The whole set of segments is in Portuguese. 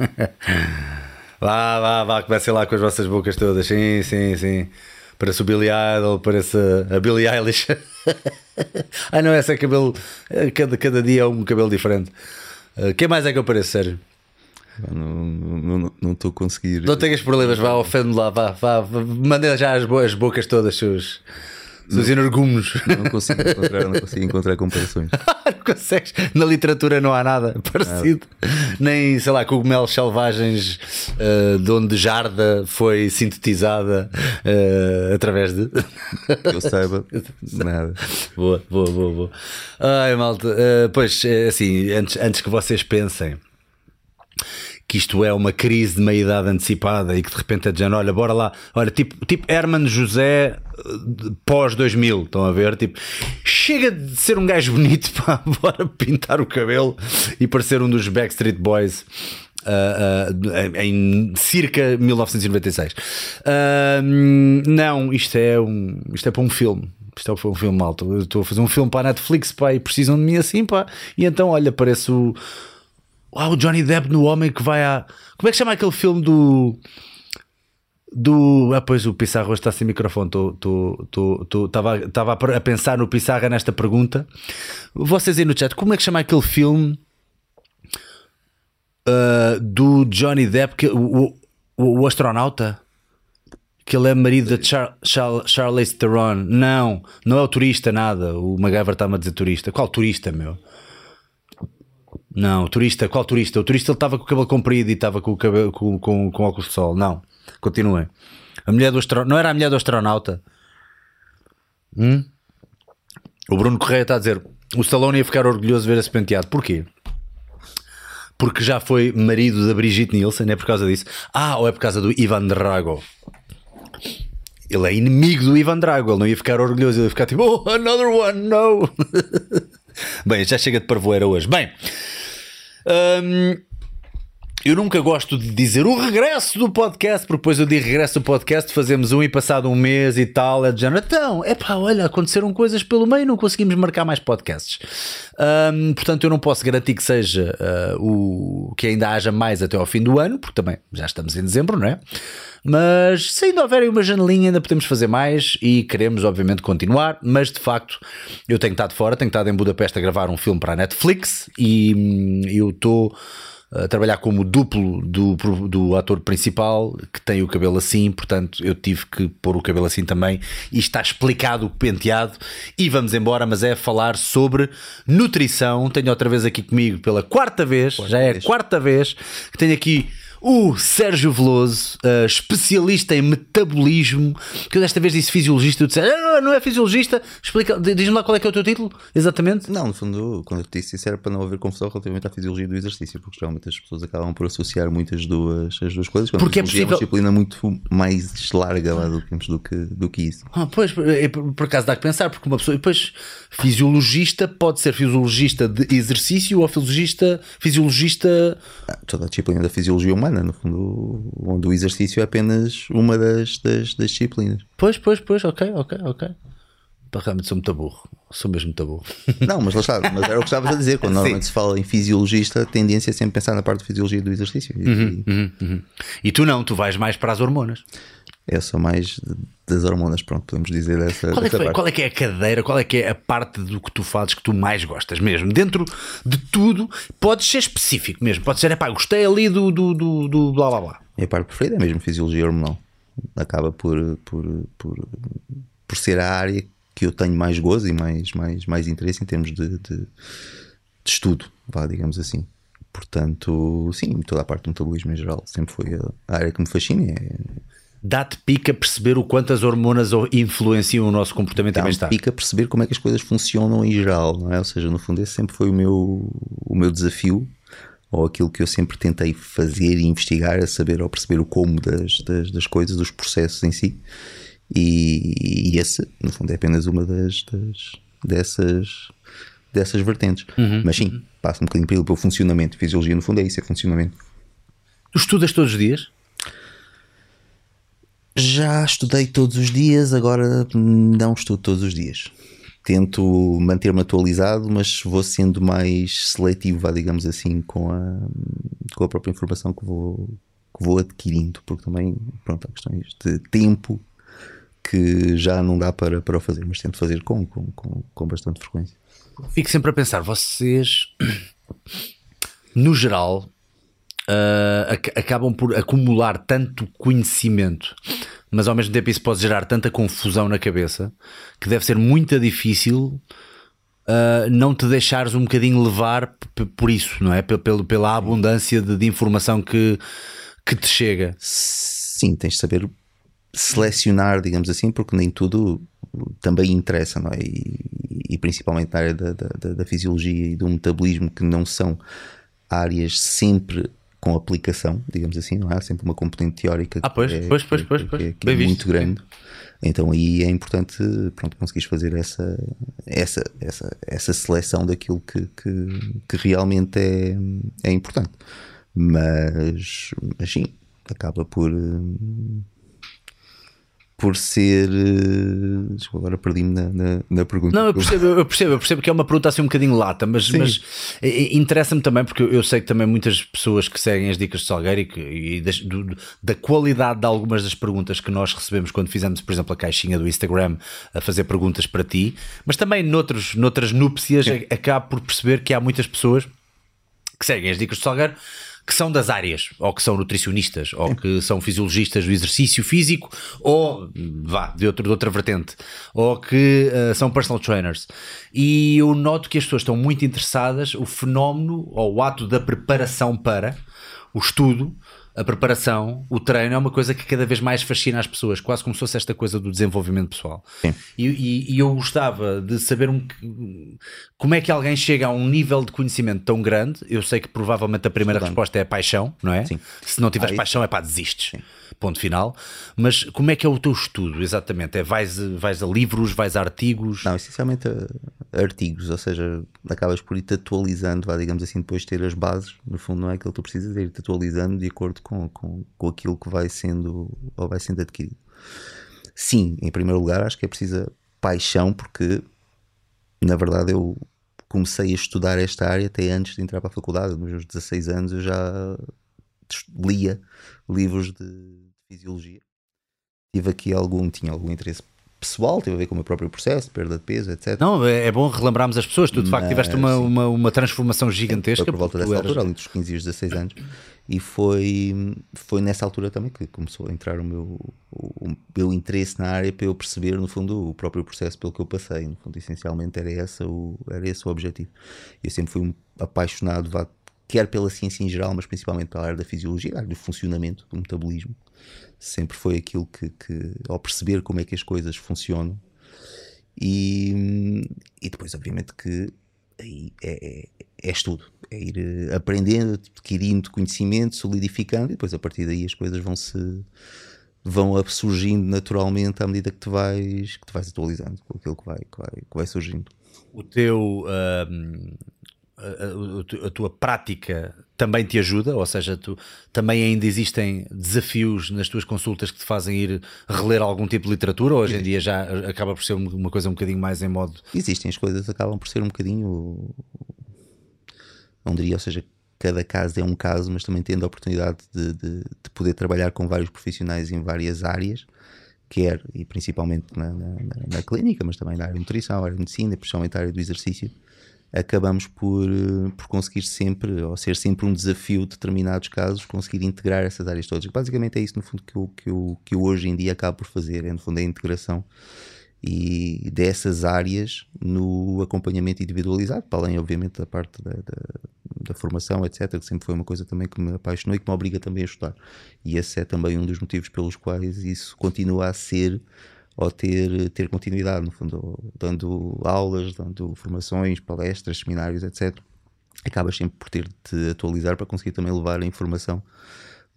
Vá, vá, vá, comecem lá com as vossas bocas todas. Sim, sim, sim. Parece o Billy Idol, parece a Billie Eilish. Ai não, essa é cabelo. Cada, cada dia é um cabelo diferente. Uh, quem mais é que eu pareço, sério? Não estou a conseguir. Não tenhas problemas, vá, ofende lá, vá, vá, mandem já as, boas bocas todas, seus. Seus energúmenos. Não consigo encontrar, não consigo encontrar comparações. não consegues. Na literatura não há nada parecido. Nada. Nem, sei lá, cogumelos selvagens uh, de onde Jarda foi sintetizada uh, através de. Que eu saiba, nada. Boa, boa, boa, boa. Ai, malta. Uh, pois, assim, antes, antes que vocês pensem que isto é uma crise de meia-idade antecipada e que de repente é dizendo, olha, bora lá, olha, tipo, tipo Herman José eh, pós 2000, estão a ver? Tipo, chega de ser um gajo bonito para bora pintar o cabelo e parecer um dos Backstreet Boys. Uh, uh, em circa 1996 uh, não, isto é um isto é para um filme isto é um filme alto. Eu estou a fazer um filme para a Netflix pá, e precisam de mim assim pá. e então olha, parece o ah, o Johnny Depp no Homem que vai a. Como é que chama aquele filme do. Do. Ah, pois o Pissarro está sem microfone. Estava a pensar no Pissarra nesta pergunta. Vocês aí no chat, como é que chama aquele filme uh, do Johnny Depp, que, o, o, o, astronauta? Que ele é marido da Char, Char, Charlize Theron. Não, não é o turista, nada. O MacGyver está-me a dizer turista. Qual turista, meu? Não, turista, qual turista? O turista ele estava com o cabelo comprido e estava com o cabelo com, com, com óculos de sol. Não, continuem. A mulher do astronauta. Não era a mulher do astronauta? Hum? O Bruno Correia está a dizer: o Stallone ia ficar orgulhoso de ver esse penteado. Porquê? Porque já foi marido da Brigitte Nielsen, é por causa disso. Ah, ou é por causa do Ivan Drago? Ele é inimigo do Ivan Drago, ele não ia ficar orgulhoso, ele ia ficar tipo, oh, another one, no. Bem, já chega de parvoeira hoje. Bem, hum, eu nunca gosto de dizer o regresso do podcast, porque depois eu digo regresso do podcast, fazemos um e passado um mês e tal, é de género. Então, é pá, olha, aconteceram coisas pelo meio, não conseguimos marcar mais podcasts. Um, portanto, eu não posso garantir que seja uh, o que ainda haja mais até ao fim do ano, porque também já estamos em dezembro, não é? Mas se ainda houver uma janelinha, ainda podemos fazer mais e queremos, obviamente, continuar. Mas de facto, eu tenho estado fora, tenho estado em Budapeste a gravar um filme para a Netflix e hum, eu estou a trabalhar como duplo do, do ator principal que tem o cabelo assim, portanto eu tive que pôr o cabelo assim também e está explicado o penteado e vamos embora, mas é falar sobre nutrição. Tenho outra vez aqui comigo pela quarta vez, quarta já é a quarta vez que tenho aqui o Sérgio Veloso, uh, especialista em metabolismo, que eu desta vez disse fisiologista, tu disseste, ah, não é fisiologista, explica, diz-me lá qual é que é o teu título, exatamente. Não, no fundo, quando eu te disse isso era para não haver confusão relativamente à fisiologia do exercício, porque geralmente as pessoas acabam por associar muitas duas, as duas coisas, porque a é possível... é uma disciplina muito mais larga lá do, do, que, do que isso. Ah, pois, é, por, por acaso dá que pensar, porque uma pessoa, depois, fisiologista pode ser fisiologista de exercício ou fisiologista, fisiologista... Ah, toda a disciplina da fisiologia humana no fundo, onde o exercício é apenas uma das, das, das disciplinas. Pois, pois, pois, ok, ok, ok. Realmente sou muito burro, sou mesmo muito burro. Não, mas lá está, mas era o que estavas a dizer, quando normalmente se fala em fisiologista, a tendência é sempre pensar na parte de fisiologia do exercício. Uhum, uhum, uhum. E tu não, tu vais mais para as hormonas. Eu sou mais das hormonas, pronto, podemos dizer essa. Qual é, que foi, qual é que é a cadeira, qual é que é a parte do que tu fazes que tu mais gostas mesmo? Dentro de tudo, podes ser específico mesmo, pode ser, é pá, gostei ali do, do, do, do blá blá blá. A parte preferida é mesmo fisiologia hormonal. Acaba por, por, por, por ser a área que eu tenho mais gozo e mais, mais, mais interesse em termos de, de, de estudo, vá, digamos assim. Portanto, sim, toda a parte do metabolismo em geral sempre foi a área que me fascina. É, dá-te pica perceber o quanto as hormonas influenciam o nosso comportamento dá e bem-estar. pica perceber como é que as coisas funcionam em geral, não é? Ou seja, no fundo esse sempre foi o meu, o meu desafio ou aquilo que eu sempre tentei fazer e investigar, a saber ou perceber o como das, das, das coisas, dos processos em si. E, e esse, no fundo, é apenas uma das, das dessas, dessas vertentes. Uhum, Mas sim, uhum. passa um bocadinho pelo, pelo funcionamento. Fisiologia, no fundo, é isso, é funcionamento. Tu estudas todos os dias? Já estudei todos os dias, agora não estudo todos os dias. tento manter-me atualizado, mas vou sendo mais seletivo, digamos assim, com a, com a própria informação que vou, que vou adquirindo, porque também, pronto, há questões de tempo que já não dá para, para o fazer, mas tento fazer com, com, com, com bastante frequência. Fico sempre a pensar, vocês, no geral, uh, ac acabam por acumular tanto conhecimento, mas ao mesmo tempo isso pode gerar tanta confusão na cabeça que deve ser muito difícil uh, não te deixares um bocadinho levar por isso, não é? Pela, pela abundância de, de informação que, que te chega. Sim, tens de saber selecionar, digamos assim, porque nem tudo também interessa, não é? E, e principalmente na área da, da, da, fisiologia e do metabolismo, que não são áreas sempre com aplicação, digamos assim, não é? Há sempre uma componente teórica ah, pois, é, pois, pois, pois, pois. Que, que é, é muito grande. Então aí é importante pronto, conseguires fazer essa, essa, essa, essa seleção daquilo que, que, que realmente é, é importante. Mas, mas sim, acaba por por ser. Uh, agora perdi-me na, na, na, pergunta. Não, eu percebo, eu percebo, eu percebo que é uma pergunta assim um bocadinho lata, mas, mas interessa-me também, porque eu sei que também muitas pessoas que seguem as dicas de Salgueiro e, que, e das, do, da qualidade de algumas das perguntas que nós recebemos quando fizemos, por exemplo, a caixinha do Instagram a fazer perguntas para ti, mas também noutros, noutras núpcias, acabo por perceber que há muitas pessoas que seguem as dicas de Salgueiro que são das áreas, ou que são nutricionistas, ou que são fisiologistas do exercício físico, ou vá, de, outro, de outra vertente, ou que uh, são personal trainers. E eu noto que as pessoas estão muito interessadas, o fenómeno, ou o ato da preparação para, o estudo, a preparação, o treino é uma coisa que cada vez mais fascina as pessoas, quase como se fosse esta coisa do desenvolvimento pessoal. E, e, e, eu gostava de saber um, como é que alguém chega a um nível de conhecimento tão grande. Eu sei que provavelmente a primeira resposta é a paixão, não é? Sim. Se não tiveres paixão, é pá, desistes. Sim ponto final. Mas como é que é o teu estudo exatamente? É vais, vais a livros, vais a artigos? Não, essencialmente a artigos, ou seja, acabas por ir-te atualizando, digamos assim, depois de ter as bases, no fundo não é aquilo que tu precisas, é ir-te atualizando de acordo com, com, com aquilo que vai sendo ou vai sendo adquirido. Sim, em primeiro lugar, acho que é precisa paixão, porque na verdade eu comecei a estudar esta área até antes de entrar para a faculdade. Nos meus 16 anos eu já lia livros de fisiologia. Tive aqui algum, tinha algum interesse pessoal, teve a ver com o meu próprio processo, perda de peso, etc. Não, é, é bom relembrarmos as pessoas. Tu de facto tiveste uma, uma, uma, transformação gigantesca. Foi por volta dessa eras... altura, ali dos 15 e os 16 anos. E foi, foi nessa altura também que começou a entrar o meu, o, o meu interesse na área para eu perceber, no fundo, o próprio processo pelo que eu passei. No fundo, essencialmente era, essa o, era esse o objetivo. Eu sempre fui um apaixonado, vá, quer pela ciência em geral, mas principalmente pela área da fisiologia, área do funcionamento do metabolismo. Sempre foi aquilo que, que ao perceber como é que as coisas funcionam, e, e depois, obviamente, que aí é, é, é estudo, é ir eh, aprendendo, adquirindo conhecimento, solidificando, e depois a partir daí as coisas vão se vão surgindo naturalmente à medida que te vais, que te vais atualizando com aquilo que vai, que vai, que vai surgindo. O teu. Um a, a, tua prática também te ajuda, ou seja, tu, também ainda existem desafios nas tuas consultas que te fazem ir reler algum tipo de literatura, ou hoje em dia já acaba por ser uma coisa um bocadinho mais em modo. Existem, as coisas acabam por ser um bocadinho. Não diria, ou seja, cada caso é um caso, mas também tendo a oportunidade de, de, de poder trabalhar com vários profissionais em várias áreas, quer e principalmente na, na, na clínica, mas também na área de nutrição, na área de medicina, principalmente na área do exercício acabamos por, eh, por conseguir sempre, ou ser sempre um desafio de determinados casos, conseguir integrar essas áreas todas. Basicamente é isso, no fundo, que eu, que eu, que eu hoje em dia acabo por fazer, é no fundo é a integração e dessas áreas no acompanhamento individualizado, para além, obviamente, da parte da, da, da, formação, etc., que sempre foi uma coisa também que me apaixonou e que me obriga também a estudar. E esse é também um dos motivos pelos quais isso continua a ser ou ter, ter continuidade, no fundo, dando aulas, dando formações, palestras, seminários, etc. Acabas sempre por ter de atualizar para conseguir também levar a informação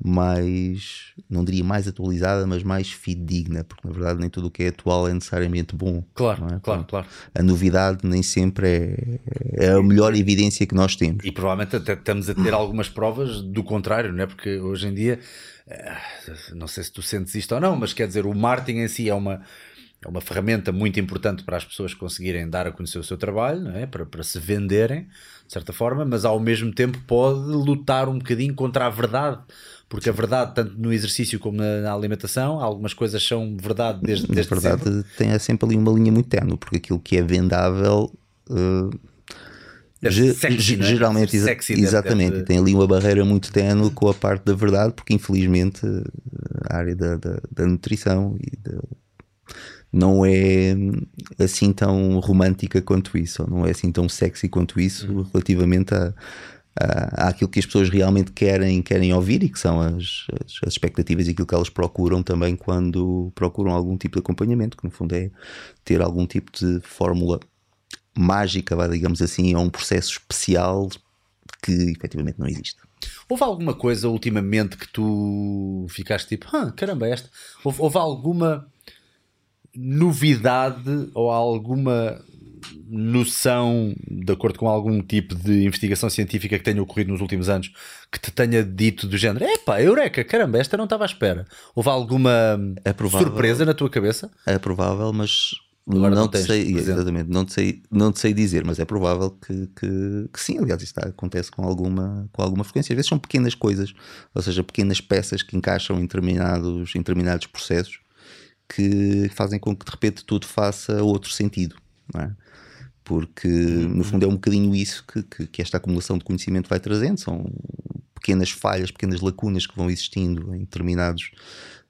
mais, não diria mais atualizada, mas mais fidedigna, porque na verdade nem tudo o que é atual é necessariamente bom. Claro, é? claro, claro. A novidade nem sempre é, é a melhor evidência que nós temos. E provavelmente até estamos a ter algumas provas do contrário, não é? Porque hoje em dia, eh, não sei se tu sentes isto ou não, mas quer dizer, o marketing em si é uma é uma ferramenta muito importante para as pessoas conseguirem dar a conhecer o seu trabalho, não é? para, para se venderem, de certa forma, mas ao mesmo tempo pode lutar um bocadinho contra a verdade, porque a verdade, tanto no exercício como na, na alimentação, algumas coisas são verdade desde, desde Na verdade, sempre. tem sempre ali uma linha muito tenue, porque aquilo que é vendável. uh, Deve ge- sexy, é? geralmente, exa- sexy, exatamente, deve- tem ali uma barreira muito tenue com a parte da verdade, porque infelizmente a área da, da, da nutrição e da- não é assim tão romântica quanto isso, ou não é assim tão sexy quanto isso Uhum. relativamente a, àquilo que as pessoas realmente querem, querem ouvir e que são as, as, as expectativas e aquilo que elas procuram também quando procuram algum tipo de acompanhamento, que no fundo é ter algum tipo de fórmula mágica, vá, digamos assim, ou um processo especial que efetivamente não existe. Houve alguma coisa ultimamente que tu ficaste tipo, ah, caramba, esta. Houve, houve alguma novidade ou alguma noção, de acordo com algum tipo de investigação científica que tenha ocorrido nos últimos anos, que te tenha dito do género, epá, eureka, caramba, esta não estava à espera. Houve alguma É provável. surpresa na tua cabeça? É provável, mas Agora não, te sei, exatamente, não te sei, não te sei dizer, mas é provável que, que, que sim, aliás, isso tá- acontece com alguma, com alguma frequência. Às vezes são pequenas coisas, ou seja, pequenas peças que encaixam em determinados, em determinados processos que fazem com que de repente tudo faça outro sentido, não é? Porque no fundo é um bocadinho isso que, que, que esta acumulação de conhecimento vai trazendo, são pequenas falhas, pequenas lacunas que vão existindo em determinados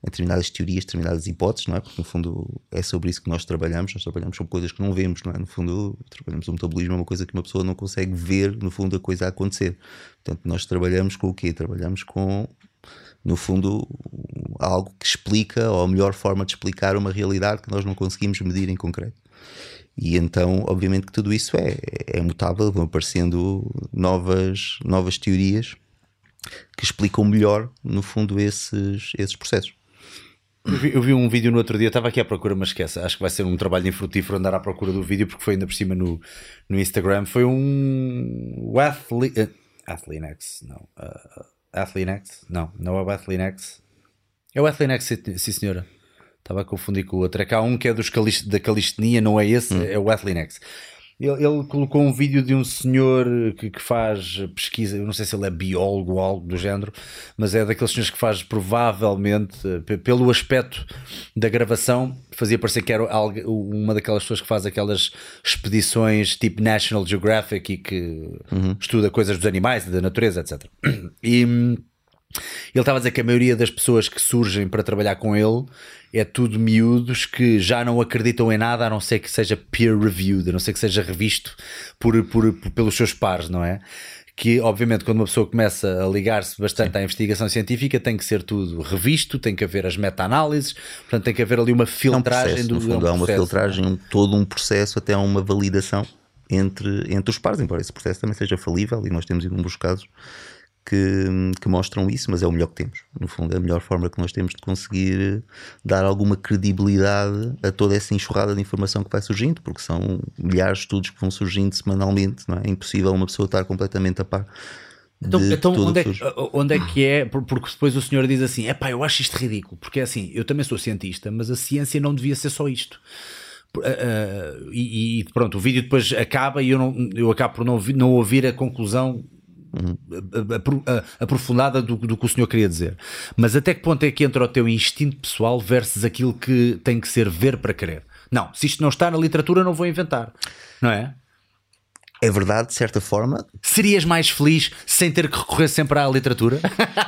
em determinadas teorias, determinadas hipóteses, não é? Porque no fundo é sobre isso que nós trabalhamos. Nós trabalhamos sobre coisas que não vemos, não é? No fundo, trabalhamos o metabolismo, é uma coisa que uma pessoa não consegue ver, no fundo, a coisa a acontecer. Portanto, nós trabalhamos com o quê? Trabalhamos com, no fundo, algo que explica, ou a melhor forma de explicar uma realidade que nós não conseguimos medir em concreto. E então, obviamente, que tudo isso é, é mutável, vão aparecendo novas, novas teorias que explicam melhor, no fundo, esses, esses processos. Eu vi, eu vi um vídeo no outro dia, estava aqui à procura, mas esquece. Acho que vai ser um trabalho infrutífero andar à procura do vídeo, porque foi ainda por cima no, no Instagram. Foi um. O Athle, uh, Athlenex, não. Uh, Athlenex? Não, não é o Athlenex. É o Athlenex, sim, sim senhora. Estava a confundir com o outro. É que há um que é dos calist, da calistenia, não é esse, é o Athlenex. Ele, ele colocou um vídeo de um senhor que, que faz pesquisa, eu não sei se ele é biólogo ou algo do género, mas é daqueles senhores que faz provavelmente, eh, pelo aspecto da gravação, fazia parecer que era uma daquelas pessoas que faz aquelas expedições tipo National Geographic e que estuda coisas dos animais, da natureza, etc. E hum, ele estava a dizer que a maioria das pessoas que surgem para trabalhar com ele é tudo miúdos que já não acreditam em nada a não ser que seja peer reviewed, a não ser que seja revisto por, por- por- pelos seus pares, não é? Que obviamente quando uma pessoa começa a ligar-se bastante à investigação científica tem que ser tudo revisto, tem que haver as meta-análises, portanto tem que haver ali uma É um filtragem processo, do no fundo, é um há uma processo, filtragem, um- todo um processo, até uma validação entre, entre os pares, embora esse processo também seja falível, e nós temos inúmeros casos que, que mostram isso, mas é o melhor que temos. No fundo, é a melhor forma que nós temos de conseguir dar alguma credibilidade a toda essa enxurrada de informação que vai surgindo, porque são milhares de estudos que vão surgindo semanalmente, não é? É impossível uma pessoa estar completamente a par. Então, então onde, é, onde é que é? Por- Porque depois o senhor diz assim: é pá, eu acho isto ridículo. Porque é assim, eu também sou cientista, mas a ciência não devia ser só isto. Ah, ah, e, e pronto, o vídeo depois acaba e eu, não, eu acabo por não ouvir, não ouvir a conclusão aprofundada do, do que o senhor queria dizer. Mas até que ponto é que entra o teu instinto pessoal versus aquilo que tem que ser ver para querer? Não, se isto não está na literatura, não vou inventar, não é? É verdade, de certa forma, Serias mais feliz sem ter que recorrer sempre à literatura?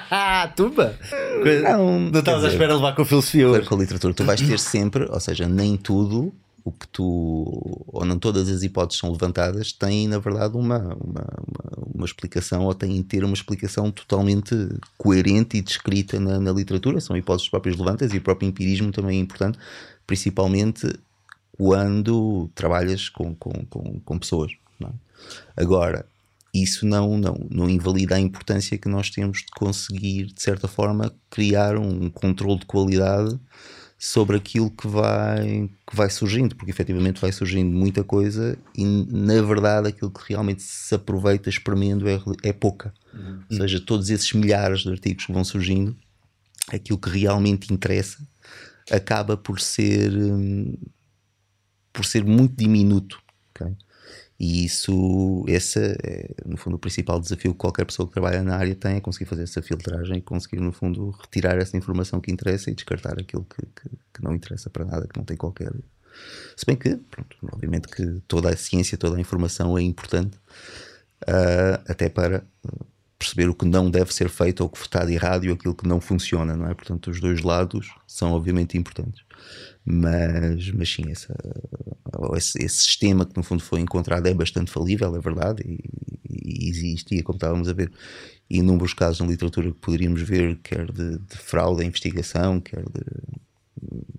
Tumba! Não, não estavas à espera de levar com a filosofia hoje. com a literatura tu vais ter sempre, ou seja, nem tudo o que tu, ou não todas as hipóteses são levantadas, têm na verdade uma, uma, uma, uma explicação ou têm de ter uma explicação totalmente coerente e descrita na, na literatura. São hipóteses próprias levantadas e o próprio empirismo também é importante, principalmente quando trabalhas com, com, com, com pessoas. é? Agora, isso não, não, não invalida a importância que nós temos de conseguir, de certa forma, criar um controle de qualidade sobre aquilo que vai, que vai surgindo, porque efetivamente vai surgindo muita coisa e na verdade aquilo que realmente se aproveita espremendo é, é pouca. Ou seja, todos esses milhares de artigos que vão surgindo, aquilo que realmente interessa acaba por ser hum, por ser muito diminuto. ok? E isso, esse é, no fundo, o principal desafio que qualquer pessoa que trabalha na área tem é conseguir fazer essa filtragem e conseguir, no fundo, retirar essa informação que interessa e descartar aquilo que, que, que não interessa para nada, que não tem qualquer. Se bem que, pronto, obviamente que toda a ciência, toda a informação é importante, uh, até para perceber o que não deve ser feito ou o que está de errado e aquilo que não funciona, não é? Portanto, os dois lados são obviamente importantes. Mas, mas sim, essa, esse, esse, sistema que no fundo foi encontrado é bastante falível, é verdade, e, e existe, e como estávamos a ver, inúmeros casos na literatura que poderíamos ver, quer de, de fraude à investigação, quer de.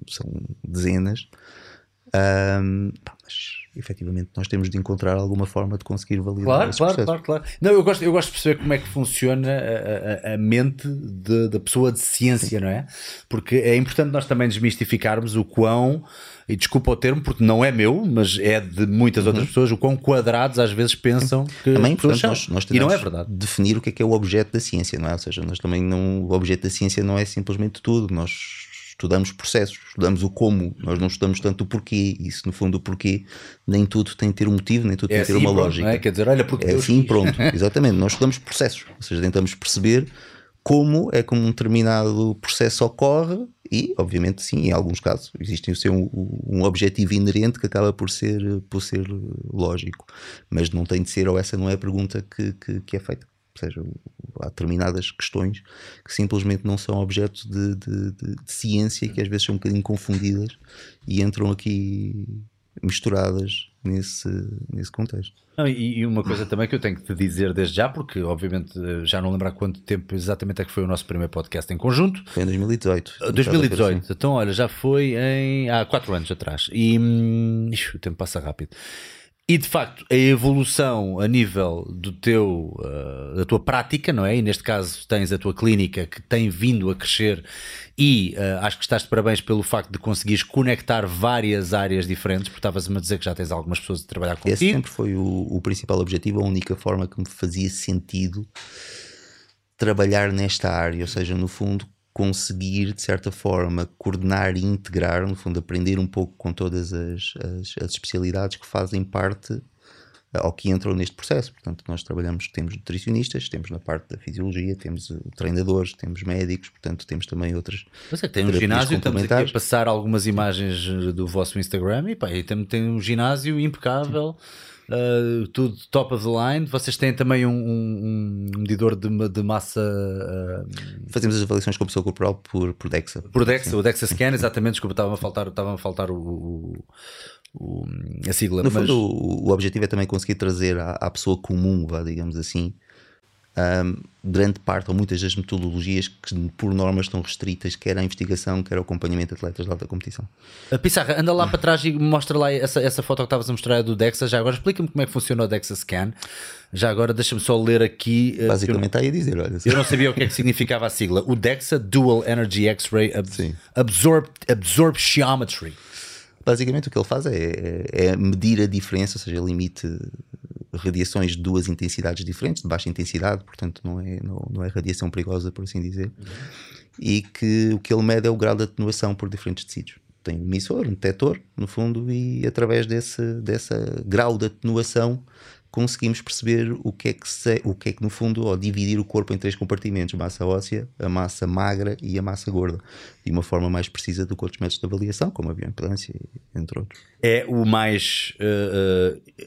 são dezenas. Um, mas efetivamente nós temos de encontrar alguma forma de conseguir validar claro, esse claro, processo. claro, claro. Não, eu gosto, eu gosto de perceber como é que funciona a, a, a mente de, da pessoa de ciência, não é? Porque é importante nós também desmistificarmos o quão, e desculpa o termo, porque não é meu, mas é de muitas uhum. outras pessoas, o quão quadrados às vezes pensam que também, pessoas portanto, nós, nós e não é verdade. Definir o que é que é o objeto da ciência, não é? Ou seja, nós também não, o objeto da ciência não é simplesmente tudo, nós estudamos processos, estudamos o como, nós não estudamos tanto o porquê. Isso, no fundo, o porquê, nem tudo tem de ter um motivo, nem tudo é tem de ter assim, uma pronto, lógica. É? Quer dizer, olha, porque é Deus assim, quis. pronto, exatamente. Nós estudamos processos, ou seja, tentamos perceber como é que um determinado processo ocorre e, obviamente, sim, em alguns casos existe o seu um, um objetivo inerente que acaba por ser, por ser lógico, mas não tem de ser, ou essa não é a pergunta que, que, que é feita. Ou seja, há determinadas questões que simplesmente não são objeto de, de, de, de ciência e que às vezes são um bocadinho confundidas e entram aqui misturadas nesse, nesse contexto. Não, e, e, uma coisa também que eu tenho que te dizer desde já, porque obviamente já não lembro há quanto tempo exatamente é que foi o nosso primeiro podcast em conjunto. Foi em 2018. 2018, assim. então olha, já foi em, há 4 anos atrás. E hum, ixi, o tempo passa rápido. E de facto, a evolução a nível do teu, uh, da tua prática, não é? E neste caso tens a tua clínica que tem vindo a crescer e uh, acho que estás de parabéns pelo facto de conseguires conectar várias áreas diferentes, porque estavas-me a dizer que já tens algumas pessoas a trabalhar contigo. Esse sempre foi o, o principal objetivo, a única forma que me fazia sentido trabalhar nesta área, ou seja, no fundo, conseguir, de certa forma, coordenar e integrar, no fundo, aprender um pouco com todas as, as, as especialidades que fazem parte ou que entram neste processo. Portanto, nós trabalhamos, temos nutricionistas, temos na parte da fisiologia, temos treinadores, temos médicos, portanto, temos também outras. Mas é tem um ginásio, estamos aqui a passar algumas imagens do vosso Instagram e pá, tem, tem um ginásio impecável. Uh, tudo top of the line. Vocês têm também um, um, um medidor de, de massa. Uh... Fazemos as avaliações com a pessoa corporal por, por DEXA. Por DEXA, Sim. o DEXA Scan, exatamente. Desculpa, estava a faltar, estava a faltar o, o, o, a sigla. No mas... fundo, o, o, objetivo é também conseguir trazer à, à pessoa comum, vá, digamos assim, um, grande parte ou muitas das metodologias que por normas estão restritas, quer à investigação, quer ao acompanhamento de atletas de alta competição. A Pissarra, anda lá para trás e mostra lá essa, essa foto que estavas a mostrar do DEXA. Já agora explica-me como é que funciona o DEXA Scan. Já agora deixa-me só ler aqui. Basicamente está aí a dizer, olha. Eu não sabia o que é que significava a sigla. O DEXA Dual Energy X-Ray Ab Absorb Absorptiometry. Basicamente o que ele faz é, é medir a diferença, ou seja, ele emite radiações de duas intensidades diferentes, de baixa intensidade, portanto não é, não, não é radiação perigosa, por assim dizer, uhum. e que o que ele mede é o grau de atenuação por diferentes tecidos. Tem um emissor, um detector, no fundo, e através desse, dessa grau de atenuação conseguimos perceber o que é que se, o que é que no fundo, ou dividir o corpo em três compartimentos, massa óssea, a massa magra e a massa gorda, de uma forma mais precisa do que outros métodos de avaliação, como a bioimpedância, entre outros. É o mais uh, uh,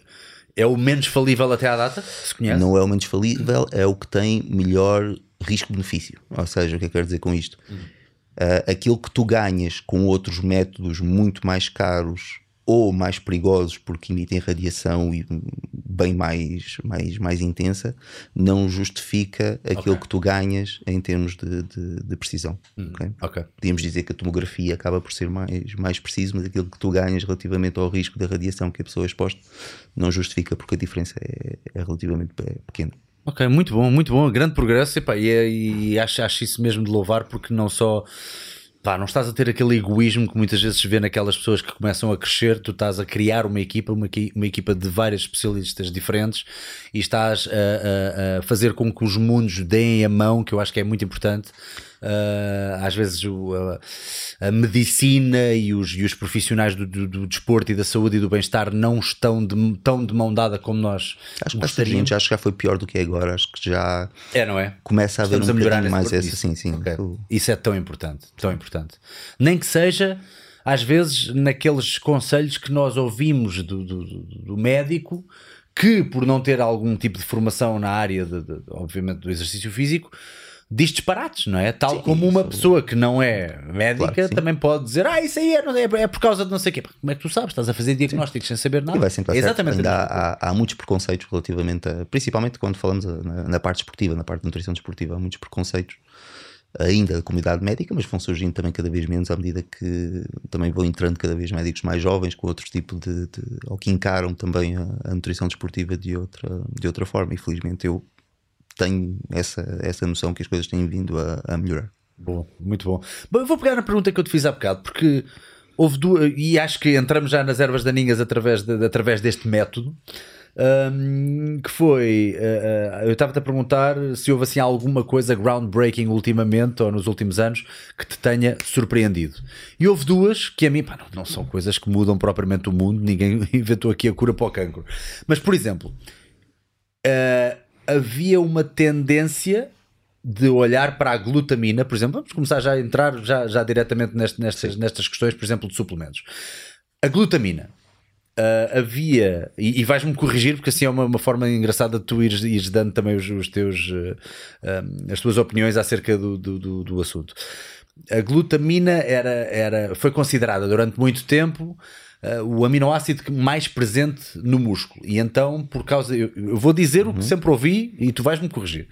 é o menos falível até à data? Se conhece? Não é o menos falível, é o que tem melhor risco-benefício. Ou seja, o que é que quero dizer com isto? Hum. Uh, aquilo que tu ganhas com outros métodos muito mais caros ou mais perigosos porque emitem radiação bem mais, mais, mais intensa, não justifica aquilo okay. que tu ganhas em termos de, de, de precisão. Hum, okay? Okay. Podíamos dizer que a tomografia acaba por ser mais, mais preciso, mas aquilo que tu ganhas relativamente ao risco da radiação que a pessoa é exposta não justifica porque a diferença é, é relativamente pequena. Ok, muito bom, muito bom, grande progresso e, pá, e, e acho, acho isso mesmo de louvar porque não só pá, não estás a ter aquele egoísmo que muitas vezes se vê naquelas pessoas que começam a crescer, tu estás a criar uma equipa, uma, uma equipa de vários especialistas diferentes e estás a, a, a, fazer com que os mundos deem a mão, que eu acho que é muito importante. Uh, às vezes o, a, a, medicina e os, e os profissionais do, do, do, desporto e da saúde e do bem-estar não estão de, tão de mão dada como nós acho gostaríamos. Que acho que já foi pior do que é agora, acho que já é, não é? começa a haver um a melhorar mais essa, sim, sim. Okay. Isso é tão importante, tão importante. Nem que seja às vezes naqueles conselhos que nós ouvimos do, do, do médico que por não ter algum tipo de formação na área de, de, obviamente do exercício físico diz disparates, não é? Tal sim, como uma pessoa que não é médica claro também pode dizer, ah, isso aí é, é, é, por causa de não sei o quê. Como é que tu sabes? Estás a fazer diagnósticos sim. sem saber nada. E vai sempre Exatamente. Ainda há, há, há, muitos preconceitos relativamente a, principalmente quando falamos na, na, parte esportiva, na parte de nutrição desportiva, há muitos preconceitos ainda da comunidade médica, mas vão surgindo também cada vez menos à medida que também vão entrando cada vez médicos mais jovens com outro tipo de, de ou que encaram também a, a nutrição desportiva de outra, de outra forma. Infelizmente eu tenho essa, essa noção que as coisas têm vindo a, a melhorar. Bom, muito bom. bom. Vou pegar na pergunta que eu te fiz há bocado, porque houve duas, e acho que entramos já nas ervas daninhas através, de, através deste método. Um, que foi uh, eu estava-te a perguntar se houve assim alguma coisa groundbreaking ultimamente ou nos últimos anos que te tenha surpreendido e houve duas que a mim pá, não, não, são coisas que mudam propriamente o mundo ninguém inventou aqui a cura para o cancro mas por exemplo uh, havia uma tendência de olhar para a glutamina, por exemplo, vamos começar já a entrar já, já diretamente neste, nestas, nestas questões, por exemplo, de suplementos. A glutamina. Uh, havia, e, e vais-me corrigir, porque assim é uma, uma, forma engraçada de tu ires, ires dando também os, os teus, uh, um, as tuas opiniões acerca do, do, do, do assunto. A glutamina era, era, foi considerada durante muito tempo uh, o aminoácido mais presente no músculo. E então, por causa. Eu, eu vou dizer uhum. o que uhum. sempre ouvi e tu vais-me corrigir.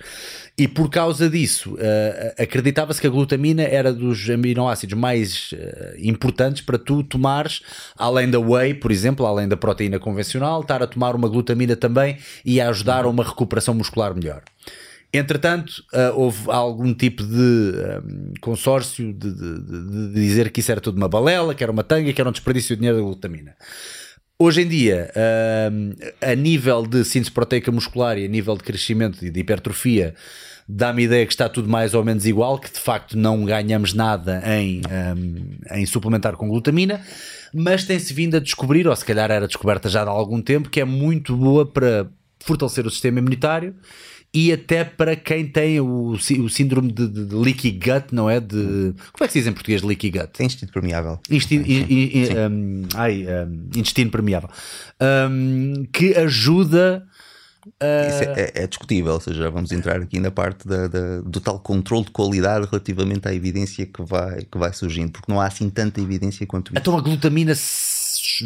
E por causa disso, uh, acreditava-se que a glutamina era dos aminoácidos mais uh, importantes para tu tomares, além da whey, por exemplo, além da proteína convencional, estar a tomar uma glutamina também e a ajudar a uma recuperação muscular melhor. Entretanto, uh, houve algum tipo de um, consórcio de, de, de, dizer que isso era tudo uma balela, que era uma tanga, que era um desperdício de dinheiro da glutamina. Hoje em dia, a nível de síntese proteica muscular e a nível de crescimento e de hipertrofia, dá-me ideia que está tudo mais ou menos igual, que de facto não ganhamos nada em, um, em suplementar com glutamina, mas tem-se vindo a descobrir, ou se calhar era descoberta já há algum tempo, que é muito boa para fortalecer o sistema imunitário e até para quem tem o, o síndrome de, de, de, leaky gut, não é? De, como é que se diz em português leaky gut? Intestino permeável. Intestino, um, ai, um, intestino permeável. Um, que ajuda. Uh... Isso é, é, é, discutível, ou seja, vamos entrar aqui na parte da, da, do tal controle de qualidade relativamente à evidência que vai, que vai surgindo, porque não há assim tanta evidência quanto isso. Então a glutamina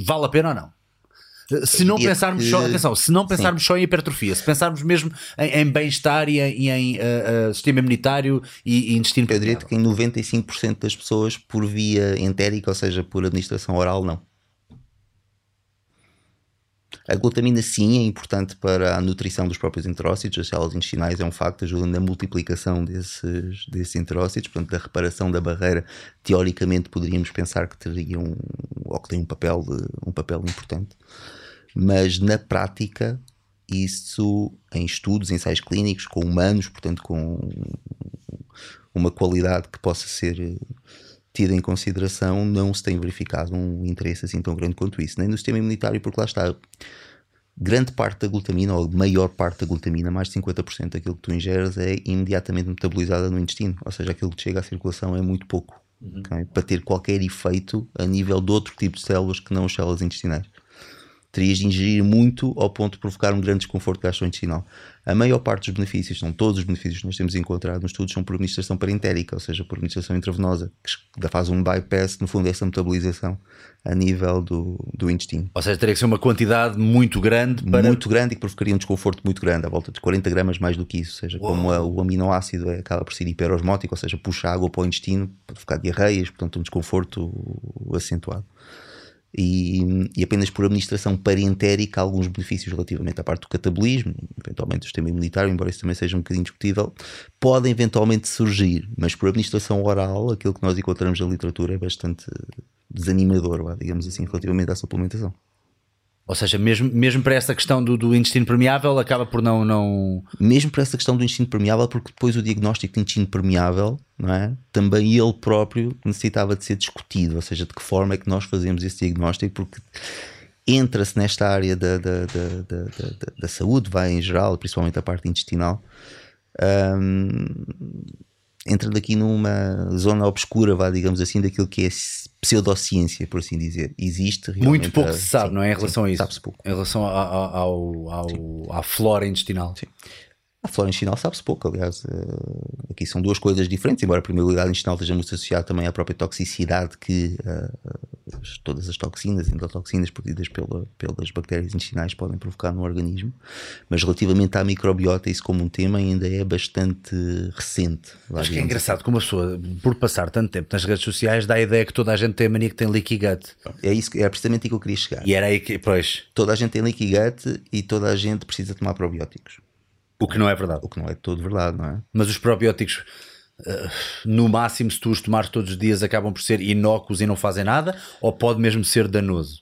vale a pena ou não? Se não pensarmos que... só, atenção, se não pensarmos Sim. só em hipertrofia, se pensarmos mesmo em, em bem-estar e em, em uh, uh, sistema imunitário e, e intestino Eu diria que em 95% das pessoas por via entérica, ou seja, por administração oral, não. A glutamina sim é importante para a nutrição dos próprios enterócitos, as células intestinais é um facto, ajuda na multiplicação desses, desses enterócitos, portanto, da reparação da barreira, teoricamente poderíamos pensar que teriam ou que tem um papel, um papel importante mas na prática isso em estudos, ensaios clínicos com humanos, portanto com uma qualidade que possa ser tida em consideração, não se tem verificado um interesse assim tão grande quanto isso, nem no sistema imunitário, porque lá está grande parte da glutamina, ou maior parte da glutamina, mais de 50% daquilo que tu ingeres é imediatamente metabolizada no intestino, ou seja, aquilo que chega à circulação é muito pouco, uhum. okay? para ter qualquer efeito a nível de outro tipo de células que não as células intestinais terias de ingerir muito ao ponto de provocar um grande desconforto gastrointestinal. A maior parte dos benefícios, não todos os benefícios que nós temos encontrado nos estudos, são por administração parentérica, ou seja, por administração intravenosa, que faz um bypass, no fundo, essa metabolização a nível do, do intestino. Ou seja, teria que ser uma quantidade muito grande para... Muito grande e que provocaria um desconforto muito grande, à volta de 40 gramas mais do que isso. Ou seja, Uou. como a, o aminoácido é, acaba por ser hiperosmótico, ou seja, puxa água para o intestino, para ficar diarreias, portanto um desconforto acentuado. E, e, apenas por administração parentérica alguns benefícios relativamente à parte do catabolismo, eventualmente do sistema imunitário, embora isso também seja um bocadinho discutível, podem eventualmente surgir, mas por administração oral, aquilo que nós encontramos na literatura é bastante desanimador, digamos assim, relativamente à suplementação. Ou seja, mesmo, mesmo para essa questão do, do intestino permeável, acaba por não, não. Mesmo para essa questão do intestino permeável, porque depois o diagnóstico de intestino permeável, não é? também ele próprio necessitava de ser discutido. Ou seja, de que forma é que nós fazemos esse diagnóstico, porque entra-se nesta área da, da, da, da, saúde, vai em geral, principalmente a parte intestinal. Um, entrando aqui numa zona obscura, vá, digamos assim, daquilo que é pseudociência, por assim dizer. Existe Muito pouco se sabe, sim, não é? Em relação sim, a isso. Sabe-se pouco. Em relação ao, ao, ao, à flora intestinal. Sim. A flora intestinal sabe-se pouco, aliás. Uh, aqui são duas coisas diferentes, embora a primeira intestinal esteja muito associada também à própria toxicidade que uh, todas as toxinas, endotoxinas produzidas pela, pelas bactérias intestinais podem provocar no organismo. Mas relativamente à microbiota, isso como um tema ainda é bastante recente. Acho que é engraçado como a pessoa, por passar tanto tempo nas redes sociais, dá a ideia que toda a gente tem a mania que tem leaky gut. É, isso, é precisamente aí que eu queria chegar. E era aí que, pois. Toda a gente tem leaky gut e toda a gente precisa tomar probióticos. O que não é verdade. O que não é todo verdade, não é? Mas os probióticos, uh, no máximo, se tu os tomares todos os dias, acabam por ser inócuos e não fazem nada? Ou pode mesmo ser danoso?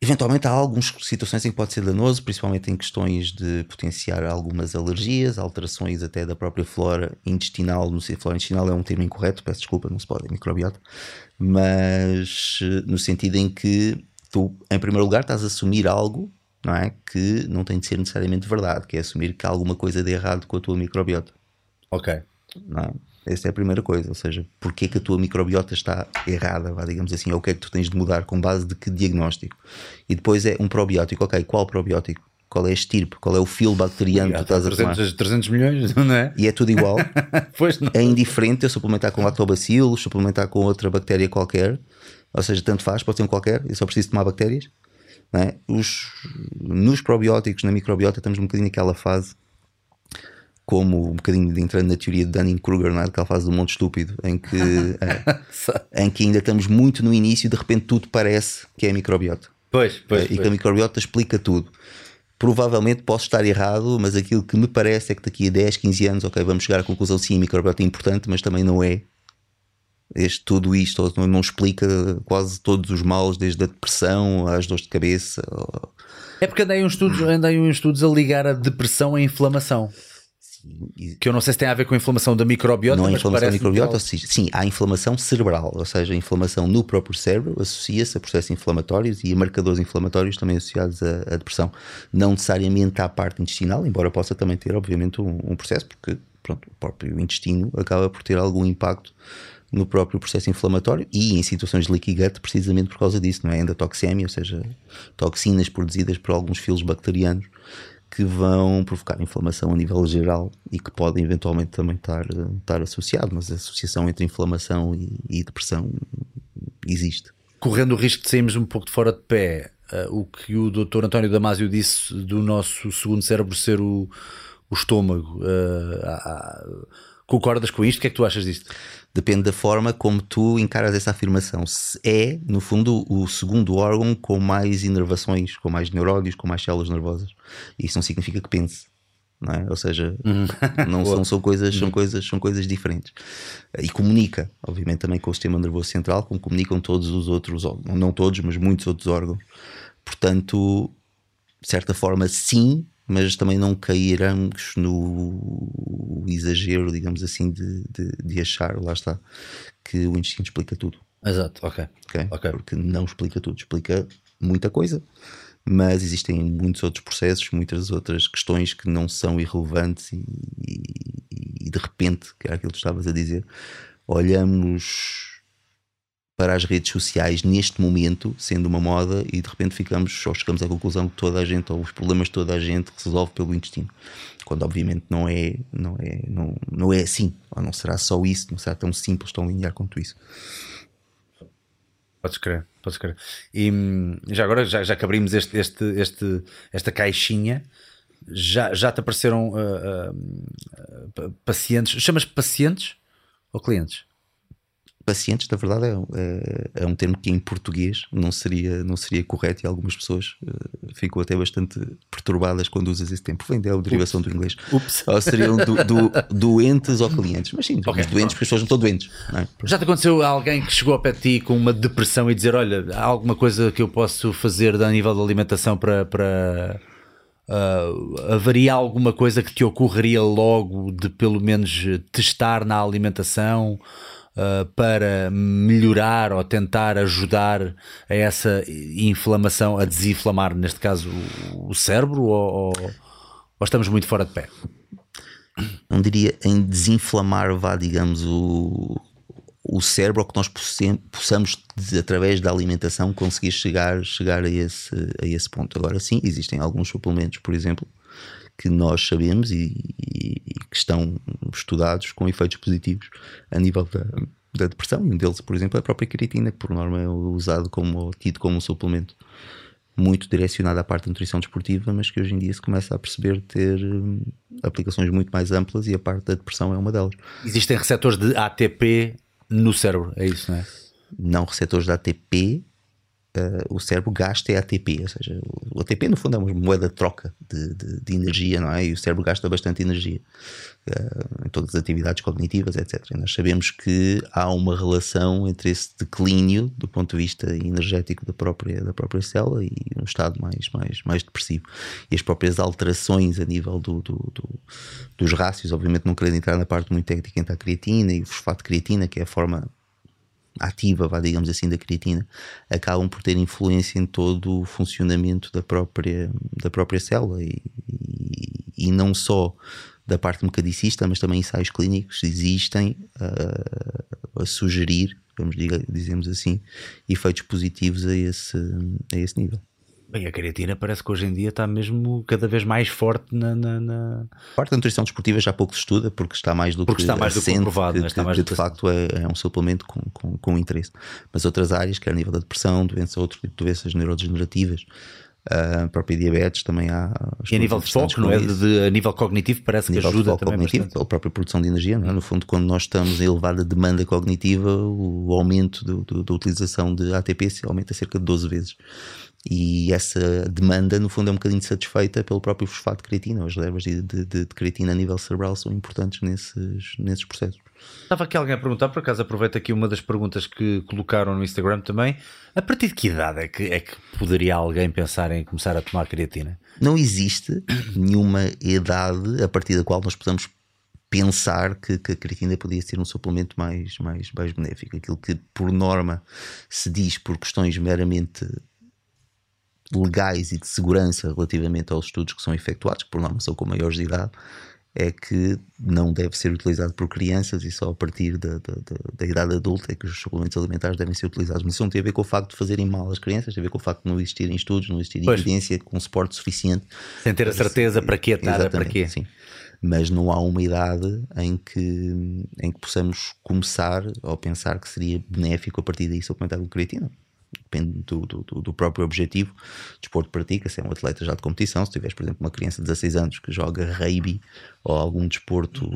Eventualmente há algumas situações em que pode ser danoso, principalmente em questões de potenciar algumas alergias, alterações até da própria flora intestinal. Não sei, flora intestinal é um termo incorreto, peço desculpa, não se pode, é microbiota, mas eh, no sentido em que tu, em primeiro lugar, estás a assumir algo não é? Que não tem de ser necessariamente verdade, que é assumir que há alguma coisa de errado com a tua microbiota. Ok. Não é? Essa é a primeira coisa, ou seja, porque é que a tua microbiota está errada, vá, digamos assim, ou o que é que tu tens de mudar com base de que diagnóstico. E depois é um probiótico, ok, qual probiótico? Qual é a estirpe? Qual é o filo bacteriano que tu estás 300, a tomar? 300 milhões, não é? E é tudo igual. pois não. É indiferente eu suplementar com lactobacillus, suplementar com outra bactéria qualquer, ou seja, tanto faz, pode ser um qualquer, eu só preciso tomar bactérias. É? Os, nos probióticos, na microbiota, estamos um bocadinho naquela fase, como um bocadinho entrando na teoria de Dunning-Kruger, é? aquela fase do monte estúpido, em que, é, em que ainda estamos muito no início e de repente tudo parece que é microbiota. Pois, pois, e pois. que a microbiota explica tudo. Provavelmente posso estar errado, mas aquilo que me parece é que daqui a 10, 15 anos, ok, vamos chegar à conclusão sim, a microbiota é importante, mas também não é este, tudo isto não, explica quase todos os males, desde a depressão às dores de cabeça. É porque andei uns estudos, andei uns estudos a ligar a depressão à inflamação. Sim. Que eu não sei se tem a ver com a inflamação da microbiota. Não é inflamação da microbiota, seja, sim, há inflamação cerebral, ou seja, a inflamação no próprio cérebro associa-se a processos inflamatórios e a marcadores inflamatórios também associados à, à, depressão. Não necessariamente à parte intestinal, embora possa também ter, obviamente, um, um processo, porque pronto, o próprio intestino acaba por ter algum impacto no próprio processo inflamatório e em situações de leaky gut precisamente por causa disso, não é? Endotoxemia, ou seja, toxinas produzidas por alguns filos bacterianos que vão provocar inflamação a nível geral e que podem eventualmente também estar, estar associado, mas a associação entre inflamação e, e depressão existe. Correndo o risco de sairmos um pouco de fora de pé, uh, o que o Dr. António Damasio disse do nosso segundo cérebro ser o, o estômago, uh, uh, concordas com isto? O que é que tu achas disto? Depende da forma como tu encaras essa afirmação. Se é, no fundo, o segundo órgão com mais inervações, com mais neurónios, com mais células nervosas. Isso não significa que pense. Não é? Ou seja, uhum. não são, são, coisas, são, uhum. coisas, são coisas diferentes. E comunica, obviamente, também com o sistema nervoso central, como comunicam todos os outros órgãos. Não todos, mas muitos outros órgãos. Portanto, de certa forma, sim, mas também não cairamos no exagero, digamos assim, de, de, de, achar, lá está, que o intestino explica tudo. Exato, ok. okay? okay. Porque não explica tudo, explica muita coisa, mas existem muitos outros processos, muitas outras questões que não são irrelevantes e, e, e de repente, que era aquilo que estavas a dizer, olhamos para as redes sociais neste momento, sendo uma moda, e de repente ficamos ou chegamos à conclusão que toda a gente, ou os problemas de toda a gente, resolve pelo intestino. Quando obviamente não é, não é, não, não é assim, ou não será só isso, não será tão simples, tão linear quanto isso. Podes crer, podes crer. E hum, já agora, já, já que abrimos este, este, este, esta caixinha, já, já te apareceram uh, uh, pacientes, chamas pacientes ou clientes? Pacientes, na verdade, é, é, é, um termo que em português não seria, não seria correto e algumas pessoas uh, ficam até bastante perturbadas quando usas esse termo. Vem da derivação Ups. do inglês. Ups. Ou seriam do, do, doentes ou clientes. Mas sim, okay, doentes porque as pessoas não estão doentes. Não é? Já te aconteceu alguém que chegou a pé de ti com uma depressão e dizer: Olha, há alguma coisa que eu posso fazer a nível da alimentação para. para... Uh, haveria alguma coisa que te ocorreria logo de pelo menos testar na alimentação uh, para melhorar ou tentar ajudar a essa inflamação, a desinflamar, neste caso, o, o cérebro? Ou, ou, ou, estamos muito fora de pé? Não diria em desinflamar, vá, digamos, o, o cérebro, ou que nós possamos, através da alimentação, conseguir chegar, chegar a, esse, a esse ponto. Agora, sim, existem alguns suplementos, por exemplo, que nós sabemos e, e, e, que estão estudados com efeitos positivos a nível da, da, depressão. E um deles, por exemplo, é a própria creatina, que por norma é usado como tido como um suplemento muito direcionado à parte da nutrição desportiva, mas que hoje em dia se começa a perceber ter hum, aplicações muito mais amplas e a parte da depressão é uma delas. Existem receptores de ATP no cérebro, é isso, não é? Não receptores de ATP, uh, o cérebro gasta é ATP, ou seja, o ATP no fundo é uma moeda de troca de, de, de energia, não é? E o cérebro gasta bastante energia uh, em todas as atividades cognitivas, etc. E nós sabemos que há uma relação entre esse declínio do ponto de vista energético da própria, da própria célula e um estado mais, mais, mais depressivo. E as próprias alterações a nível do, do, do dos rácios, obviamente não querendo entrar na parte muito técnica entre a creatina e o fosfato de creatina, que é a forma ativa, vá, digamos assim, da creatina, acabam por ter influência em todo o funcionamento da própria, da própria célula e, e, e não só da parte mecadicista, mas também ensaios clínicos existem uh, a sugerir, vamos dizer, dizemos assim, efeitos positivos a esse, a esse nível. Bem, a creatina parece que hoje em dia está mesmo cada vez mais forte na. na, na... A parte da nutrição desportiva já pouco se estuda porque está mais do porque que está mais do que que, está mais que, que de facto é, é, um suplemento com, com, com interesse. Mas outras áreas, quer a nível da depressão, doença, outro tipo de doenças neurodegenerativas, a própria diabetes também há. E a nível de foco, não é? De, de, a nível cognitivo, parece que ajuda também. Cognitivo, bastante. a própria produção de energia, não é? No fundo, quando nós estamos em elevada demanda cognitiva, o aumento do, do, da utilização de ATP aumenta cerca de 12 vezes. E essa demanda, no fundo, é um bocadinho satisfeita pelo próprio fosfato de creatina. As levas de, de, de, creatina a nível cerebral são importantes nesses, nesses processos. Estava aqui alguém a perguntar, por acaso aproveito aqui uma das perguntas que colocaram no Instagram também. A partir de que idade é que, é que poderia alguém pensar em começar a tomar creatina? Não existe nenhuma idade a partir da qual nós podemos pensar que, que, a creatina podia ser um suplemento mais, mais, mais benéfico. Aquilo que, por norma, se diz por questões meramente legais e de segurança relativamente aos estudos que são efetuados, que por norma são com maiores de idade, é que não deve ser utilizado por crianças e só a partir da, da, da, idade adulta é que os suplementos alimentares devem ser utilizados. Mas isso não tem a ver com o facto de fazerem mal às crianças, tem a ver com o facto de não existirem estudos, não existir pois. evidência com suporte suficiente. Sem ter a certeza para que estar, para quê. Sim. Mas não há uma idade em que, em que possamos começar ou pensar que seria benéfico a partir daí suplementar com creatina depende do, do, do, próprio objetivo. Desporto pratica, se é um atleta já de competição, se tiveres, por exemplo, uma criança de 16 anos que joga rugby ou algum desporto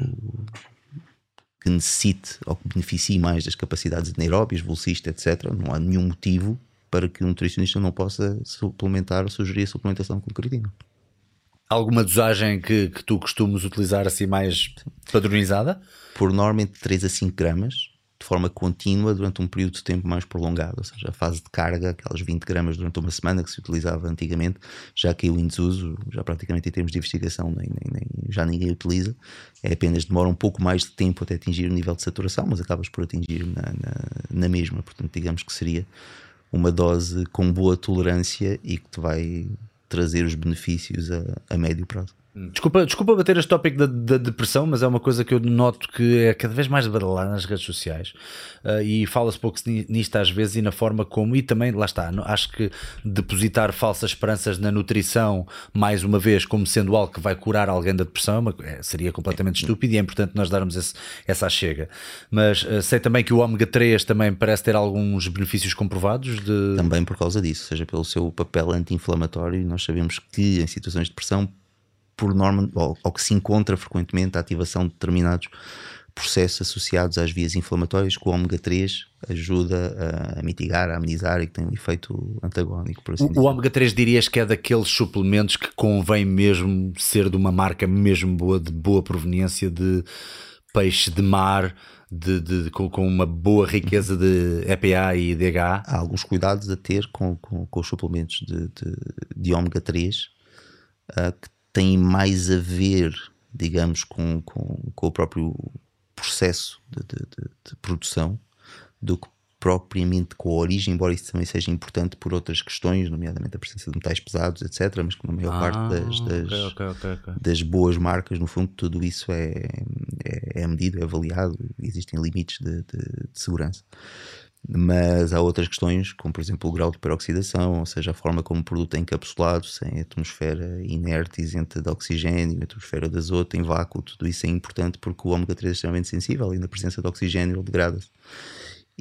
que necessite ou que beneficie mais das capacidades anaeróbias, velocista, etc., não há nenhum motivo para que um nutricionista não possa suplementar ou sugerir a suplementação com creatina. Alguma dosagem que, que tu costumas utilizar assim mais padronizada? Por norma entre 3 a 5 gramas de forma contínua durante um período de tempo mais prolongado, ou seja, a fase de carga, aquelas 20 gramas durante uma semana que se utilizava antigamente, já caiu em desuso, já praticamente em termos de investigação nem, nem, nem, já ninguém utiliza, é apenas demora um pouco mais de tempo até atingir o nível de saturação, mas acabas por atingir na, na, na mesma, portanto digamos que seria uma dose com boa tolerância e que te vai trazer os benefícios a, a médio prazo. Desculpa, desculpa bater este tópico da, da, depressão, mas é uma coisa que eu noto que é cada vez mais badalada nas redes sociais uh, e fala-se pouco nisto às vezes e na forma como, e também, lá está, acho que depositar falsas esperanças na nutrição, mais uma vez, como sendo algo que vai curar alguém da depressão, é, seria completamente estúpido e é importante nós darmos esse, essa chega. Mas uh, sei também que o ômega 3 também parece ter alguns benefícios comprovados. De... Também por causa disso, seja pelo seu papel anti-inflamatório, nós sabemos que em situações de depressão por norma, ou, ou, que se encontra frequentemente a ativação de determinados processos associados às vias inflamatórias que o ômega 3 ajuda a, mitigar, a amenizar e que tem um efeito antagónico. Por assim o, o ômega 3 dirias que é daqueles suplementos que convém mesmo ser de uma marca mesmo boa, de boa proveniência, de peixe de mar, de, de, com, com, uma boa riqueza de EPA e DHA? Há alguns cuidados a ter com, com, com os suplementos de, de, de ômega 3 uh, que têm mais a ver, digamos, com, com, com o próprio processo de, de produção do que propriamente com a origem, embora isso também seja importante por outras questões, nomeadamente a presença de metais pesados, etc. Mas que na maior ah, parte das, das, okay, okay, okay, das, boas marcas, no fundo, tudo isso é, é, é medido, é avaliado, existem limites de, de, de, segurança. Mas há outras questões, como por exemplo o grau de peroxidação, ou seja, a forma como o produto é encapsulado, sem atmosfera inerte, isenta de oxigênio, atmosfera de azoto, em vácuo, tudo isso é importante porque o ômega 3 é extremamente sensível e na presença de oxigênio ele degrada-se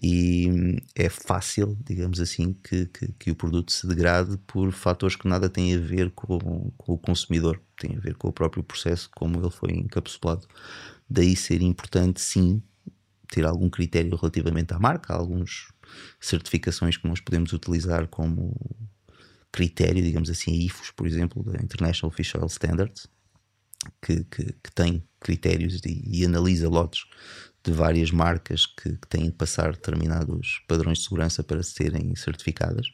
e hum, é fácil, digamos assim, que, que, que, o produto se degrade por fatores que nada têm a ver com, com, o consumidor, tem a ver com o próprio processo, como ele foi encapsulado. Daí ser importante, sim, ter algum critério relativamente à marca, algumas certificações que nós podemos utilizar como critério, digamos assim, a IFOS, por exemplo, da International Fish Oil Standards, que, que, que tem critérios e, e analisa lotes de várias marcas que, que, têm de passar determinados padrões de segurança para serem certificadas.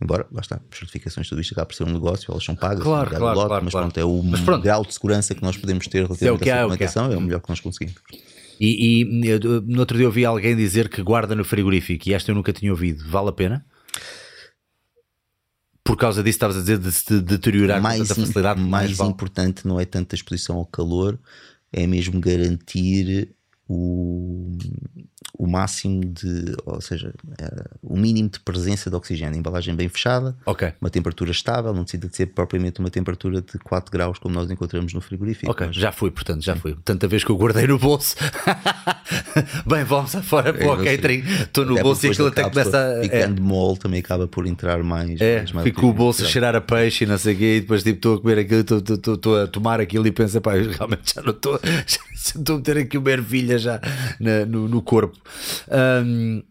Embora, lá está, certificações, tudo isto acaba por ser um negócio, elas são pagas, claro, claro, lote, claro, mas claro. pronto, é o mas pronto. grau de segurança que nós podemos ter relativamente é à documentação, é, é. é o melhor que nós conseguimos. E, e, no outro dia ouvi alguém dizer que guarda no frigorífico, e esta eu nunca tinha ouvido. Vale a pena? Por causa disso, estavas a dizer de se deteriorar mais, com tanta facilidade. Mais, mais vale. importante não é tanto a exposição ao calor, é mesmo garantir o, o máximo de, ou seja, o mínimo de presença de oxigênio, embalagem bem fechada, okay. uma temperatura estável, não precisa de ser propriamente uma temperatura de 4 graus como nós encontramos no frigorífico. Ok, mas... já fui, portanto, já fui. Tanta vez que eu guardei no bolso. bem, vamos afora para o catering. Estou no bolso e aquilo até começa a. Ficando é. mole também acaba por entrar mais. É, mais fico o bolso a cheirar a peixe e não sei o quê, e depois tipo, estou a comer aquilo, estou a tomar aquilo e penso, pá, realmente já não estou. Estou a meter aqui uma ervilha já no, no, corpo. Um,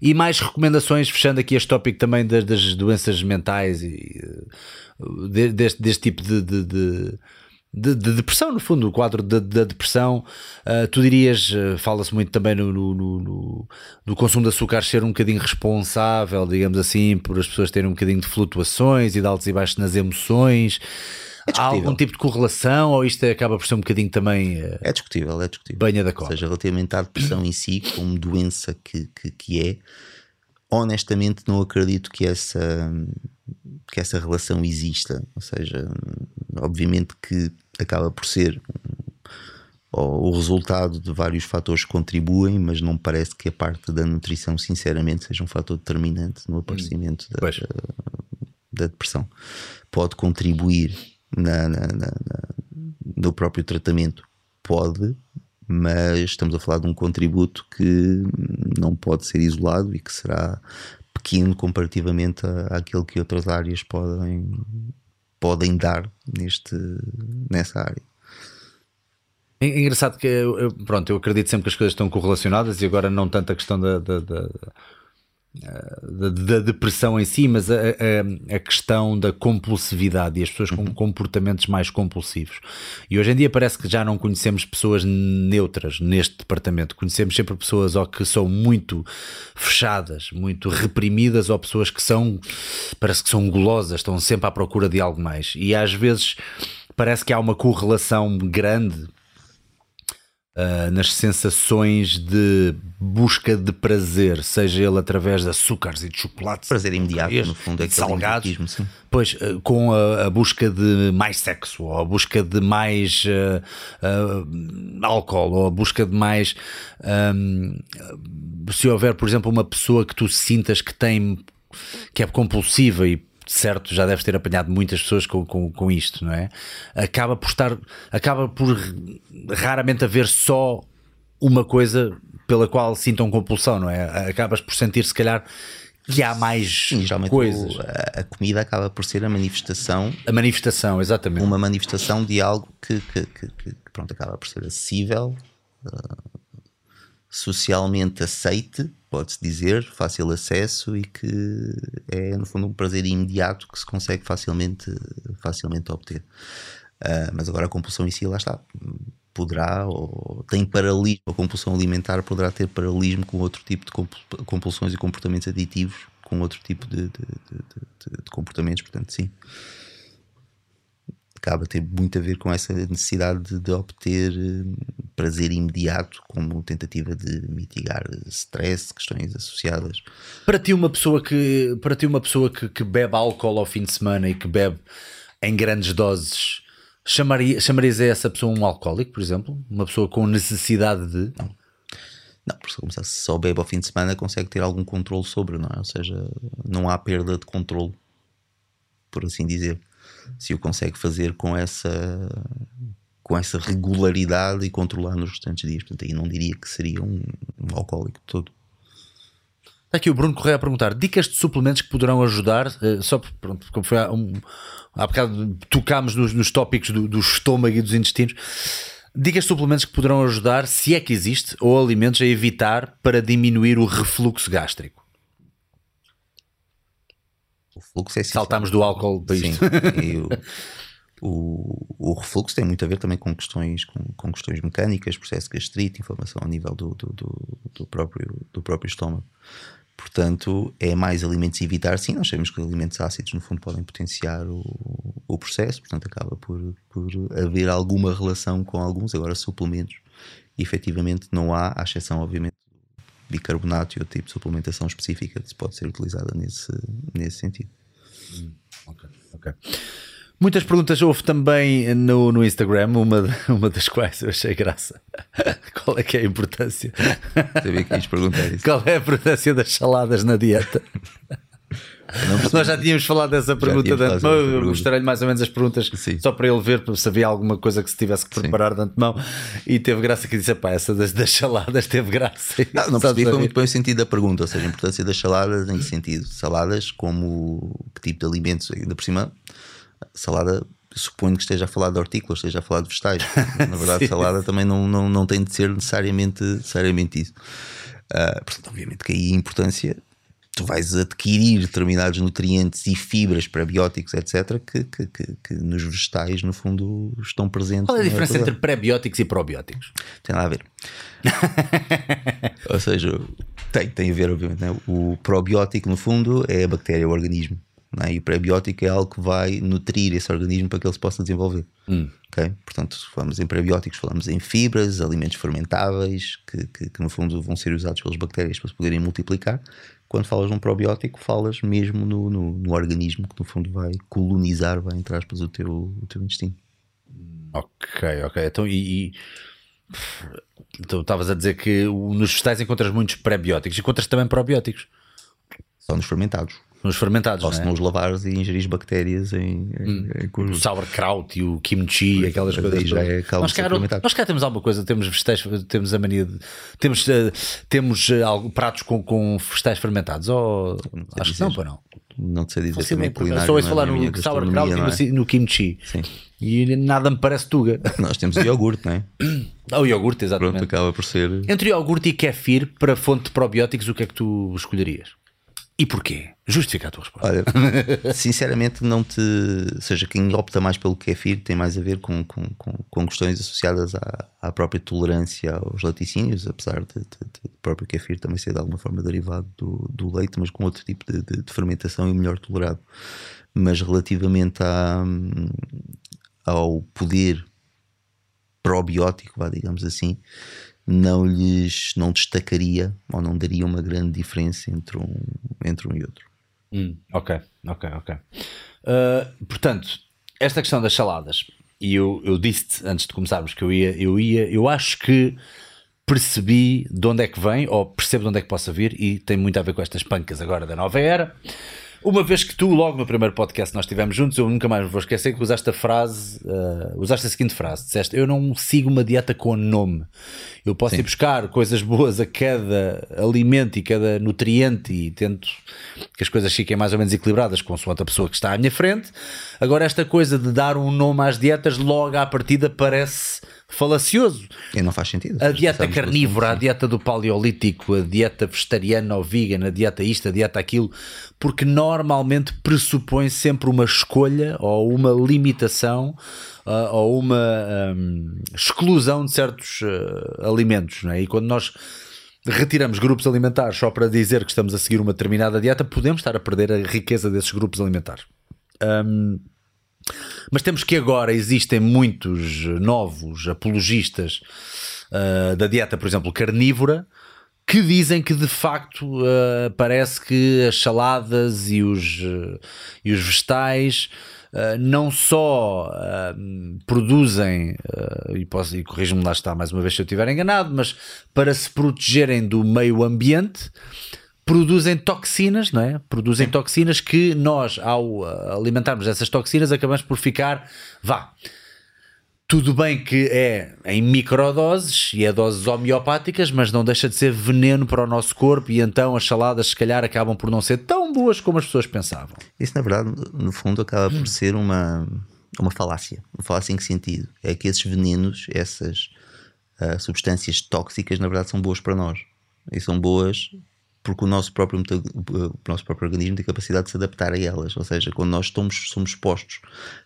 e mais recomendações, fechando aqui este tópico também das, das doenças mentais e de, deste, deste tipo de, de, de de, de, depressão, no fundo, o quadro da de, de depressão. Uh, tu dirias, uh, fala-se muito também no, no, no, no, consumo de açúcar ser um bocadinho responsável, digamos assim, por as pessoas terem um bocadinho de flutuações e de altos e baixos nas emoções. É Há algum tipo de correlação ou isto acaba por ser um bocadinho também. Uh, é discutível, é discutível. Banha da cola. Ou seja, relativamente à depressão em si, como doença que, que, que é, honestamente não acredito que essa, que essa relação exista. Ou seja, obviamente que acaba por ser o resultado de vários fatores que contribuem, mas não parece que a parte da nutrição, sinceramente, seja um fator determinante no aparecimento hum, da, da, depressão. Pode contribuir na, na, na, no próprio tratamento? Pode, mas estamos a falar de um contributo que não pode ser isolado e que será pequeno comparativamente àquilo que outras áreas podem, podem dar neste, nessa área. É engraçado que pronto, eu acredito sempre que as coisas estão correlacionadas e agora não tanto a questão da, da, da da, da, depressão em si, mas a, a, a, questão da compulsividade e as pessoas com uhum. comportamentos mais compulsivos. E hoje em dia parece que já não conhecemos pessoas neutras neste departamento. Conhecemos sempre pessoas ou que são muito fechadas, muito reprimidas, ou pessoas que são, parece que são gulosas, estão sempre à procura de algo mais. E às vezes parece que há uma correlação grande Uh, nas sensações de busca de prazer, seja ele através de açúcares e de chocolates, prazer imediato, no fundo, é salgados, pois uh, com a, a, busca de mais sexo, ou a busca de mais uh, álcool, ou a busca de mais. Um, se houver, por exemplo, uma pessoa que tu sintas que tem que é compulsiva e certo, já deves ter apanhado muitas pessoas com, com, com isto, não é? Acaba por estar, acaba por raramente haver só uma coisa pela qual sintam compulsão, não é? Acabas por sentir, se calhar, que há mais Sim, coisas. a comida acaba por ser a manifestação. A manifestação, exatamente. Uma manifestação de algo que, que, que, que pronto, acaba por ser acessível. Uh, socialmente aceite, pode-se dizer, fácil acesso e que é no fundo um prazer imediato que se consegue facilmente, facilmente obter. Uh, mas agora a compulsão em si, lá está, poderá ou tem paralelismo, a compulsão alimentar poderá ter paralelismo com outro tipo de compulsões e comportamentos aditivos, com outro tipo de, de, de, de comportamentos, portanto, sim acaba a ter muito a ver com essa necessidade de, obter eh, prazer imediato como tentativa de mitigar stress, questões associadas. Para ti uma pessoa que para ti uma pessoa que, que bebe álcool ao fim de semana e que bebe em grandes doses, chamaria, chamarias a essa pessoa um alcoólico, por exemplo? Uma pessoa com necessidade de não. Não, porque se começar só bebe ao fim de semana consegue ter algum controle sobre, não é? Ou seja, não há perda de controle, por assim dizer se o consegue fazer com essa com essa regularidade e controlar nos restantes dias. Portanto, aí não diria que seria um, um alcoólico todo. Está aqui o Bruno Correia a perguntar: dicas de suplementos que poderão ajudar, uh, só pronto, como foi há, um, há bocado tocámos nos, nos tópicos do, do, estômago e dos intestinos. Dicas de suplementos que poderão ajudar, se é que existe, ou alimentos a evitar para diminuir o refluxo gástrico. O fluxo é Saltamos do álcool para isto. Sim, o, o, refluxo tem muito a ver também com questões, com, com questões mecânicas, processo de gastrite, inflamação a nível do, do, do, do, próprio, do próprio estômago. Portanto, é mais alimentos evitar. Sim, nós sabemos que alimentos ácidos, no fundo, podem potenciar o, o processo, portanto, acaba por, por haver alguma relação com alguns. Agora, suplementos, efetivamente, não há, à exceção, obviamente, bicarbonato e outro tipo de suplementação específica que pode ser utilizada nesse, nesse sentido. Hum, ok, ok. Muitas perguntas houve também no, no Instagram, uma, uma das quais eu achei graça. Qual é que é a importância? Sabia que ias perguntar isso. Qual é a importância das saladas na dieta? Nós já tínhamos falado dessa pergunta de antemão. Eu mostrei-lhe mais ou menos as perguntas Sim. só para ele ver se havia alguma coisa que se tivesse que preparar Sim. de antemão. E teve graça que disse: pá, essa das, das saladas teve graça. Não, não percebi, foi muito bem o sentido da pergunta, ou seja, a importância das saladas em que sentido? Saladas como que tipo de alimentos? Ainda por cima, salada suponho que esteja a falar de hortícolas, esteja a falar de vegetais. Na verdade, salada também não, não, não tem de ser necessariamente, necessariamente isso. Uh, portanto, obviamente que aí a importância tu vais adquirir determinados nutrientes e fibras prebióticos, etc., que, que, que, que, nos vegetais, no fundo, estão presentes. Qual é a diferença entre prebióticos e probióticos? Tem lá a ver. Ou seja, tem, tem a ver, obviamente. Né? O probiótico, no fundo, é a bactéria, o organismo. É? E o prebiótico é algo que vai nutrir esse organismo para que ele se possa desenvolver. Hum. Okay? Portanto, falamos em prebióticos, falamos em fibras, alimentos fermentáveis, que, que, que, no fundo vão ser usados pelas bactérias para se poderem multiplicar quando falas num probiótico, falas mesmo no, no, no, organismo que no fundo vai colonizar, vai entre aspas, o teu, o teu intestino. Ok, ok. Então, e, e... Então, estavas a dizer que nos vegetais encontras muitos prebióticos, encontras também probióticos? Só nos fermentados nos fermentados. Ou se não os lavares e ingerir bactérias em, hum. em, O sauerkraut e o kimchi, aquelas coisas. Já é nós, cá, nós cá temos alguma coisa, temos vegetais, temos a mania de. Temos, uh, temos uh, pratos com, com vegetais fermentados? Ou, acho que não, para não. Não te sei dizer também culinário. Só ouço é falar no sauerkraut e no, no kimchi. Sim. E nada me parece tuga. Nós temos o iogurte, não é? Ah, o iogurte, exatamente. Pronto, acaba por ser. Entre iogurte e kefir, para fonte de probióticos, o que é que tu escolherias? E porquê? Justifica a tua resposta. Olha, sinceramente, não te. seja, quem opta mais pelo kefir tem mais a ver com, com, com, com questões associadas à, à, própria tolerância aos laticínios, apesar de, de, de, o próprio kefir também ser de alguma forma derivado do, do leite, mas com outro tipo de, de, fermentação e melhor tolerado. Mas relativamente à, ao poder probiótico, vá, digamos assim, não lhes não destacaria ou não daria uma grande diferença entre um, entre um e outro. Hum, ok, ok, ok. Uh, portanto, esta questão das saladas, e eu, eu disse antes de começarmos que eu ia, eu ia, eu acho que percebi de onde é que vem, ou percebo de onde é que possa vir, e tem muito a ver com estas pancas agora da nova era. Uma vez que tu, logo no primeiro podcast nós estivemos juntos, eu nunca mais me vou esquecer que usaste a frase, uh, usaste a seguinte frase: disseste, eu não sigo uma dieta com nome. Eu posso Sim. ir buscar coisas boas a cada alimento e cada nutriente e tento que as coisas fiquem mais ou menos equilibradas com a pessoa que está à minha frente. Agora, esta coisa de dar um nome às dietas, logo à partida parece falacioso. E não faz sentido. A dieta carnívora, a dieta do paleolítico, a dieta vegetariana ou vegan, a dieta isto, a dieta aquilo, porque normalmente pressupõe sempre uma escolha ou uma limitação ah, ou uma hum, exclusão de certos ah, alimentos. Não é? E quando nós retiramos grupos alimentares só para dizer que estamos a seguir uma determinada dieta, podemos estar a perder a riqueza desses grupos alimentares. Hum, mas temos que agora existem muitos novos apologistas ah, da dieta, por exemplo, carnívora, que dizem que de facto ah, parece que as saladas e os, ah, e os vegetais ah, não só ah, produzem, ah, e, e corrijo-me lá está mais uma vez se eu estiver enganado, mas para se protegerem do meio ambiente, produzem toxinas, não é? Produzem toxinas que nós, ao ah, alimentarmos essas toxinas, acabamos por ficar, vá. Tudo bem que é em microdoses e é doses homeopáticas, mas não deixa de ser veneno para o nosso corpo e então as saladas se calhar acabam por não ser tão boas como as pessoas pensavam. Isso, na verdade, no fundo, acaba por ser uma, uma falácia. Uma falácia em que sentido? É que esses venenos, essas ah, substâncias tóxicas, na verdade, são boas para nós. E são boas porque o nosso próprio, o nosso próprio organismo tem capacidade de se adaptar a elas. Ou seja, quando nós estamos, somos expostos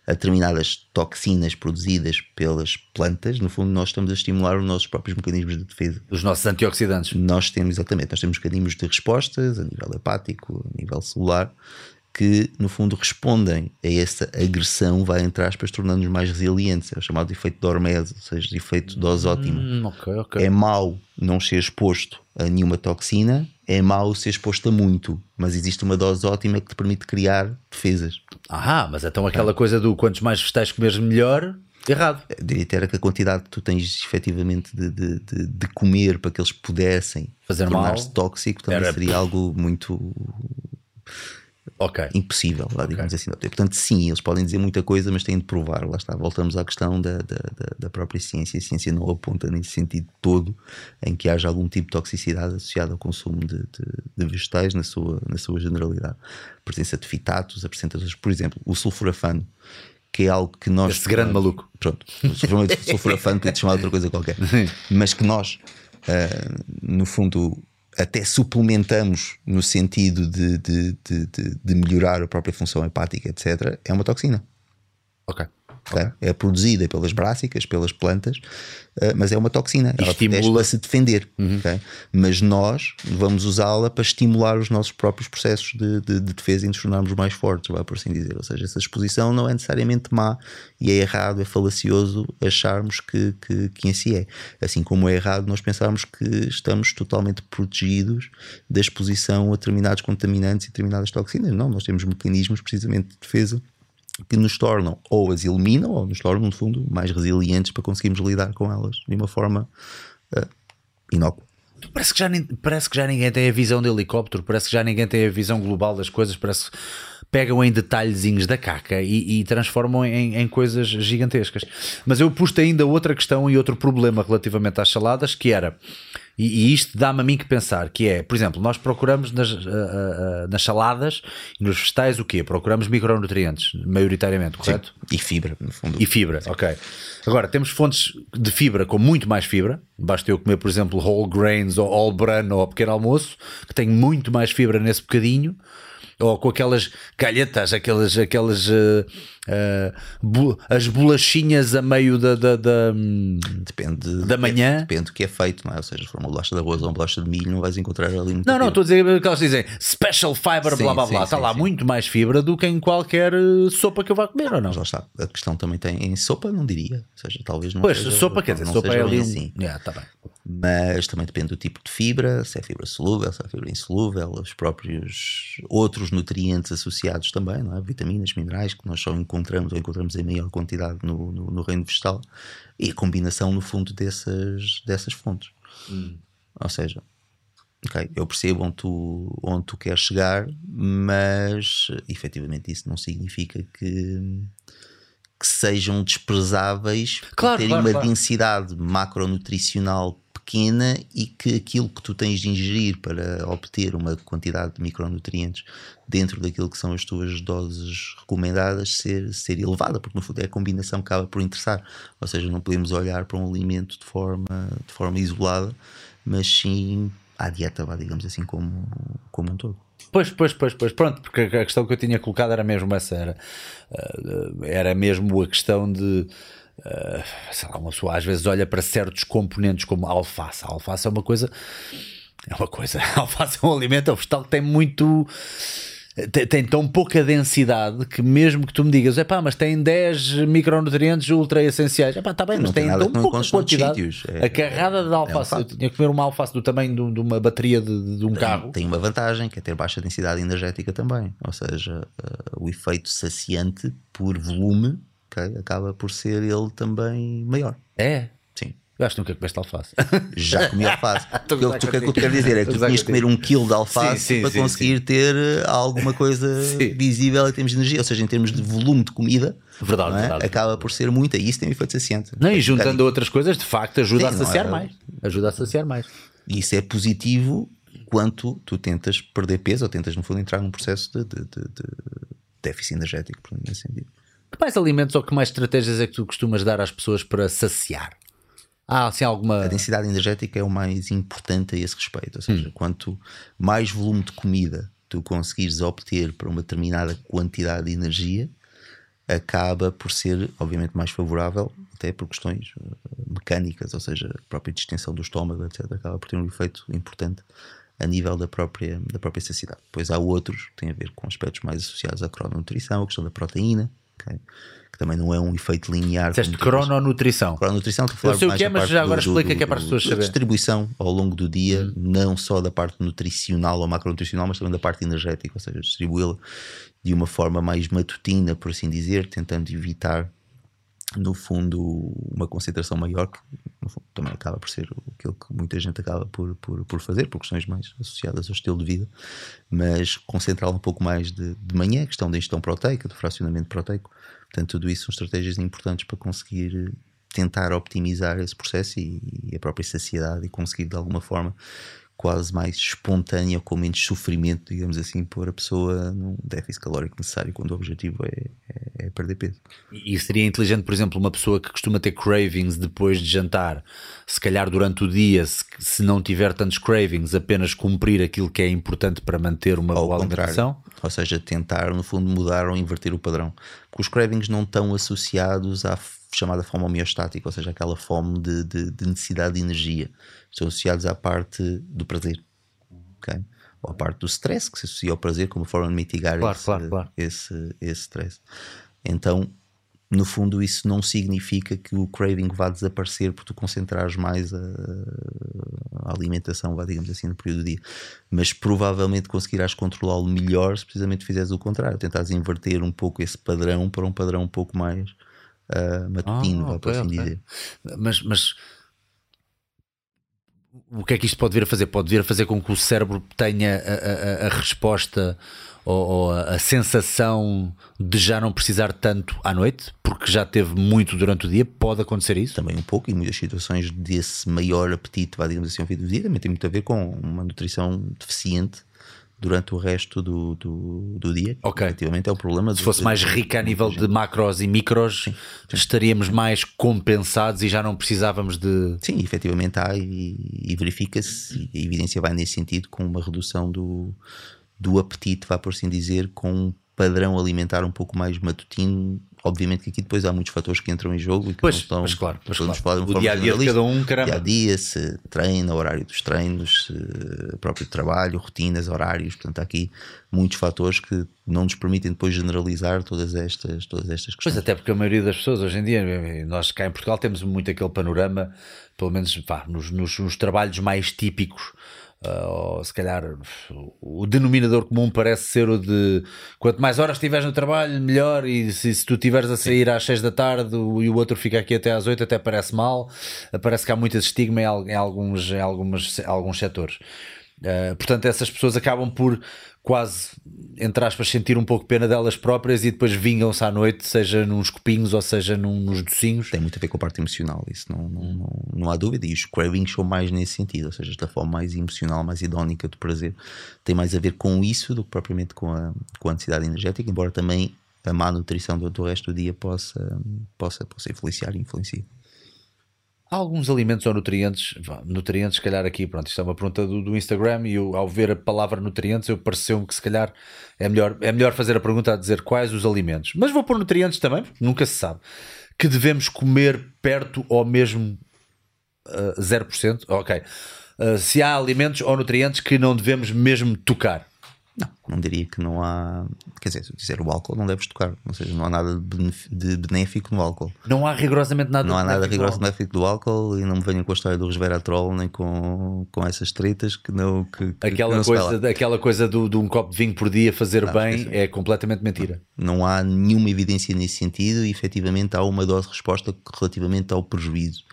a determinadas toxinas produzidas pelas plantas, no fundo, nós estamos a estimular os nossos próprios mecanismos de defesa. Os nossos antioxidantes. Nós temos, exatamente, nós temos mecanismos de respostas a nível hepático, a nível celular, que no fundo respondem a essa agressão, vai entre aspas, tornando-nos mais resilientes. É o chamado efeito de Hormese, ou seja, efeito dose ótima. Hum, ok, ok. É mau não ser exposto a nenhuma toxina, é mau ser exposto a muito, mas existe uma dose ótima que te permite criar defesas. Ah, mas então aquela coisa do quantos mais vegetais comeres melhor, errado. Eu diria até era que a quantidade que tu tens efetivamente de, de, de, de comer para que eles pudessem tornar-se tóxico também Era- seria algo muito Ok. impossível, lá, digamos assim. Portanto, sim, eles podem dizer muita coisa, mas têm de provar. Lá está, voltamos à questão da, da, da- própria ciência. A ciência não aponta nesse sentido todo em que haja algum tipo de toxicidade associada ao consumo de, de- de vegetais na sua, na sua generalidade. A presença de fitatos, a presença, de- por exemplo, o sulforafano, que é algo que nós. Esse grande maluco. Pronto, o sulforafano- sulforafano podia chamar outra coisa qualquer, mas que nós, ah, no fundo, até suplementamos no sentido de, de, de, de- melhorar a própria função hepática, etc., é uma toxina. Ok. Ok? É produzida pelas brássicas, pelas plantas, ah, mas é uma toxina. Ela estimula- protege para se defender. ok? Mas nós vamos usá-la para estimular os nossos próprios processos de, de- de defesa e nos tornarmos mais fortes, vai por assim dizer. Ou seja, essa exposição não é necessariamente má e é errado, é falacioso acharmos que, que, que em si é. Assim como é errado nós pensarmos que estamos totalmente protegidos da exposição a determinados contaminantes e determinadas toxinas. Não, nós temos mecanismos precisamente de defesa que nos tornam ou as eliminam ou nos tornam, no fundo, mais resilientes para conseguirmos lidar com elas de uma forma ah, inócua. Parece que, já, parece que já ninguém tem a visão de helicóptero, parece que já ninguém tem a visão global das coisas, parece que pegam em detalhezinhos da caca e, e transformam em, em coisas gigantescas. Mas eu pus ainda outra questão e outro problema relativamente às saladas, que era, e, e isto dá-me a mim que pensar, que é, por exemplo, nós procuramos nas, ah, ah, nas saladas e nos vegetais o quê? Procuramos micronutrientes, maioritariamente, correto? E fibra, no fundo. E fibra, ok. Agora, temos fontes de fibra com muito mais fibra. Basta eu comer, por exemplo, whole grains ou all bran ou pequeno almoço, que tem muito mais fibra nesse bocadinho. Ou com aquelas galhetas, aquelas, aquelas eh, bu- as bolachinhas a meio da, da, da, hum, Depende Da manhã? Depende do que é feito, não é? Ou seja, se for uma bolacha de arroz ou uma bolacha de milho, não vais encontrar ali muita Não, não, estou a dizer que elas dizem special fiber, Sim, blá blá sim, blá. sim, Está lá muito mais fibra do que em qualquer eh, sopa que eu vá comer, ou não? Mas lá está. A questão também tem em sopa, não diria. Ou seja, talvez não Pois, seja- sopa quer dizer, não sopa é ali assim. Yeah, tá bem. mas também depende do tipo de fibra, se é fibra solúvel, se é fibra insolúvel, os próprios outros nutrientes associados também, não é? vitaminas, minerais, que nós só encontramos ou encontramos em maior quantidade no, no, no reino vegetal, e a combinação, no fundo, dessas, dessas fontes. Ou seja, ok, eu percebo onde tu, onde tu queres chegar, mas efetivamente isso não significa que, que sejam desprezáveis por Claro, terem claro, uma claro. densidade macronutricional pequena e que aquilo que tu tens de ingerir para obter uma quantidade de micronutrientes dentro daquilo que são as tuas doses recomendadas ser, ser elevada, porque no fundo é a combinação que acaba por interessar. Ou seja, não podemos olhar para um alimento de forma, de forma isolada, mas sim à dieta, digamos assim, como, como um todo. Pois, pois, pois, pois, pronto, porque a questão que eu tinha colocado era mesmo essa, era, eh, era mesmo a questão de uh, sei lá, uma pessoa às vezes olha para certos componentes como alface. A alface é uma coisa, é uma coisa, a alface é um alimento, é um vegetal que tem muito tem, tem, tão pouca densidade que mesmo que tu me digas, é pá, mas tem 10 micronutrientes ultra essenciais, é pá, está bem, mas tem tão pouca quantidade. É, a carrada de alface, é um eu tinha que comer uma alface do tamanho de, uma bateria de, de um tem, carro. Tem uma vantagem que é ter baixa densidade energética também, ou seja, uh, o efeito saciante por volume acaba por ser ele também maior. É? Sim. Eu acho que nunca comeste alface. Já comi alface. o que eu quero quero dizer é que tu tinhas de comer um quilo de alface sim, sim, para sim, conseguir ter eh, alguma coisa visível em termos de energia, ou seja, em termos de volume de comida. Verdade, é? verdade. Acaba por ser muita e isso tem um efeito saciante. Não, e juntando outras coisas, de facto, ajuda a saciar é... mais. Ajuda a saciar mais. E isso é positivo quanto tu tentas perder peso ou tentas, no fundo, entrar num processo de, de, de, de déficit energético, nesse sentido. Que mais alimentos ou que mais estratégias é que tu costumas dar às pessoas para saciar? Ah, assim, alguma. A densidade energética é o mais importante a esse respeito. Ou seja, hum. quanto mais volume de comida tu conseguires obter para uma determinada quantidade de energia, acaba por ser, obviamente, mais favorável, até por questões eh, mecânicas, ou seja, a própria distensão do estômago, etc., acaba por ter um efeito importante a nível da própria, da própria saciedade. Depois há outros que têm a ver com aspectos mais associados à crononutrição, a questão da proteína, okay? que também não é um efeito linear. Dizeste crononutrição. Crononutrição, que Eu sei o que é, mas já agora do, explica do, que é para as pessoas saberem. distribuição ao longo do dia, hum. não só da parte nutricional ou macronutricional, mas também da parte energética, ou seja, distribuí-la de uma forma mais matutina, por assim dizer, tentando evitar no fundo uma concentração maior que fundo, também acaba por ser aquilo que muita gente acaba por, por, por fazer por questões mais associadas ao estilo de vida mas concentrá-lo um pouco mais de, de manhã, questão da ingestão proteica do fracionamento proteico Portanto, tudo isso são estratégias importantes para conseguir tentar optimizar esse processo e, e a própria saciedade e conseguir de alguma forma quase mais espontânea, com menos sofrimento, digamos assim, pôr a pessoa num déficit calórico necessário quando o objetivo é, é, é, perder peso. E seria inteligente, por exemplo, uma pessoa que costuma ter cravings depois de jantar, se calhar durante o dia, se, se não tiver tantos cravings, apenas cumprir aquilo que é importante para manter uma Ao boa alimentação? Ou seja, tentar, no fundo, mudar ou inverter o padrão. Porque os cravings não estão associados à chamada fome homeostática, ou seja, aquela fome de, de, de necessidade de energia. Estão associados à parte do prazer. Okay? Ou à parte do stress, que se associa ao prazer como forma de mitigar claro, esse, claro, claro. esse, esse stress. Então, no fundo, isso não significa que o craving vá desaparecer por tu concentrares mais a, a alimentação, vá, digamos assim, no período do dia. Mas provavelmente conseguirás controlá-lo melhor se precisamente fizeres o contrário, tentares inverter um pouco esse padrão para um padrão um pouco mais uh, matutino, okay, por assim okay. dizer. Mas, mas o que é que isto pode vir a fazer? Pode vir a fazer com que o cérebro tenha a, a, a resposta ou, ou, a sensação de já não precisar tanto à noite, porque já teve muito durante o dia? Pode acontecer isso? Também um pouco, e muitas situações desse maior apetite, digamos assim, ao fim do dia, também tem muito a ver com uma nutrição deficiente durante o resto do, do, do dia. Ok. Efetivamente é o problema. Se fosse mais rica a nível de macros e micros, sim, sim. estaríamos mais compensados e já não precisávamos de. Sim, efetivamente há e, e verifica-se, a evidência vai nesse sentido com uma redução do, do apetite, vá por assim dizer, com um padrão alimentar um pouco mais matutino Obviamente que aqui depois há muitos fatores que entram em jogo e que pois, não estão. Mas claro, mas claro. o dia a dia de cada um, caramba. Dia a dia, se treina, horário dos treinos, próprio trabalho, rotinas, horários. Portanto, há aqui muitos fatores que não nos permitem depois generalizar todas estas, todas estas questões. Pois, até porque a maioria das pessoas hoje em dia, nós cá em Portugal temos muito aquele panorama, pelo menos pá, nos, nos, nos trabalhos mais típicos Uh, ou se calhar o denominador comum parece ser o de quanto mais horas estiveres no trabalho, melhor. E se, se tu estiveres a sair Sim. às 6 da tarde e o outro fica aqui até às 8, até parece mal. Uh, parece que há muito estigma em, em, alguns, em algumas, alguns setores. Uh, portanto, essas pessoas acabam por quase, entre aspas, sentir um pouco pena delas próprias e depois vingam-se à noite, seja nos copinhos ou seja num, nos docinhos. Tem muito a ver com a parte emocional, isso não, não, não, não, há dúvida. E os cravings são mais nesse sentido, ou seja, esta forma mais emocional, mais idónica do prazer, tem mais a ver com isso do que propriamente com a, com a necessidade energética, embora também a má nutrição do, do resto do dia possa, possa, possa influenciar e influencia. Alguns alimentos ou nutrientes, nutrientes, se calhar aqui, pronto, isto é uma pergunta do, do Instagram e eu, ao ver a palavra nutrientes, eu pareceu-me que se calhar é melhor, é melhor fazer a pergunta a dizer quais os alimentos. Mas vou pôr nutrientes também, nunca se sabe, que devemos comer perto ou mesmo uh, 0%. Ok. Uh, se há alimentos ou nutrientes que não devemos mesmo tocar. Não, não diria que não há. Quer dizer, se dizer o álcool, não deves tocar. Ou seja, não há nada de benéfico no álcool. Não há rigorosamente nada Não há nada rigorosamente benéfico do álcool e não me venham com a história do resveratrol nem com, com essas tretas que não. Que, que aquela, não coisa, aquela coisa do, de um copo de vinho por dia fazer não, bem é completamente mentira. Não, não, há nenhuma evidência nesse sentido e efetivamente há uma dose de resposta relativamente ao prejuízo.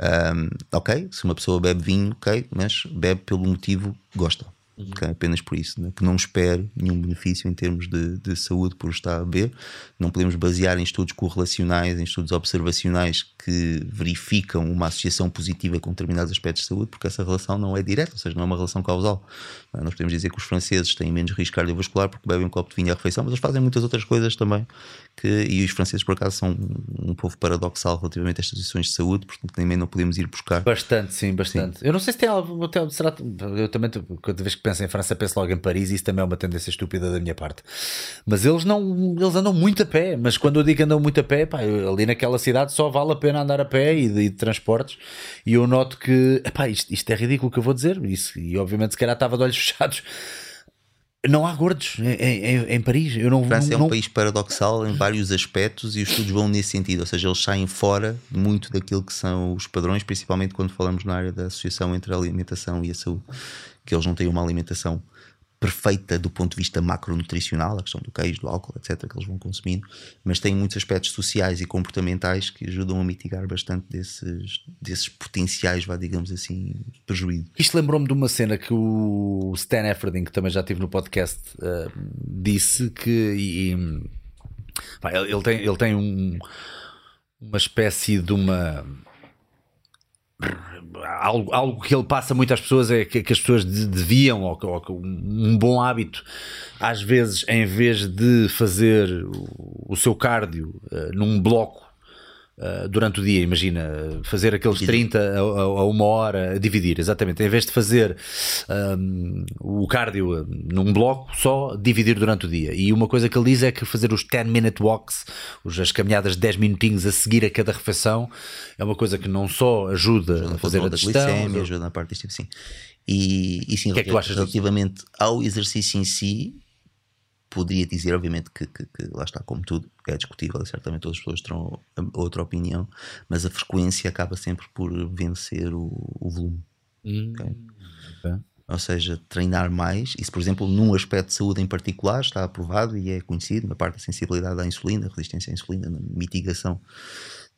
Um, ok, se uma pessoa bebe vinho, ok, mas bebe pelo motivo que gosta okay? apenas por isso, né? que não espere nenhum benefício em termos de, de saúde por estar a beber. Não podemos basear em estudos correlacionais, em estudos observacionais que verificam uma associação positiva com determinados aspectos de saúde, porque essa relação não é direta, ou seja, não é uma relação causal. Nós podemos dizer que os franceses têm menos risco cardiovascular porque bebem um copo de vinho à refeição, mas eles fazem muitas outras coisas também. Que, e os franceses, por acaso, são um povo paradoxal relativamente a estas situações de saúde, portanto, nem não podemos ir buscar. Bastante, sim, bastante. Sim. Eu não sei se tem algo. Será, eu também, cada vez que penso em França, penso logo em Paris, e isso também é uma tendência estúpida da minha parte. Mas eles não, eles andam muito a pé. Mas quando eu digo que andam muito a pé, pá, ali naquela cidade só vale a pena andar a pé e de, de transportes. E eu noto que, isto, isto é ridículo o que eu vou dizer. Isso, e obviamente, se calhar estava de olhos fechados. Não há gordos em, em, em Paris. Eu não, França não, é um país paradoxal em vários aspectos e os estudos vão nesse sentido, ou seja, eles saem fora muito daquilo que são os padrões, principalmente quando falamos na área da associação entre a alimentação e a saúde, que eles não têm uma alimentação perfeita do ponto de vista macronutricional, a questão do queijo, do álcool, etc., que eles vão consumindo, mas tem muitos aspectos sociais e comportamentais que ajudam a mitigar bastante desses, desses potenciais, vá, digamos assim, prejuízos. Isto lembrou-me de uma cena que o Stan Efferding, que também já tive no podcast, uh, disse que. E, pá, ele, tem, ele tem um, uma espécie de uma algo, algo que ele passa muito às pessoas é que, que as pessoas deviam, ou, ou, um bom hábito, às vezes, em vez de fazer o, o seu cardio uh, num bloco Uh, durante o dia, imagina, fazer aqueles dividir. 30 a, a, uma hora, a dividir, exatamente, em vez de fazer um, o cardio num bloco, só dividir durante o dia. E uma coisa que ele diz é que fazer os 10 minute walks, as caminhadas de 10 minutinhos a seguir a cada refeição, é uma coisa que não só ajuda, ajuda a fazer a digestão, glicemia, ajuda na parte tipo, sim. E, e sim, que é que relativamente ao exercício em si, poderia dizer, obviamente, que, que, que, lá está, como tudo, é discutível certamente todas as pessoas terão outra opinião, mas a frequência acaba sempre por vencer o, o volume. Hum, okay? Okay. Ou seja, treinar mais, isso, por exemplo, num aspecto de saúde em particular, está aprovado e é conhecido na parte da sensibilidade à insulina, resistência à insulina, na mitigação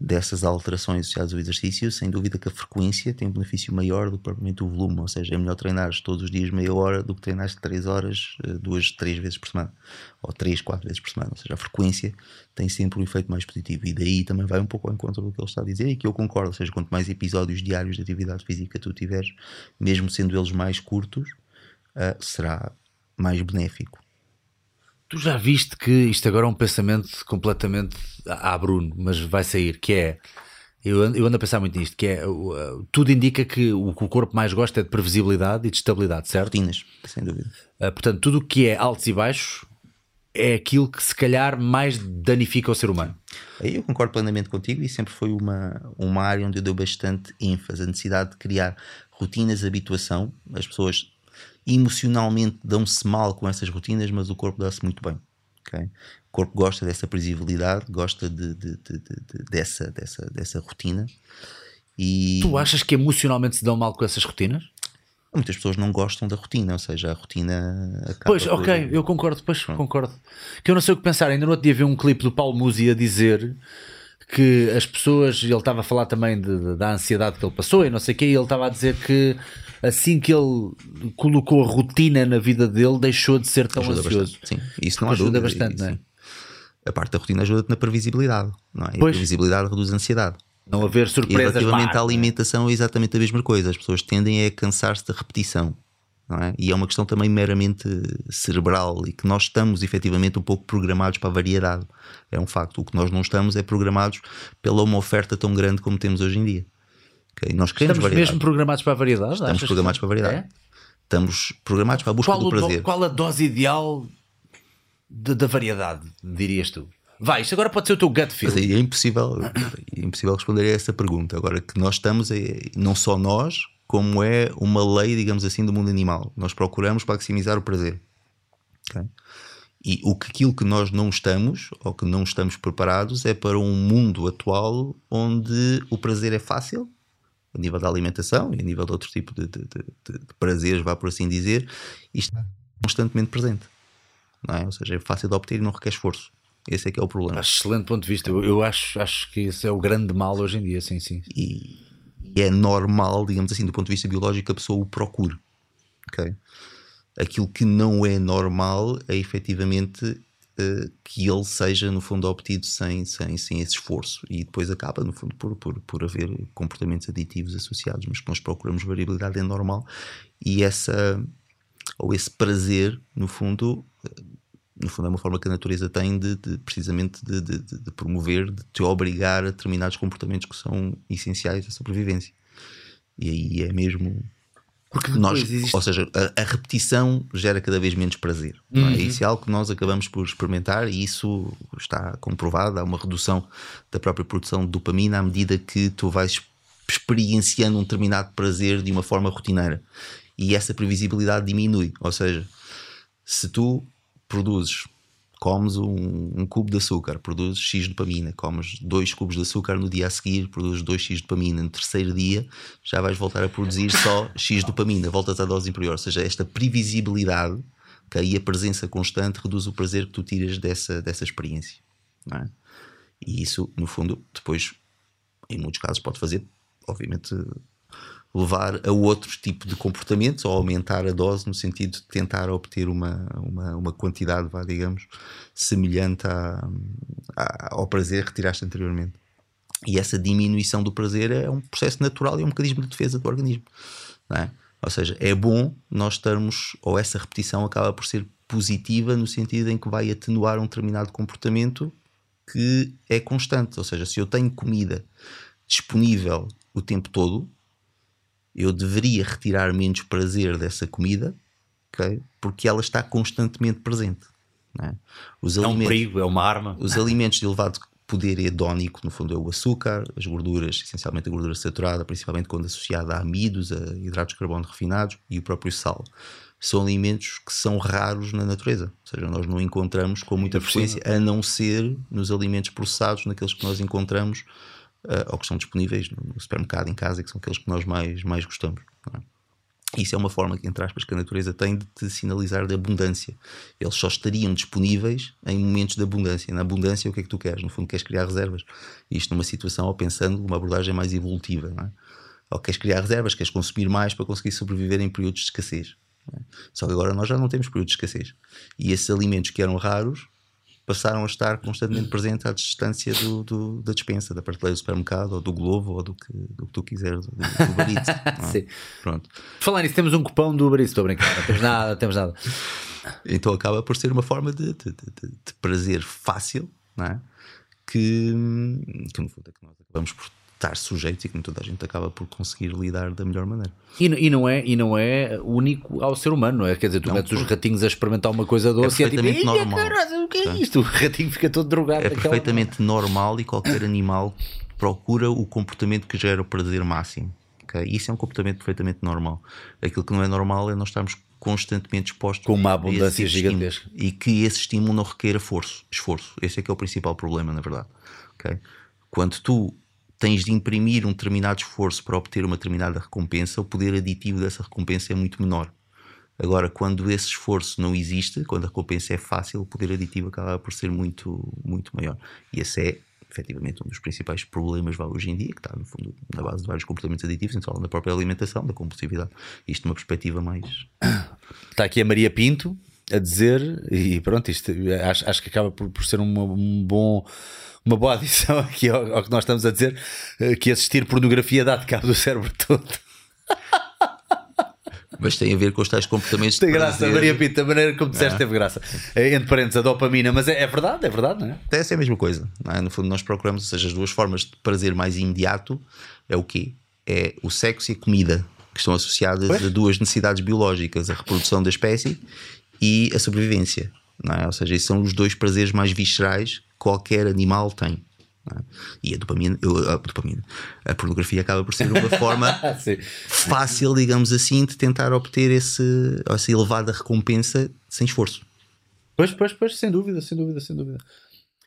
dessas alterações associadas ao exercício, sem dúvida que a frequência tem um benefício maior do que propriamente o volume, ou seja, é melhor treinar todos os dias meia hora do que treinar 3 horas, eh, duas, três vezes por semana, ou três, quatro vezes por semana, ou seja, a frequência tem sempre um efeito mais positivo, e daí também vai um pouco ao encontro do que ele está a dizer, e que eu concordo, ou seja, quanto mais episódios diários de atividade física tu tiveres, mesmo sendo eles mais curtos, uh, será mais benéfico. Tu já viste que isto agora é um pensamento completamente a Bruno, mas vai sair, que é eu ando, eu ando a pensar muito nisto, que é tudo indica que o que o corpo mais gosta é de previsibilidade e de estabilidade, certo? Rotinas, sem dúvida. Uh, portanto, tudo o que é altos e baixos é aquilo que se calhar mais danifica o ser humano. Eu concordo plenamente contigo e sempre foi uma, uma área onde eu dou bastante ênfase, a necessidade de criar rotinas de habituação. As pessoas emocionalmente dão-se mal com essas rotinas, mas o corpo dá-se muito bem. Okay? O corpo gosta dessa previsibilidade, gosta de, de, de, de, dessa, dessa, dessa rotina. E... Tu achas que emocionalmente se dão mal com essas rotinas? Muitas pessoas não gostam da rotina, ou seja, a rotina acaba Pois, ok, eu concordo, pois, concordo. Que eu não sei o que pensar. Ainda no outro dia vi um clipe do Paulo Musi a dizer que as pessoas, ele estava a falar também de, de, da ansiedade que ele passou e não sei o que, e ele estava a dizer que assim que ele colocou a rotina na vida dele, deixou de ser tão Ajuda ansioso. bastante. Sim, isso não Ajuda dúvida. bastante, E, não é? A parte da rotina ajuda-te na previsibilidade, não é? E a previsibilidade reduz a ansiedade. Não haver E surpresas. relativamente más, à alimentação é exatamente a mesma coisa. As pessoas tendem a cansar-se da repetição. Não é? E é uma questão também meramente cerebral e que nós estamos efetivamente um pouco programados para a variedade. É um facto. O que nós não estamos é programados pela uma oferta tão grande como temos hoje em dia. Ok? Nós queremos Estamos variedade. mesmo programados para a variedade? Estamos achas que- programados para a variedade. É? Estamos programados para a busca Qual, do o do- prazer. qual a dose ideal de- da variedade, dirias tu? Vai, isto agora pode ser o teu gut feel. Aí é impossível, é impossível responder a essa pergunta. Agora que nós estamos, é, não só nós, como é uma lei, digamos assim, do mundo animal. Nós procuramos maximizar o prazer. Ok? E o que aquilo que nós não estamos, ou que não estamos preparados, é para um mundo atual onde o prazer é fácil, a nível da alimentação e a nível de outro tipo de, de- de- de prazeres, vá por assim dizer, e está constantemente presente. Não é? Ou seja, é fácil de obter e não requer esforço. Esse é que é o problema. Excelente ponto de vista. Eu, eu acho, acho que isso é o grande mal hoje em dia, sim, sim. e, e é normal, digamos assim, do ponto de vista biológico, que a pessoa o procure. ok? Aquilo que não é normal é efetivamente que ele seja, no fundo, obtido sem, sem, sem esse esforço e depois acaba, no fundo, por, por, por haver comportamentos aditivos associados. Mas que nós procuramos variabilidade é normal e essa, ou esse prazer, no fundo. eh, no fundo é uma forma que a natureza tem de, de, precisamente de, de, de promover, de te obrigar a determinados comportamentos que são essenciais à sobrevivência. E aí é mesmo Porque nós, existe- ou seja, a, a repetição gera cada vez menos prazer. não é? Isso é algo que nós acabamos por experimentar e isso está comprovado. Há uma redução da própria produção de dopamina à medida que tu vais experienciando um determinado prazer de uma forma rotineira. E essa previsibilidade diminui. Ou seja, se tu produzes, comes um, um cubo de açúcar, produzes X dopamina, comes dois cubos de açúcar no dia a seguir, produzes 2X dopamina, no terceiro dia já vais voltar a produzir só X dopamina, voltas à dose inferior. Ou seja, esta previsibilidade que aí a presença constante reduz o prazer que tu tiras dessa, dessa experiência. é? E isso, no fundo, depois, em muitos casos, pode fazer, obviamente, levar a outros tipos de comportamentos ou aumentar a dose no sentido de tentar obter uma, uma, uma quantidade, vá, digamos, semelhante à, à- ao prazer que retiraste anteriormente. E essa diminuição do prazer é um processo natural e é um mecanismo de defesa do organismo. é? Ou seja, é bom nós estarmos, ou essa repetição acaba por ser positiva no sentido em que vai atenuar um determinado comportamento que é constante. Ou seja, se eu tenho comida disponível o tempo todo, eu deveria retirar menos prazer dessa comida, ok? porque ela está constantemente presente. é? Os É um perigo, é uma arma. os alimentos de elevado poder hedónico, no fundo, é o açúcar, as gorduras, essencialmente a gordura saturada, principalmente quando associada a amidos, a hidratos de carbono refinados e o próprio sal. São alimentos que são raros na natureza, ou seja, nós não encontramos com muita cima. frequência, a não ser nos alimentos processados, naqueles que nós encontramos eh, ou que estão disponíveis no supermercado, em casa, que são aqueles que nós mais, mais gostamos. é? Isso é uma forma, entre aspas, que a natureza tem de te sinalizar de abundância. Eles só estariam disponíveis em momentos de abundância. Na abundância, o que é que tu queres? No fundo, queres criar reservas. Isto numa situação, ou pensando numa abordagem mais evolutiva. Não é? Ou queres criar reservas, queres consumir mais para conseguir sobreviver em períodos de escassez. é? Só que agora nós já não temos períodos de escassez. E esses alimentos que eram raros passaram a estar constantemente presentes à distância do, do- da dispensa, da prateleira do supermercado, ou do Globo, ou do que, do que tu quiseres, do, do Uber Eats, é? Sim. Pronto. Falar nisso, temos um cupão do Uber Eats, estou a brincar, não temos nada, não temos nada. Então acaba por ser uma forma de, de- de- de- de prazer fácil, não é? que, que no fundo é que nós acabamos por estar sujeitos e que toda a gente acaba por conseguir lidar da melhor maneira. E, e não é, e não é único ao ser humano, não é? Quer dizer, tu Não, metes os ratinhos a experimentar uma coisa doce e é tipo, perfeitamente "Eia, normal." caralho, o que é Tá. isto? O ratinho fica todo drogado. É perfeitamente normal e qualquer animal procura o comportamento que gera o prazer máximo. ok? Isso é um comportamento perfeitamente normal. Aquilo que não é normal é nós estarmos constantemente expostos Com uma abundância gigantesca. e que esse estímulo não forço, esforço. Esse é que é o principal problema, na verdade. ok? Quando tu tens de imprimir um determinado esforço para obter uma determinada recompensa, o poder aditivo dessa recompensa é muito menor. Agora, quando esse esforço não existe, quando a recompensa é fácil, o poder aditivo acaba por ser muito, muito maior. E esse é efetivamente um dos principais problemas hoje em dia, que está no fundo na base de vários comportamentos aditivos, então na própria alimentação, da compulsividade. Isto numa perspectiva mais. Está aqui a Maria Pinto a dizer, e pronto, isto acho, acho que acaba por, por ser uma, um bom uma boa adição aqui ao, ao, que nós estamos a dizer, eh, que assistir pornografia dá de cabo do cérebro todo. Mas tem a ver com os tais comportamentos Tem graça, prazer. Maria Pita, a maneira como disseste é. teve graça. É, entre parênteses, a dopamina, mas é, é, verdade, é verdade, não é? Até essa é a mesma coisa. É? No fundo, nós procuramos, ou seja, as duas formas de prazer mais imediato é o quê? É o sexo e a comida, que estão associadas pois? a duas necessidades biológicas, a reprodução da espécie e a sobrevivência. É? Ou seja, esses são os dois prazeres mais viscerais que qualquer animal tem. É? E a dopamina, a dopamina, a pornografia acaba por ser uma forma fácil, digamos assim, de tentar obter esse, essa elevada recompensa sem esforço. Pois, pois, pois, sem dúvida, sem dúvida, sem dúvida.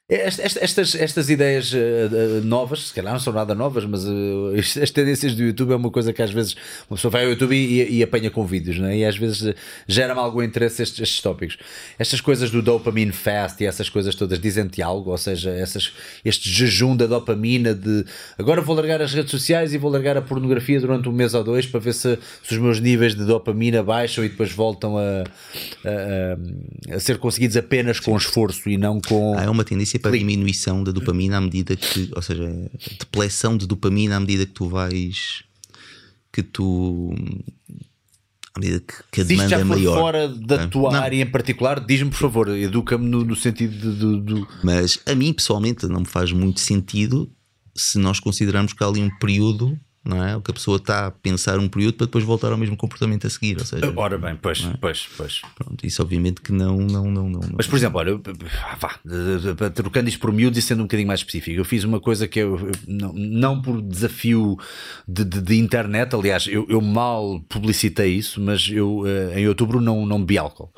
Estas, estas, estas ideias uh, novas, se calhar não são nada novas, mas uh, as tendências do YouTube é uma coisa que às vezes uma pessoa vai ao YouTube e, e apanha com vídeos, né? e às vezes gera-me algum interesse estes, estes, tópicos. Estas coisas do dopamine fast e essas coisas todas dizem-te algo, ou seja, essas, este jejum da dopamina de agora vou largar as redes sociais e vou largar a pornografia durante um mês ou dois para ver se, se os meus níveis de dopamina baixam e depois voltam a, a, a ser conseguidos apenas com esforço e não com. Ah, é uma tendência para a diminuição da dopamina à medida que, ou seja, depleção de dopamina à medida que tu vais que tu à medida que, que a demanda já é maior. fora da é? tua não. área em particular, diz-me por favor, educa-me no, no, sentido de, de, de, Mas a mim pessoalmente não me faz muito sentido se nós considerarmos que há ali um período não é? O que a pessoa está a pensar um período para depois voltar ao mesmo comportamento a seguir. Ou seja, Ora bem, pois, é? pois, pois. Pronto, isso obviamente que não, não, não, não. Mas por exemplo, olha, vá, trocando isto por miúdos e sendo um bocadinho mais específico, eu fiz uma coisa que eu, não, não por desafio de, de, de internet, aliás, eu, eu, mal publicitei isso, mas eu eh, em outubro não, não bebi álcool.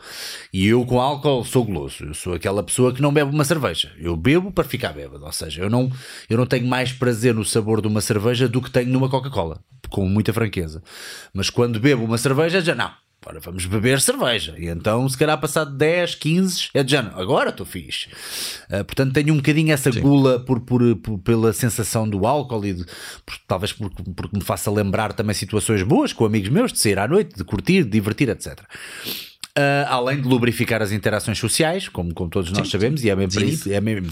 E eu com álcool sou goloso, eu sou aquela pessoa que não bebe uma cerveja, eu bebo para ficar bêbado, ou seja, eu não, eu não tenho mais prazer no sabor de uma cerveja do que tenho numa Coca Coca-Cola, com muita franqueza. Mas quando bebo uma cerveja, já não. Agora vamos beber cerveja. E então, se calhar, passado 10, 15, é de já agora estou fixe. Uh, portanto, tenho um bocadinho essa Sim. gula por, por, por, pela sensação do álcool e de, por, talvez porque, porque me faça lembrar também situações boas com amigos meus, de sair à noite, de curtir, de divertir, etc. Uh, ah, além de lubrificar as interações sociais, como, como todos nós Sim. sabemos, e é mesmo para isso, é mesmo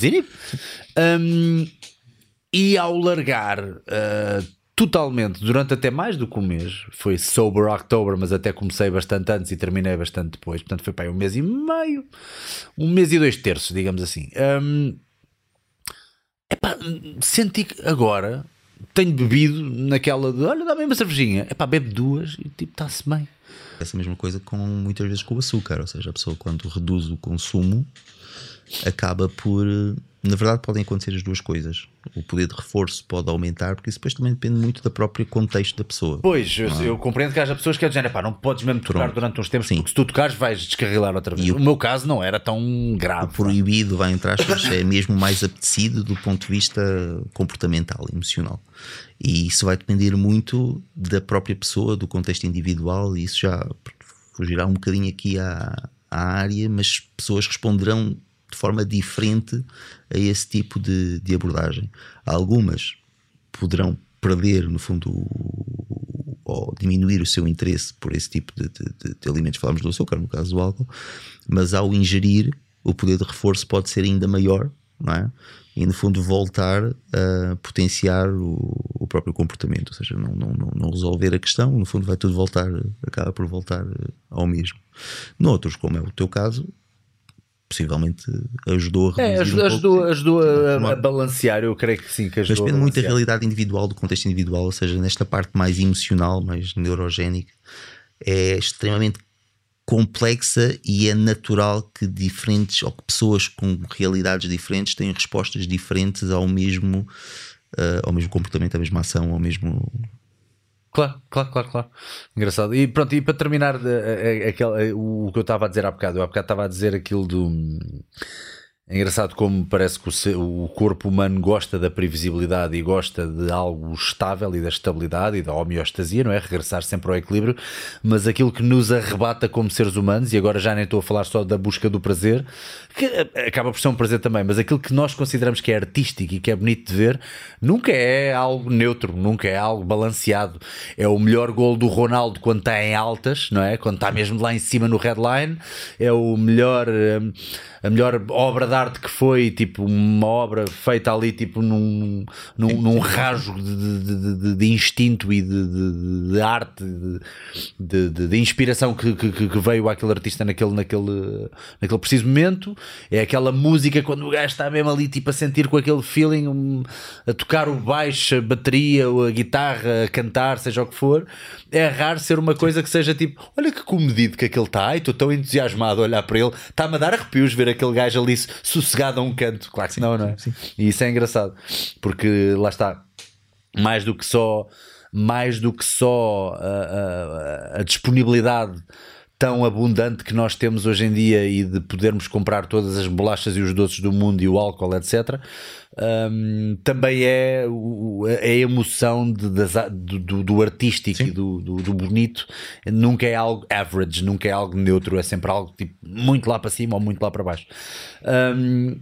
um, e ao largar uh, totalmente, durante até mais do que um mês. Foi Sober October, mas até comecei bastante antes e terminei bastante depois. Portanto, foi para aí um mês e meio, um mês e dois terços, digamos assim. Um, epá, senti que agora tenho bebido naquela de olha, dá-me uma cervejinha. Epá, bebe duas e tipo, está-se bem. Essa mesma coisa com muitas vezes com o açúcar, ou seja, a pessoa quando reduz o consumo acaba por na verdade podem acontecer as duas coisas. O poder de reforço pode aumentar, porque isso depois também depende muito do próprio contexto da pessoa. Pois, eu, é? eu compreendo que haja pessoas que dizem, pá, não podes mesmo tocar Pronto. durante uns tempos, Sim. porque se tu tocares vais descarrilar outra vez. E o, o meu caso não era tão grave. O proibido, vai entrar, é mesmo mais apetecido do ponto de vista comportamental, emocional. E isso vai depender muito da própria pessoa, do contexto individual, e isso já fugirá um bocadinho aqui à, à área, mas pessoas responderão de forma diferente a esse tipo de, de abordagem. Algumas poderão perder, no fundo, ou diminuir o seu interesse por esse tipo de, de, de, alimentos. Falamos do açúcar, no caso do álcool, mas ao ingerir, o poder de reforço pode ser ainda maior, não é? E no fundo voltar a potenciar o, o próprio comportamento, ou seja, não, não, não, resolver a questão, no fundo vai tudo voltar, acaba por voltar ao mesmo. Noutros, como é o teu caso, possivelmente ajudou a é, ajudou, um ajudou, ajudou a, a, balancear, eu creio que sim. Que ajudou Mas depende muito da realidade individual, do contexto individual, ou seja, nesta parte mais emocional, mais neurogénica, é extremamente complexa e é natural que diferentes ou que pessoas com realidades diferentes tenham respostas diferentes ao mesmo, uh, ao mesmo comportamento, à mesma ação, ao mesmo Claro, claro, claro, claro. Engraçado. E pronto, e para terminar aquele, o que eu estava a dizer há bocado, eu há bocado estava a dizer aquilo do. É engraçado como parece que o, corpo humano gosta da previsibilidade e gosta de algo estável e da estabilidade e da homeostasia, não é? Regressar sempre ao equilíbrio, mas aquilo que nos arrebata como seres humanos, e agora já nem estou a falar só da busca do prazer, que acaba por ser um prazer também, mas aquilo que nós consideramos que é artístico e que é bonito de ver, nunca é algo neutro, nunca é algo balanceado. É o melhor gol do Ronaldo quando está em altas, não é? Quando está mesmo lá em cima no headline, é o melhor. hum, a melhor obra de arte que foi, tipo, uma obra feita ali, tipo, num, num, num rasgo de, de- de- de instinto e de, arte, de, inspiração que, que- que veio àquele artista naquele, naquele, naquele preciso momento. É aquela música quando o gajo está mesmo ali, tipo, a sentir com aquele feeling, um, a tocar o baixo, a bateria, ou a guitarra, a cantar, seja o que for. É raro ser uma coisa que seja tipo, olha que comedido que aquele está, estou tão entusiasmado a olhar para ele, está-me a dar arrepios ver aquele gajo ali sossegado a um canto. Claro que não, não é? E isso é engraçado, porque lá está, mais do que só, mais do que só a, a- a disponibilidade tão abundante que nós temos hoje em dia e de podermos comprar todas as bolachas e os doces do mundo e o álcool, etc. hum, também é o- a emoção de- das do, do- artístico e do, do- do bonito. Nunca é algo average, nunca é algo neutro, é sempre algo tipo muito lá para cima ou muito lá para baixo. Hum,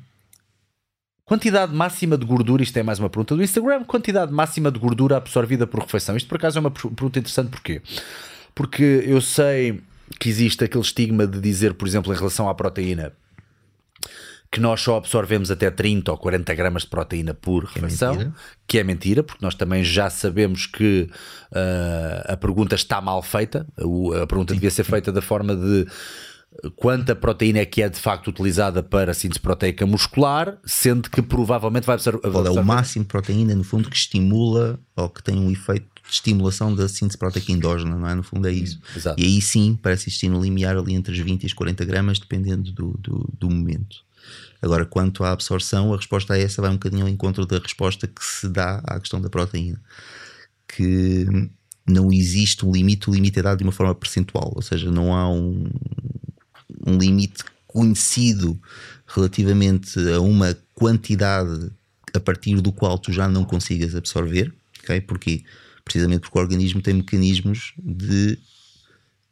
Quantidade máxima de gordura, isto é mais uma pergunta do Instagram. Quantidade máxima de gordura absorvida por refeição. Isto por acaso é uma per- pergunta interessante, porquê? Porque eu sei que existe aquele estigma de dizer, por exemplo, em relação à proteína, que nós só absorvemos até 30 ou 40 gramas de proteína por refeição, mentira. que é mentira, porque nós também já sabemos que ah, a pergunta está mal feita. O- A pergunta devia ser feita da forma de quanta proteína é que é de facto utilizada para a síntese proteica muscular, sendo que provavelmente vai absorver. Qual é o máximo de proteína, no fundo, que estimula ou que tem um efeito estimulação da síntese proteica endógena, não é? No fundo é isso. exato. E aí sim parece existir um limiar ali entre as 20 e as 40 gramas, dependendo do, do, do momento. Agora, quanto à absorção, a resposta a essa vai um bocadinho ao encontro da resposta que se dá à questão da proteína. Que não existe um limite, o limite é dado de uma forma percentual, ou seja, não há um, um limite conhecido relativamente a uma quantidade a partir do qual tu já não consigas absorver, ok? Porquê? Precisamente porque o organismo tem mecanismos de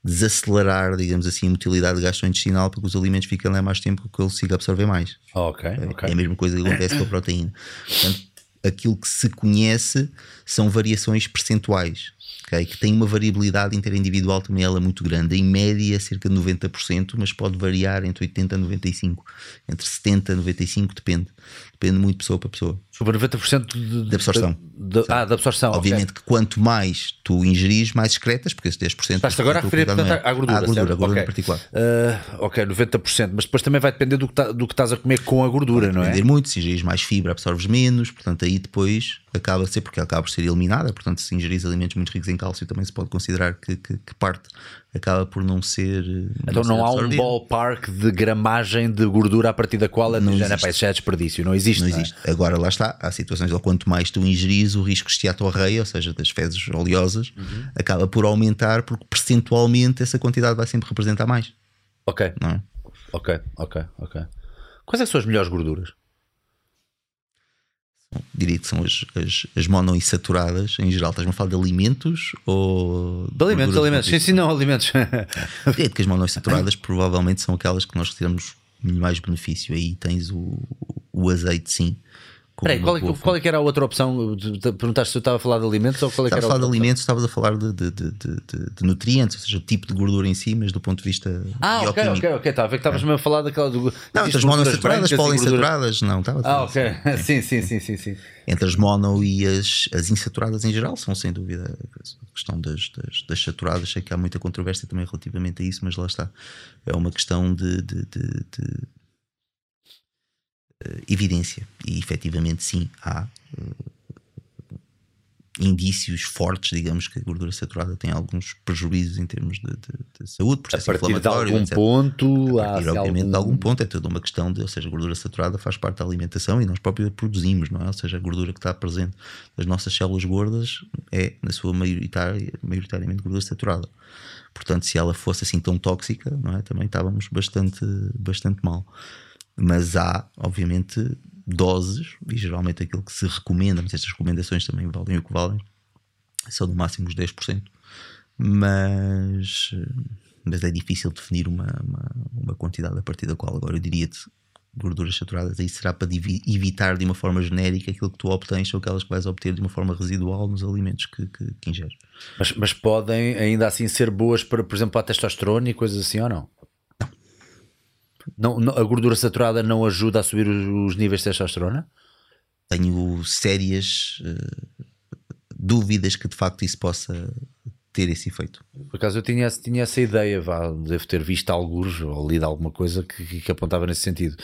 desacelerar, digamos assim, a motilidade gastrointestinal para que os alimentos fiquem lá mais tempo que ele consiga absorver mais. Ok, ok. É a mesma coisa que acontece com a proteína. Portanto, aquilo que se conhece são variações percentuais, ok? que tem uma variabilidade interindividual também ela muito grande. Em média, cerca de 90%, mas pode variar entre 80% e 95%. Entre 70% e 95%, depende. Depende muito de pessoa para pessoa. Sobre 90% de, De absorção. de- de- ah, da absorção. Obviamente que quanto mais tu ingeris, mais excretas, porque esse 10%. Estás agora a referir portanto, à gordura. À gordura, certo? gordura Ok. em particular. Ah, ok, 90%, mas depois também vai depender do que, tá- do que estás a comer com a gordura, não é? Depender muito, se ingeris mais fibra, absorves menos, portanto, aí depois acaba a ser, porque acaba por ser eliminada, portanto, se ingeris alimentos muito ricos em cálcio, também se pode considerar que, que- que parte acaba por não ser. eh, Então ser não há um ballpark de gramagem de gordura a partir da qual a Não já, já é desperdício, não existe. Não não é? Agora lá está, há situações onde quanto mais tu ingeris, o risco de esteatorreia, ou seja, das fezes oleosas, Uhum. acaba por aumentar porque percentualmente essa quantidade vai sempre representar mais, Ok, não é? ok, ok, ok. Quais é são as melhores gorduras? Diria que são as, as, as monoinsaturadas, em geral. Estás-me a falar de alimentos ou. De alimentos, de alimentos. Sim, sim, não, alimentos. É que as monoinsaturadas provavelmente são aquelas que nós retiramos mais benefício. Aí tens o, o azeite, sim. Peraí, qual é, que- qual é que era a outra opção? Perguntaste se eu estava a falar de alimentos ou qual é que Estavas era a falar de alimentos, estavas a falar de, de, de, de- nutrientes, ou seja, o tipo de gordura em si, mas do ponto de vista Ah, ok, ok, ok. Estava a ver que estavas mesmo a falar daquela do. Não, entre as monoinsaturadas, gorduras- poliinsaturadas, não, estava a Ah, ok. Sim, sim, sim, sim, sim. Entre as mono e as, as insaturadas em geral, são sem dúvida a questão das, das, das saturadas. Sei que há muita controvérsia também relativamente a isso, mas lá está. É uma questão de, evidência. E efetivamente, sim, há eh, indícios fortes, digamos, que a gordura saturada tem alguns prejuízos em termos de, de- de saúde, A processo partir de algum etc. ponto, A partir, obviamente, de algum ponto é toda uma questão de, ou seja, a gordura saturada faz parte da alimentação e nós próprios a produzimos, não é? Ou seja, a gordura que está presente nas nossas células gordas é, na sua maioritária, maioritariamente gordura saturada. Portanto, se ela fosse assim tão tóxica, não é? Também estávamos bastante, bastante mal. Mas há, obviamente, doses, e geralmente aquilo que se recomenda, mas estas recomendações também valem o que valem, são no máximo os 10%, mas, mas é difícil definir uma, uma, uma quantidade a partir da qual agora eu diria-te gorduras saturadas, aí será para evitar de uma forma genérica aquilo que tu obtens ou aquelas que vais obter de uma forma residual nos alimentos que, que, que ingeres. Mas, mas podem ainda assim ser boas para, por exemplo, para a testosterona e coisas assim ou não? Não, não, a gordura saturada não ajuda a subir os, os níveis de testosterona? Tenho sérias uh, dúvidas que de facto isso possa ter esse efeito. Por acaso eu tinha, tinha essa ideia, vá, devo ter visto alguns ou lido alguma coisa que, que apontava nesse sentido.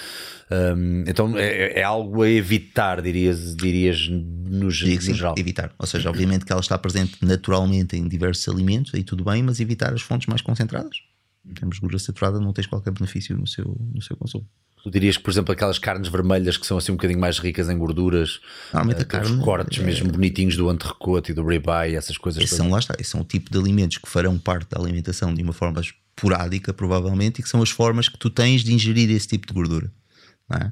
Um, então é, é, algo a evitar, dirias, dirias no, no geral. Evitar. Ou seja, obviamente que ela está presente naturalmente em diversos alimentos, aí tudo bem, mas evitar as fontes mais concentradas. Em termos de gordura saturada, não tens qualquer benefício no seu, no seu consumo. Tu dirias que, por exemplo, aquelas carnes vermelhas que são assim um bocadinho mais ricas em gorduras, Normalmente a carne, os cortes é... mesmo bonitinhos do entrecote e do ribeye, essas coisas. São, lá está, são o tipo de alimentos que farão parte da alimentação de uma forma esporádica, provavelmente, e que são as formas que tu tens de ingerir esse tipo de gordura. É?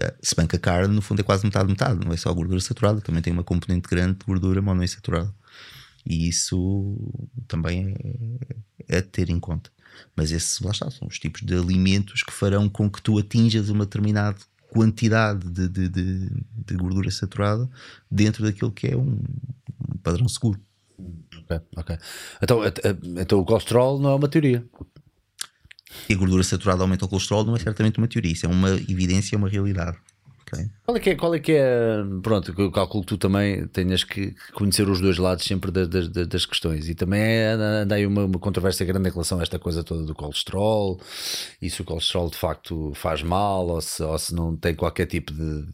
Eh, se bem que a carne, no fundo, é quase metade, metade, não é só gordura saturada, também tem uma componente grande de gordura monoinsaturada. E isso também é, é ter em conta. Mas esses, lá está, são os tipos de alimentos que farão com que tu atinjas uma determinada quantidade de, de, de, de gordura saturada dentro daquilo que é um, um padrão seguro. Ok, ok. Então, então o colesterol não é uma teoria. E a gordura saturada aumenta o colesterol não é certamente uma teoria, isso é uma evidência, é uma realidade. Okay. Qual é que é, qual é que é, pronto, eu calculo que tu também tenhas que conhecer os dois lados sempre das, das, das questões e também é, anda aí uma, uma, controvérsia grande em relação a esta coisa toda do colesterol e se o colesterol de facto faz mal ou se, ou se não tem qualquer tipo de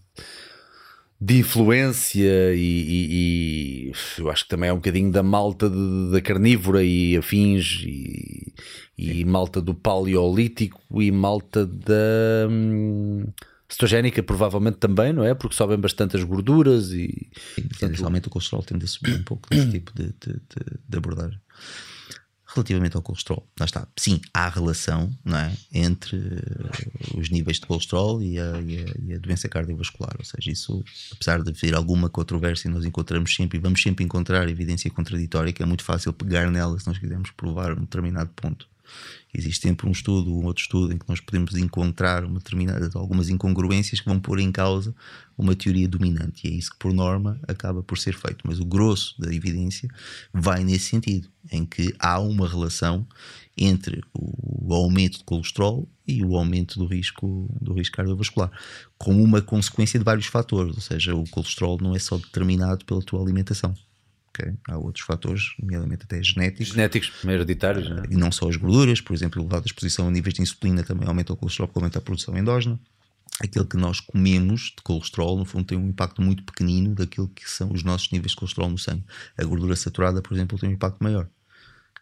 de influência e, e, e, eu acho que também é um bocadinho da malta da carnívora e afins e, e malta do paleolítico e malta da hum, cetogénica provavelmente também, não é? Porque sobem bastante as gorduras e. Sim, portanto, o colesterol tende a subir um pouco desse tipo de, de, de, de, abordagem. Relativamente ao colesterol, lá está. Sim, há relação não é? entre os níveis de colesterol e a, e, a, e a, doença cardiovascular. Ou seja, isso, apesar de haver alguma controvérsia, nós encontramos sempre e vamos sempre encontrar evidência contraditória, que é muito fácil pegar nela se nós quisermos provar um determinado ponto existe sempre um estudo, um outro estudo em que nós podemos encontrar algumas incongruências que vão pôr em causa uma teoria dominante. E é isso que, por norma, acaba por ser feito. Mas o grosso da evidência vai nesse sentido, em que há uma relação entre o aumento de colesterol e o aumento do risco, do risco cardiovascular, como uma consequência de vários fatores, ou seja, o colesterol não é só determinado pela tua alimentação. Okay? Há outros fatores, nomeadamente até genéticos. Genéticos, hereditários. Uh, E não só as gorduras, por exemplo, elevada exposição a níveis de insulina também aumenta o colesterol, porque aumenta a produção endógena. Aquilo que nós comemos de colesterol, no fundo, tem um impacto muito pequenino daquilo que são os nossos níveis de colesterol no sangue. A gordura saturada, por exemplo, tem um impacto maior.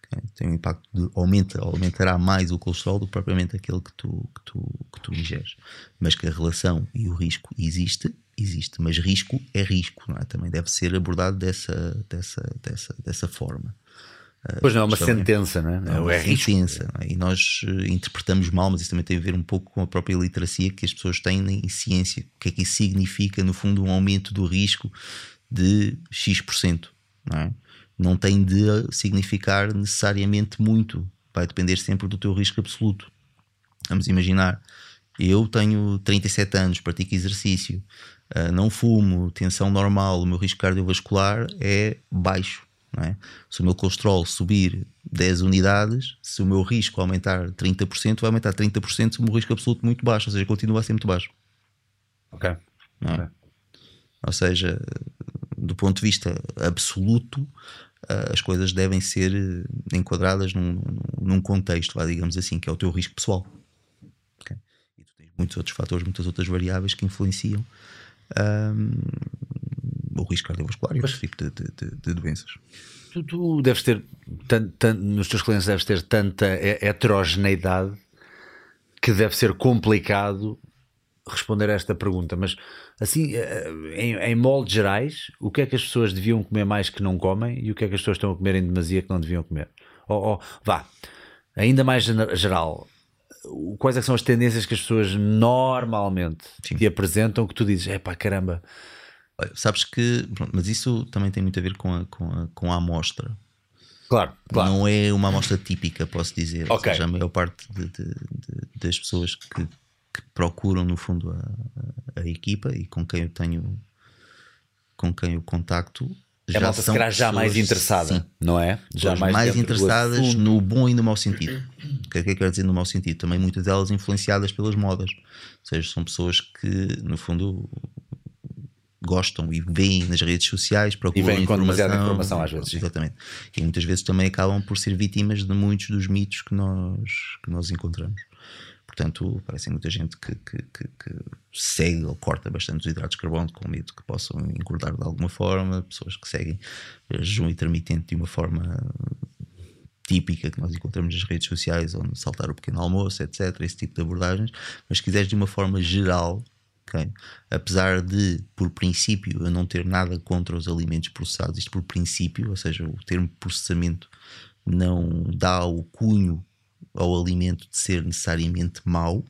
Okay? Tem um impacto de aumenta, aumentará mais o colesterol do que propriamente aquele que tu, que tu, que tu ingeres. Mas que a relação e o risco existe existe, mas risco é risco, não é? também deve ser abordado dessa, dessa, dessa, dessa forma. Ah, pois não é uma sentença, não é? Não, é uma é sentença. É? E nós eh, interpretamos mal, mas isso também tem a ver um pouco com a própria literacia que as pessoas têm em ciência. O que é que isso significa, no fundo, um aumento do risco de X%. Não, é? não tem de significar necessariamente muito. Vai depender sempre do teu risco absoluto. Vamos imaginar, eu tenho 37 anos, pratico exercício, ah, não fumo, tensão normal, o meu risco cardiovascular é baixo. É? Se o meu colesterol subir 10 unidades, se o meu risco aumentar 30%, vai aumentar 30% se o meu risco absoluto muito baixo, ou seja, continua a ser muito baixo. Ok. É? okay. Ou seja, do ponto de vista absoluto, ah, as coisas devem ser enquadradas num, num contexto, lá, digamos assim, que é o teu risco pessoal. Okay? E tu tens muitos outros fatores, muitas outras variáveis que influenciam um, o risco cardiovascular e outro tipo de, de, de, doenças. Tu, tu deves ter, tan, tan, nos teus clientes, deves ter tanta heterogeneidade que deve ser complicado responder a esta pergunta, mas assim, eh, em, em moldes gerais, o que é que as pessoas deviam comer mais que não comem e o que é que as pessoas estão a comer em demasia que não deviam comer? Ou, ou vá, ainda mais geral, quais é são as tendências que as pessoas normalmente te apresentam que tu dizes, é pá, caramba. Sabes que, mas isso também tem muito a ver com a, com a, com a amostra. Claro, claro. Não é uma amostra típica, posso dizer. Ok. Ou seja, a maior parte de- de- de- das pessoas que, que procuram, no fundo, a, a equipa e com quem eu tenho com quem eu contacto É malta se calhar já mais interessada, sim, não é? Já mais, do interessadas no bom e no mau sentido. O que é que eu quero dizer no mau sentido? Também muitas delas influenciadas pelas modas. Ou seja, são pessoas que, no fundo, gostam e veem nas redes sociais, procuram com informação, demasiada informação às vezes, sim. Exatamente. E muitas vezes também acabam por ser vítimas de muitos dos mitos que nós, que nós encontramos. Portanto, parece muita gente que, que, que- que segue ou corta bastante os hidratos de carbono com medo que possam engordar de alguma forma, pessoas que seguem jejum intermitente de uma forma típica que nós encontramos nas redes sociais, onde saltar o pequeno almoço, etc. Esse tipo de abordagens, mas se quiseres de uma forma geral, ok? apesar de, por princípio, eu não ter nada contra os alimentos processados, isto por princípio, ou seja, o termo processamento não dá o cunho ao alimento de ser necessariamente mau,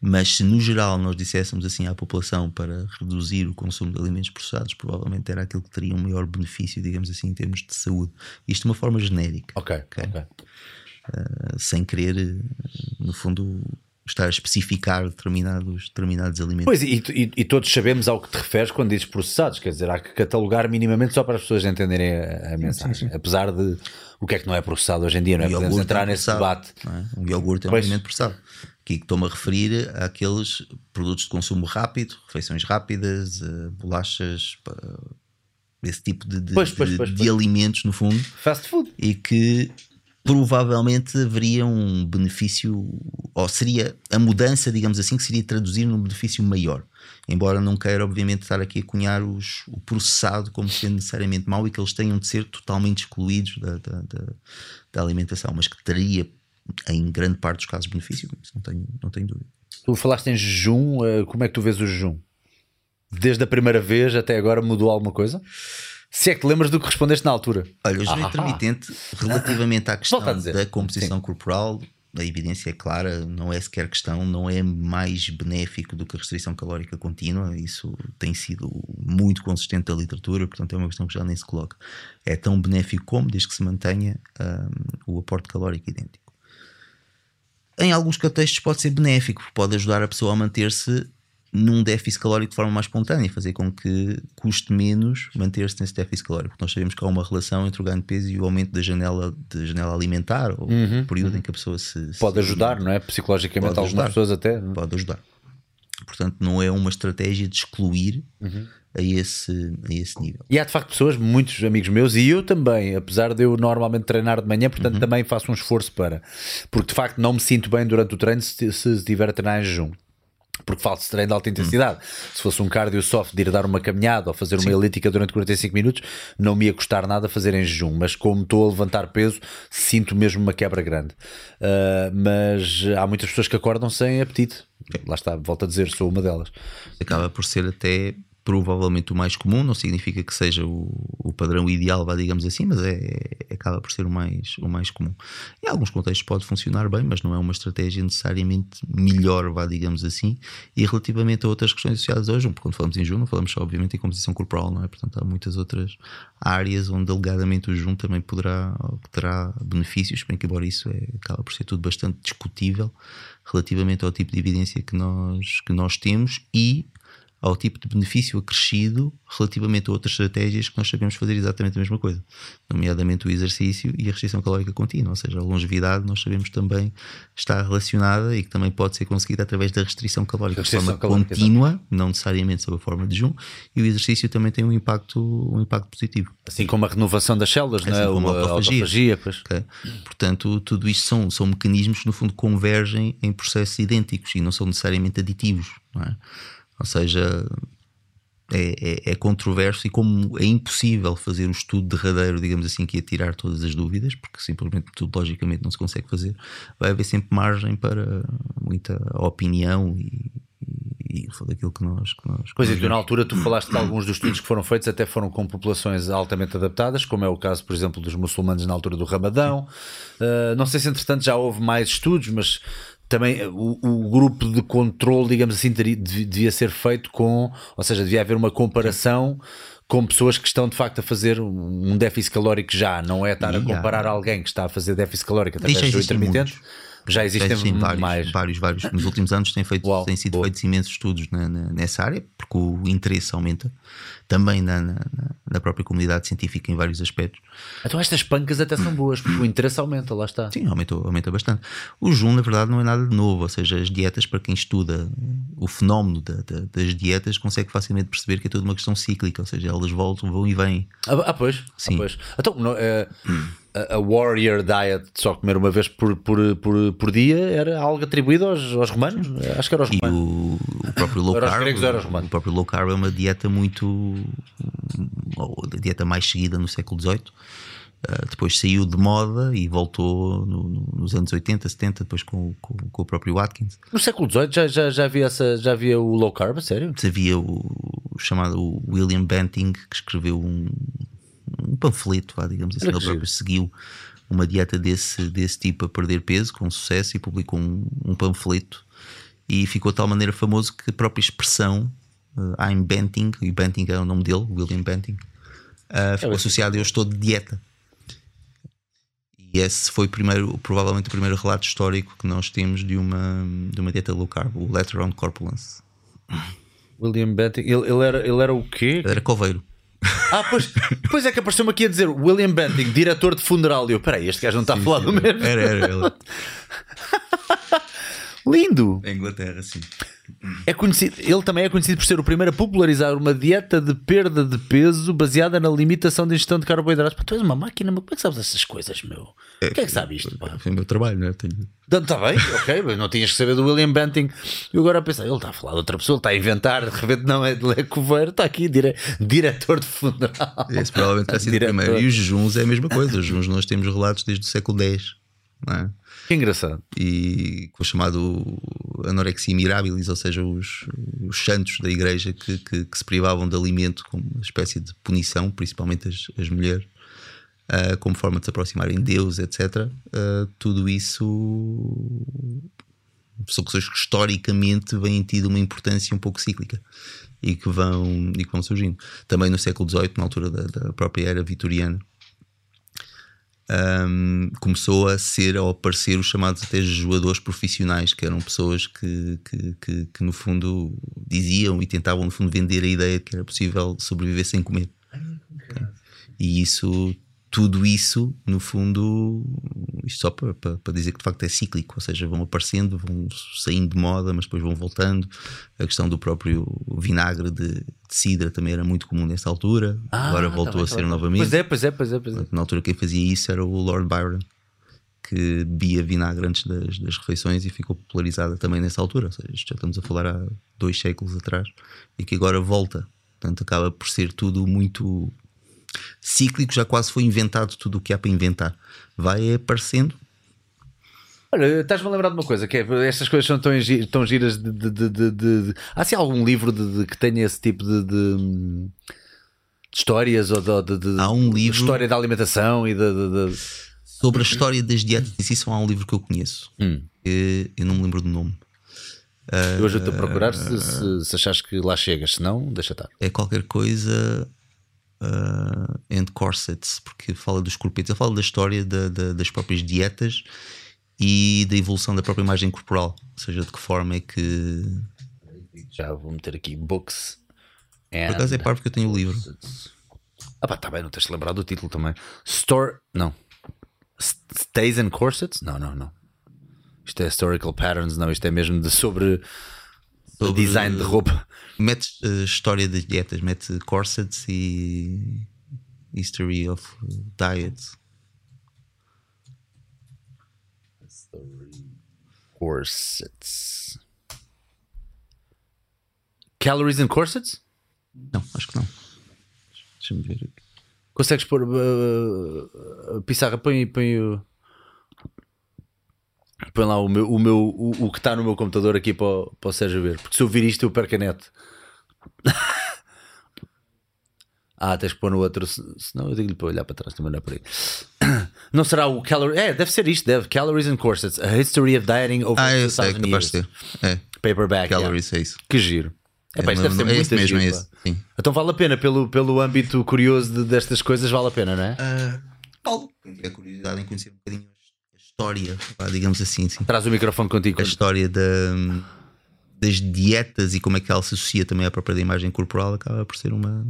mas se no geral nós disséssemos assim à população para reduzir o consumo de alimentos processados, provavelmente era aquilo que teria um maior benefício, digamos assim, em termos de saúde. Isto de uma forma genérica, Ok, Ok. ok. uh, sem querer, uh, no fundo, estar a especificar determinados, determinados alimentos. Pois, e, e- e todos sabemos ao que te referes quando dizes processados, quer dizer, há que catalogar minimamente só para as pessoas entenderem a, a mensagem. Apesar de o que é que não é processado hoje em dia, não é? Um Podemos entrar é nesse debate. não é? Um iogurte é um Pois. alimento processado. Aqui que estou-me a referir àqueles produtos de consumo rápido, refeições rápidas, uh, bolachas, esse tipo de, de- Pois, pois, de- pois, de pois. alimentos, no fundo, Fast food. e que provavelmente haveria um benefício, ou seria a mudança, digamos assim, que seria traduzir num benefício maior. Embora não queira, obviamente, estar aqui a cunhar os, o processado como sendo necessariamente mau e que eles tenham de ser totalmente excluídos da, da, da- da alimentação, mas que teria, em grande parte dos casos, benefício, não tenho, não tenho dúvida. Tu falaste em jejum, eh, como é que tu vês o jejum? Desde a primeira vez até agora mudou alguma coisa? Se é que te lembras do que respondeste na altura. Olha, o jejum Ah. intermitente, relativamente à questão Volta a dizer. da composição corporal, a evidência é clara, não é sequer questão, não é mais benéfico do que a restrição calórica contínua. Isso tem sido muito consistente da literatura, portanto é uma questão que já nem se coloca. É tão benéfico como, desde que se mantenha hum, o aporte calórico idêntico. Em alguns contextos pode ser benéfico, porque pode ajudar a pessoa a manter-se num déficit calórico de forma mais espontânea, fazer com que custe menos manter-se nesse déficit calórico. Porque nós sabemos que há uma relação entre o ganho de peso e o aumento da janela, de janela alimentar, ou o período em que a pessoa se. Pode se- ajudar, não é? Psicologicamente, Pode algumas ajudar. pessoas até. Pode ajudar. Portanto, não é uma estratégia de excluir a, esse, a esse nível. E há de facto pessoas, muitos amigos meus, e eu também, apesar de eu normalmente treinar de manhã, portanto Uhum. também faço um esforço para. Porque de facto não me sinto bem durante o treino se, se estiver a treinar em jejum. Porque faço treino de alta intensidade. Se fosse um cardio soft de ir dar uma caminhada ou fazer uma elíptica durante 45 minutos, não me ia custar nada fazer em jejum. Mas como estou a levantar peso, sinto mesmo uma quebra grande. Ah, mas há muitas pessoas que acordam sem apetite. Lá está, volto a dizer, sou uma delas. acaba por ser até provavelmente o mais comum, não significa que seja o, o padrão ideal, vá, digamos assim, mas é, acaba por ser o mais, o mais comum. Em alguns contextos pode funcionar bem, mas não é uma estratégia necessariamente melhor, vá, digamos assim. E relativamente a outras questões associadas ao jejum, quando falamos em jejum, não falamos só, obviamente, em composição corporal, não é? Portanto, há muitas outras áreas onde, alegadamente, o jejum também poderá, terá benefícios, bem que, embora isso é, acaba por ser tudo bastante discutível relativamente ao tipo de evidência que nós, que nós temos e ao tipo de benefício acrescido relativamente a outras estratégias que nós sabemos fazer exatamente a mesma coisa, nomeadamente o exercício e a restrição calórica contínua, ou seja, a longevidade nós sabemos também está relacionada e que também pode ser conseguida através da restrição calórica Restrição de forma calórica, contínua, não necessariamente sob a forma de jejum, e o exercício também tem um impacto, um impacto positivo. Assim como a renovação das células, não é? Assim como a autofagia. autofagia, pois. ok? Portanto, tudo isto são, são mecanismos que no fundo convergem em processos idênticos e não são necessariamente aditivos, não é? Ou seja, é, é, é controverso e como é impossível fazer o estudo derradeiro, digamos assim, que ia tirar todas as dúvidas, porque simplesmente tudo logicamente não se consegue fazer, vai haver sempre margem para muita opinião e, e foi daquilo que nós. Que nós Pois é, tu na altura tu falaste de alguns dos estudos que foram feitos, até foram com populações altamente adaptadas, como é o caso, por exemplo, dos muçulmanos na altura do Ramadão. Uh, não sei se entretanto já houve mais estudos, mas também o, o grupo de controle, digamos assim, teria, devia ser feito com, ou seja, devia haver uma comparação com pessoas que estão de facto a fazer um déficit calórico já, não é estar a comparar alguém que está a fazer déficit calórico através do intermitente. Muitos. Já existem Sim, vários, mais. vários, vários. Nos últimos anos têm, feito, Uau, têm sido boa. feitos imensos estudos na- na- nessa área, porque o interesse aumenta também na, na- na- própria comunidade científica em vários aspectos. Então estas pancas até são boas, porque o interesse aumenta, lá está. Sim, aumentou, aumenta bastante. O jejum, na verdade, não é nada de novo, ou seja, as dietas, para quem estuda o fenómeno da- da- das dietas, consegue facilmente perceber que é toda uma questão cíclica, ou seja, elas voltam, vão e vêm. Ah, ah, pois. Sim. Ah, pois. Então, não, eh, a, a Warrior Diet, só comer uma vez por, por, por, por dia, era algo atribuído aos, aos romanos? Acho que era aos romanos. o, o próprio low carb, o próprio low carb é uma dieta muito a dieta mais seguida no século XVIII. Uh, depois saiu de moda e voltou no- no- nos anos 80, 70, depois com, com, com o próprio Watkins. No século XVIII já, já, já, havia essa, já havia o low carb, a sério? Havia o, o chamado William Banting que escreveu um, um panfleto, vá, digamos assim, ele próprio seguiu uma dieta desse, desse tipo a perder peso com sucesso e publicou um, um panfleto e ficou de tal maneira famoso que a própria expressão uh, I'm Banting, e Banting é o nome dele, William Banting, uh, ficou associado a eu estou de dieta. E esse foi o primeiro, provavelmente o primeiro relato histórico que nós temos de uma, de uma dieta low carb, o Letter on Corpulence. William Banting, ele, ele, era, ele era o quê? Era coveiro. Ah, pois, pois é que apareceu-me aqui a dizer William Banting, diretor de funeral. E eu, peraí, este gajo não está a falar do mesmo. Era, era ele. Lindo! Em Inglaterra, sim. É conhecido, ele também é conhecido por ser o primeiro a popularizar uma dieta de perda de peso baseada na limitação da ingestão de carboidratos. Pá, tu és uma máquina, mas como é que sabes essas coisas, meu? Quem é que sabe isto? Pá? Foi o meu trabalho, não é? Tenho... Está bem, ok, mas não tinhas que saber do William Banting. E agora a pensar, ele está a falar de outra pessoa, ele está a inventar, de repente não é de Lecoveiro, está aqui, dire... diretor de funeral. Esse provavelmente vai ser o primeiro. E os jejuns é a mesma coisa. Os jejuns nós temos relatos desde o século X. Não é? Que engraçado. E com o chamado anorexia mirabilis, ou seja, os, os santos da igreja que, que, que se privavam de alimento como uma espécie de punição, principalmente as, as mulheres, ah, como forma de se aproximarem de Deus, etc. Ah, tudo isso são coisas que historicamente vêm tido uma importância um pouco cíclica e que vão, e que vão surgindo. Também no século XVIII, na altura da, da própria era vitoriana, um, começou a ser ou aparecer os chamados até jejuadores profissionais, que eram pessoas que, que, que, que, no fundo diziam e tentavam no fundo vender a ideia de que era possível sobreviver sem comer. E isso, tudo isso, no fundo, isto só para, para, para dizer que de facto é cíclico, ou seja, vão aparecendo, vão saindo de moda, mas depois vão voltando. A questão do próprio vinagre de, de cidra também era muito comum nessa altura, agora voltou tá bem, a ser tá novamente. Pois é, pois é, pois é, pois é. Na altura quem fazia isso era o Lord Byron, que bebia vinagre antes das, das refeições e ficou popularizada também nessa altura. Ou seja, já estamos a falar há dois séculos atrás e que agora volta. Portanto, acaba por ser tudo muito cíclico, já quase foi inventado tudo o que há para inventar. Vai aparecendo. Olha, estás-me a lembrar de uma coisa, que é estas coisas são tão, tão giras de, de, de, de- Há assim algum livro que tenha esse tipo de, histórias ou de, Há um livro- de história da alimentação e de, Sobre a história das dietas em si, só há um livro que eu conheço. Hum. eu não me lembro do nome. Eu ajudo-te a procurar se, se, se achares que lá chegas, se não, deixa estar. É qualquer coisa. Uh, and corsets, porque fala dos corpetes, ele fala da história da- da- das próprias dietas e da evolução da própria imagem corporal, ou seja, de que forma é que. Já vou meter aqui books. And... Por acaso é par porque eu tenho o livro. Ah pá, tá bem, não tens de lembrar do título também. Store. Não. Stays and Corsets? Não, não, não. Isto é Historical Patterns, não. Isto é mesmo de sobre, Sobre- design de roupa. Mete a história das dietas, mete corsets e history of diets. Corsets. Calories and Corsets? Não, acho que não. Deixa-me ver aqui. Consegues pôr uh, a pissarra? Põe, põe o. Põe lá o, meu, o, meu, o, o que está no meu computador aqui para, o- para o Sérgio ver. Porque se eu vir isto, eu perco a net. ah, tens que pôr no outro. se- Senão eu digo-lhe para olhar para trás, também não é por aí. Não será o Calorie. É, deve ser isto, deve. Calories and Corsets. A History of Dieting Over Ah, eu sei, 2000 capaz Years. de ter. É, Paperback. yeah. calories, é isso. Que giro. É, pá, isto É, deve ser é muito mesmo, é esse. Sim. Então vale a pena, pelo, pelo âmbito curioso de- destas coisas, vale a pena, não é? Ah, Paulo, quem tiver curiosidade em conhecer um bocadinho a história, digamos assim, sim. Traz o microfone contigo. a história da, das dietas e como é que ela se associa também à própria imagem corporal acaba por ser uma.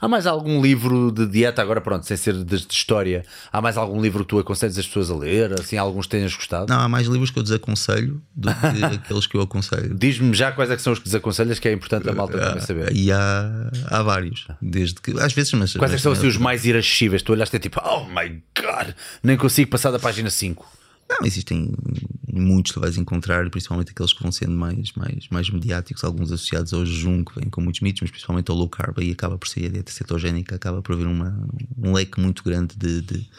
Há mais algum livro de dieta, agora pronto, sem ser de, de história, há mais algum livro que tu aconselhas as pessoas a ler? Assim, alguns que tenhas gostado? Não, há mais livros que eu desaconselho do que aqueles que eu aconselho. Diz-me já quais é que são os que desaconselhas, que é importante a malta também saber. E há, há vários. Desde que. Às vezes, mas. Quais é que são assim, os mais irascíveis? Tu olhaste e é tipo, oh my god, nem consigo passar da página 5. Não, existem muitos que vais encontrar, principalmente aqueles que vão sendo mais, mais, mais mediáticos, alguns associados ao jejum, que vêm com muitos mitos, mas principalmente ao low carb, aí acaba por ser a dieta cetogénica, acaba por haver uma, um leque muito grande de, de,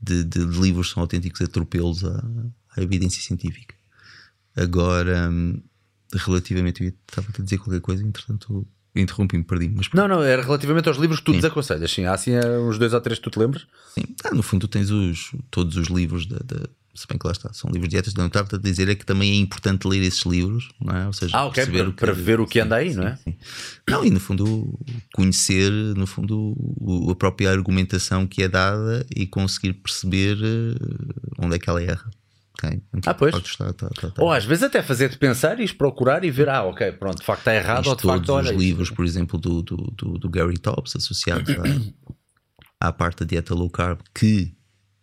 de, de livros que são autênticos atropelos à, à evidência científica. Agora, hum, relativamente, eu estava a dizer qualquer coisa, entretanto, interrompi-me, perdi-me, mas Não, não, era relativamente aos livros que tu desaconselhas. Sim, há assim é, uns dois ou três que tu te lembras? Sim, ah, no fundo tu tens os, todos os livros da, da- se bem que lá está, são livros de dietas, não estava a dizer é que também é importante ler esses livros, não é? Ou seja, Ah, ok, perceber para, o que- para ver o que anda aí, não é? Sim. Não, e no fundo conhecer, no fundo, a própria argumentação que é dada e conseguir perceber eh, onde é que ela erra. Ok? Então, Ah, pois. está- está- está- está- Ou às vezes até fazer-te pensar e procurar e ver, ah, ok, pronto, de facto está errado Tens ou de facto todos os livros, por exemplo, do, do, do, do Gary Tops associados à, à parte da dieta low carb, que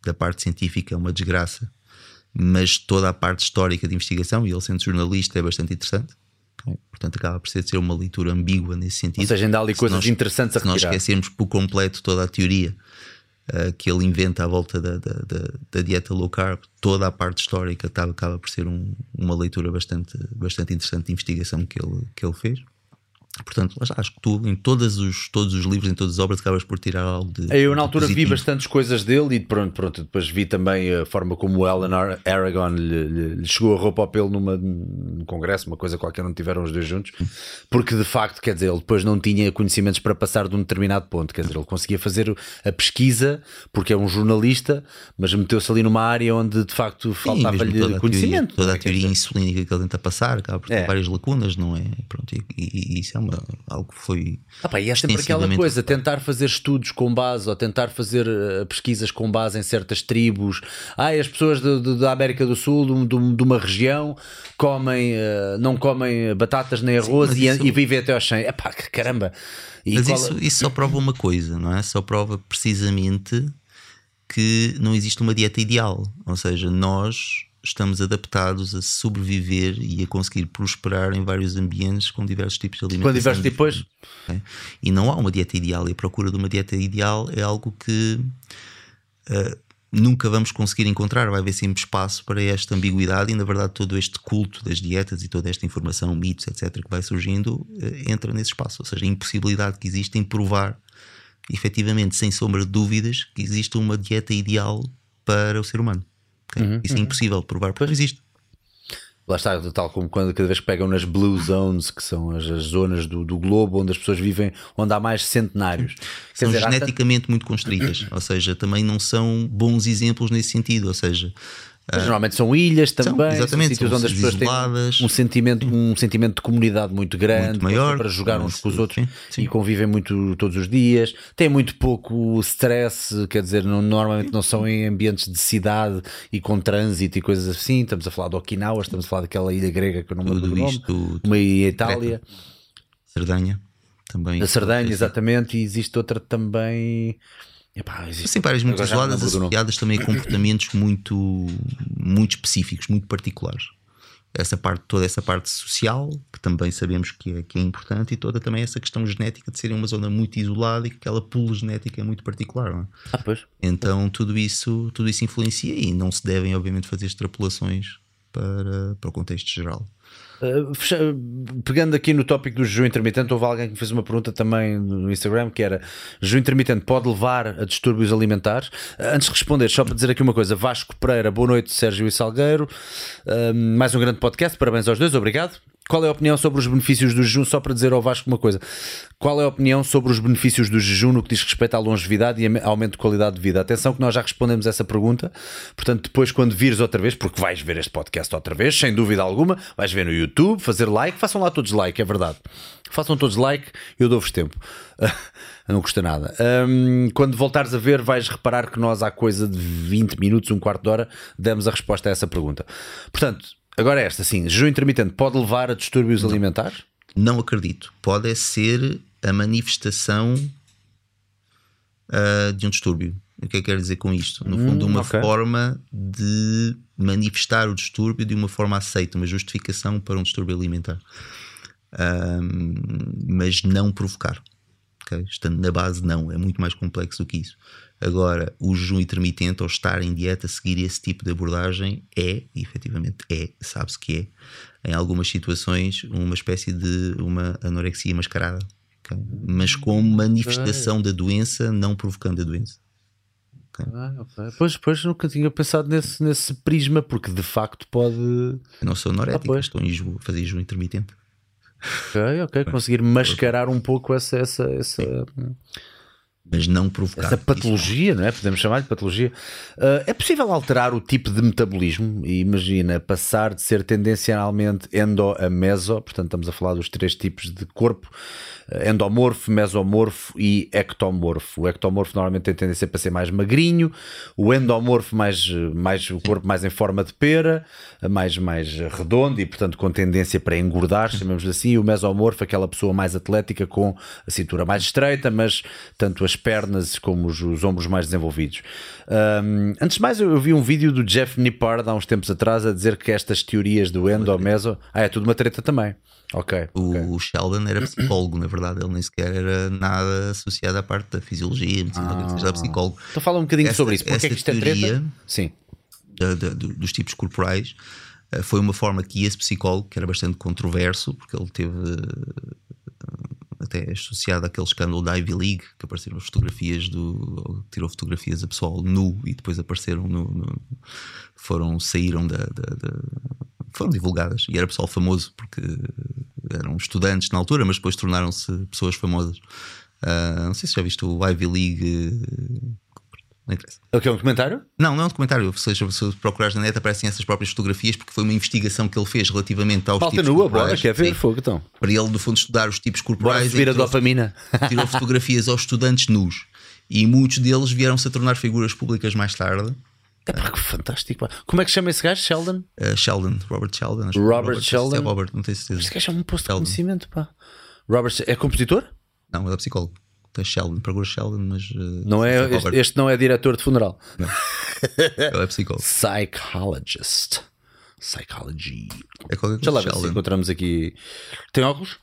da parte científica é uma desgraça, mas toda a parte histórica de investigação, e ele sendo jornalista, é bastante interessante. Portanto, acaba por ser, uma leitura ambígua nesse sentido. Ou seja, ainda há ali Se coisas nós- interessantes a Se nós retirar. esquecermos por completo toda a teoria uh, que ele inventa à volta da, da, da- da dieta low carb, toda a parte histórica tá- acaba por ser um- uma leitura bastante, bastante interessante de investigação que ele, que ele fez. Portanto, acho que tu, em todos os, todos os livros, em todas as obras, acabas por tirar algo de. Eu, na altura, vi positivo. bastantes coisas dele e pronto, pronto, depois vi também a forma como Ar- Aragon lhe, lhe- chegou a roupa ao pelo numa, num congresso, uma coisa qualquer, onde tiveram os dois juntos, porque de facto, quer dizer, ele depois não tinha conhecimentos para passar de um determinado ponto, quer dizer, ele conseguia fazer a pesquisa, porque é um jornalista, mas meteu-se ali numa área onde de facto faltava-lhe conhecimento. Teoria, toda não a teoria insulínica que ele tenta passar acaba por ter É. várias lacunas, não é? Pronto, e, e- e isso é uma, algo que foi. Ah, pá, e é sempre aquela coisa, tentar fazer estudos com base ou tentar fazer eh, pesquisas com base em certas tribos. Ah, as pessoas de- de- da América do Sul, de, de um- uma região, comem, eh, não comem batatas nem arroz mas e, isso- e vivem até aos 100. É pá, que caramba. E Mas qual- isso, isso só prova uma coisa, não é? Só prova precisamente que não existe uma dieta ideal. Ou seja, nós estamos adaptados a sobreviver e a conseguir prosperar em vários ambientes com diversos tipos de alimentação. Com diversos tipos. ok? E não há uma dieta ideal. E a procura de uma dieta ideal é algo que ah, nunca vamos conseguir encontrar. Vai haver sempre espaço para esta ambiguidade. E na verdade, todo este culto das dietas e toda esta informação, mitos, etc., que vai surgindo, eh, entra nesse espaço. Ou seja, a impossibilidade que existe em provar, efetivamente, sem sombra de dúvidas, que existe uma dieta ideal para o ser humano. Ok? Isso é impossível de provar porque não existe. Lá está, tal como quando cada vez que pegam nas blue zones, que são as, as zonas do, do globo onde as pessoas vivem, onde há mais centenários. Quer São dizer, há geneticamente muito constritas, ou seja, também não são bons exemplos nesse sentido. Ou seja, Mas normalmente são ilhas também, são, exatamente, sítios são onde as pessoas isoladas. têm um sentimento, um sentimento de comunidade muito grande, Muito maior, para jogar uns com os outros sim, sim. e convivem muito todos os dias, têm muito pouco stress, quer dizer, não- normalmente não são em ambientes de cidade e com trânsito e coisas assim. Estamos a falar de Okinawa, estamos a falar daquela ilha grega que eu não me lembro Tudo do nome, isto- uma ilha Itália, Sardanha também. a Sardanha, exatamente, e existe outra também. Epá, Existem várias muito isoladas associadas também a comportamentos muito, muito específicos, muito particulares. Essa parte, toda essa parte social, que também sabemos que é, que é importante, e toda também essa questão genética de serem uma zona muito isolada e que aquela pool genética é muito particular. é? Ah, pois. Então tudo isso, tudo isso influencia e não se devem, obviamente, fazer extrapolações para, para o contexto geral. Uh, pegando aqui no tópico do jejum intermitente, houve alguém que me fez uma pergunta também no Instagram que era: jejum intermitente pode levar a distúrbios alimentares? Uh, antes de responder, só para dizer aqui uma coisa: Vasco Pereira, boa noite, Sérgio e Salgueiro. Uh, mais um grande podcast, parabéns aos dois, obrigado. Qual é a opinião sobre os benefícios do jejum? Só para dizer ao Vasco uma coisa: qual é a opinião sobre os benefícios do jejum no que diz respeito à longevidade e aumento de qualidade de vida? Atenção, que nós já respondemos essa pergunta. Portanto, depois, quando vires outra vez, porque vais ver este podcast outra vez, sem dúvida alguma, vais ver no YouTube, fazer like, façam lá todos like, é verdade. Façam todos like, eu dou-vos tempo. Não custa nada. Hum, quando voltares a ver, vais reparar que nós, há coisa de 20 minutos, um quarto de hora, demos a resposta a essa pergunta. Portanto, agora esta, sim, jejum intermitente pode levar a distúrbios alimentares? Não acredito. Pode é ser a manifestação ah, de um distúrbio. O que é que quero dizer com isto? No fundo, uma ok. forma de manifestar o distúrbio de uma forma aceita, uma justificação para um distúrbio alimentar. Ahm, mas não provocar. Ok? Estando na base, não. É muito mais complexo do que isso. Agora, o jejum intermitente ou estar em dieta, seguir esse tipo de abordagem é, efetivamente é, sabe-se que é, em algumas situações, uma espécie de uma anorexia mascarada. ok? Mas como manifestação da doença, não provocando a doença. Ah, ok. Pois, pois nunca tinha pensado nesse, nesse prisma, porque de facto pode. Eu não sou anorético, pois. estou a fazer jejum intermitente. Ok, ok. Conseguir mascarar um pouco essa, essa, essa, Mas não provocar. essa patologia, não é? Podemos chamar de patologia. Ah, é possível alterar o tipo de metabolismo? E imagina, passar de ser tendencialmente endo a meso, portanto, estamos a falar dos três tipos de corpo: ah, endomorfo, mesomorfo e ectomorfo. O ectomorfo normalmente tem tendência para ser mais magrinho, o endomorfo, mais, mais o corpo mais em forma de pera, mais, mais redondo e, portanto, com tendência para engordar, chamemos assim. E o mesomorfo, aquela pessoa mais atlética com a cintura mais estreita, mas tanto as pernas como os, os ombros mais desenvolvidos. Ahm, antes de mais, eu, eu vi um vídeo do Jeff Nippard há uns tempos atrás a dizer que estas teorias do endo, meso, ah, é tudo uma treta também. Ok. O Sheldon era psicólogo, na verdade, ele nem sequer era nada associado à parte da fisiologia, medicina, ah. psicólogo. Então fala um bocadinho Essa- sobre isso. Porque é que isto é treta? Sim. da- da- do- dos tipos corporais eh, foi uma forma que esse psicólogo, que era bastante controverso, porque ele teve até associado àquele escândalo da Ivy League, que apareceram fotografias do. ou tirou fotografias a pessoal nu e depois apareceram no. no- foram, saíram da, da- da- foram divulgadas e era pessoal famoso porque eram estudantes na altura, mas depois tornaram-se pessoas famosas. Ah, não sei se já viste o Ivy League. Não interessa. Ok, um comentário? Não, não é um documentário. Seja, se procurares na net aparecem essas próprias fotografias porque foi uma investigação que ele fez relativamente aos Falta tipos nua, bora, corporais. quer ver? Fogo, então. Para ele, no fundo, estudar os tipos Bora corporais. subir a e tirou- dopamina. Tirou fotografias aos estudantes nus. E muitos deles vieram-se a tornar figuras públicas mais tarde. É pá, que fantástico. Como é que chama esse gajo? Sheldon? Uh, Sheldon, Robert Sheldon. acho que Robert Sheldon? É Robert, não tenho certeza. Este gajo é um posto de Sheldon. conhecimento, pá. Robert, é compositor? Não, ele é psicólogo. Tem Sheldon, procura Sheldon, mas. uh, Não é, este, este não é diretor de funeral. Ele é psicólogo. Psychologist. Psychology. É qualquer lá coisa. se Sheldon. encontramos aqui. Tem óculos?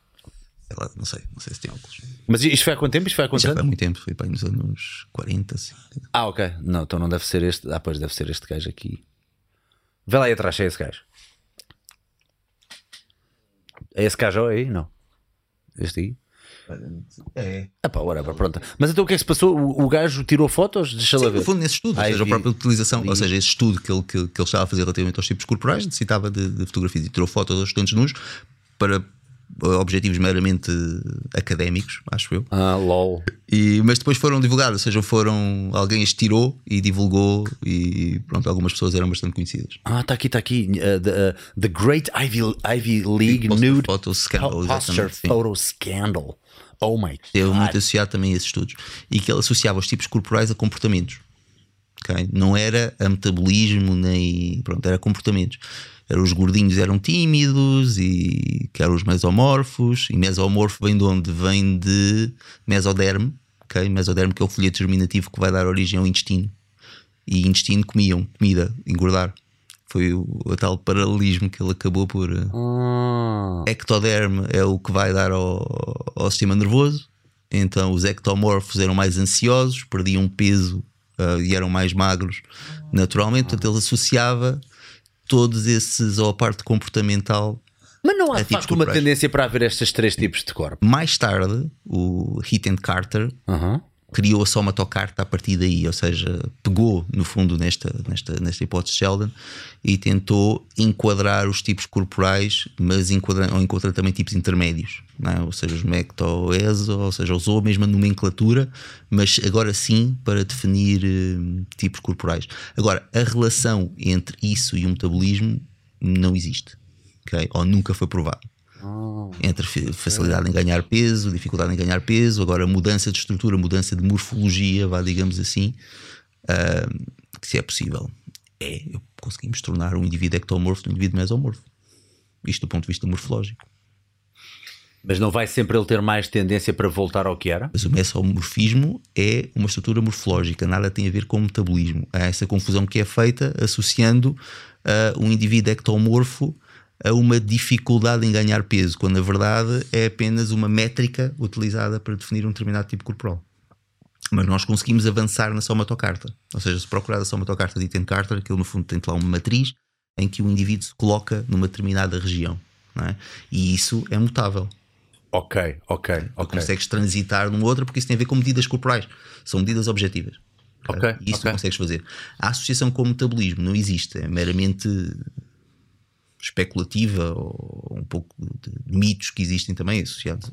Lá, Não sei, não sei se tem óculos. Mas isto foi há quanto tempo? Isto foi há quanto Já tempo? foi há muito tempo, foi para aí nos anos 40, assim. Ah, ok. Não, então não deve ser este. Ah, pois deve ser este gajo aqui. Vê lá aí atrás, é esse gajo. É esse gajo aí? Não. Este aí? É. Ah, pá, whatever, pronto. Mas então o que é que se passou? O, o gajo tirou fotos? Deixa lá Sim, ver. no fundo, nesse estudo, ou Ai, seja, a própria utilização, vi. ou seja, esse estudo que ele, que, que ele estava a fazer relativamente aos tipos corporais, necessitava de, de fotografias e tirou fotos dos estudantes nus para eh, objetivos meramente académicos, acho eu. Ah, lol. E, mas depois foram divulgados, ou seja, foram alguém as tirou e divulgou e pronto, algumas pessoas eram bastante conhecidas. Ah, está aqui, está aqui. Uh, the, uh, the Great Ivy, Ivy League Nude Photo Scandal, Po- Poster exatamente, sim. Photo Scandal. Oh my Teve God. muito associado também a esses estudos e que ele associava os tipos corporais a comportamentos. ok? Não era a metabolismo nem pronto, era comportamentos. Era os gordinhos eram tímidos e que eram os mesomorfos. E mesomorfo vem de onde? Vem de mesoderme, ok? Mesoderme que é o folheto germinativo que vai dar origem ao intestino. E intestino comiam comida, engordar. Foi o, o tal paralelismo que ele acabou por. eh, Ah, ectoderme é o que vai dar ao, ao sistema nervoso. Então os ectomorfos eram mais ansiosos, perdiam peso ah, e eram mais magros naturalmente. Portanto, ele associava todos esses, ou a parte comportamental. Mas não há de facto uma tendência para haver estes três tipos de corpo. Mais tarde, o Heaton Carter Uhum. Criou a somatocarta a partir daí, ou seja, pegou no fundo nesta, nesta, nesta hipótese de Sheldon e tentou enquadrar os tipos corporais, mas enquadra, ou encontra também tipos intermédios, é? ou seja, os mecto-eso, ou seja, usou a mesma nomenclatura, mas agora sim para definir eh, tipos corporais. Agora, a relação entre isso e o metabolismo não existe, ok? ou nunca foi provado entre fa- facilidade em ganhar peso, dificuldade em ganhar peso, agora mudança de estrutura, mudança de morfologia, vá, digamos assim, ah, que se é possível, é conseguimos tornar um indivíduo ectomorfo de um indivíduo mesomorfo. Isto do ponto de vista morfológico. Mas não vai sempre ele ter mais tendência para voltar ao que era? Mas o mesomorfismo é uma estrutura morfológica, nada tem a ver com o metabolismo. Há essa confusão que é feita associando ah, um indivíduo ectomorfo a uma dificuldade em ganhar peso, quando na verdade é apenas uma métrica utilizada para definir um determinado tipo corporal. Mas nós conseguimos avançar na somatocarta. Ou seja, se procurar a somatocarta de Ethan Carter, aquilo no fundo tem lá uma matriz em que o indivíduo se coloca numa determinada região. é? E isso é mutável. Ok, ok, ok. Consegues transitar numa outra porque isso tem a ver com medidas corporais. São medidas objetivas. Ok, E isso ok. tu consegues fazer. A associação com o metabolismo não existe. É meramente especulativa ou um pouco de mitos que existem também associados.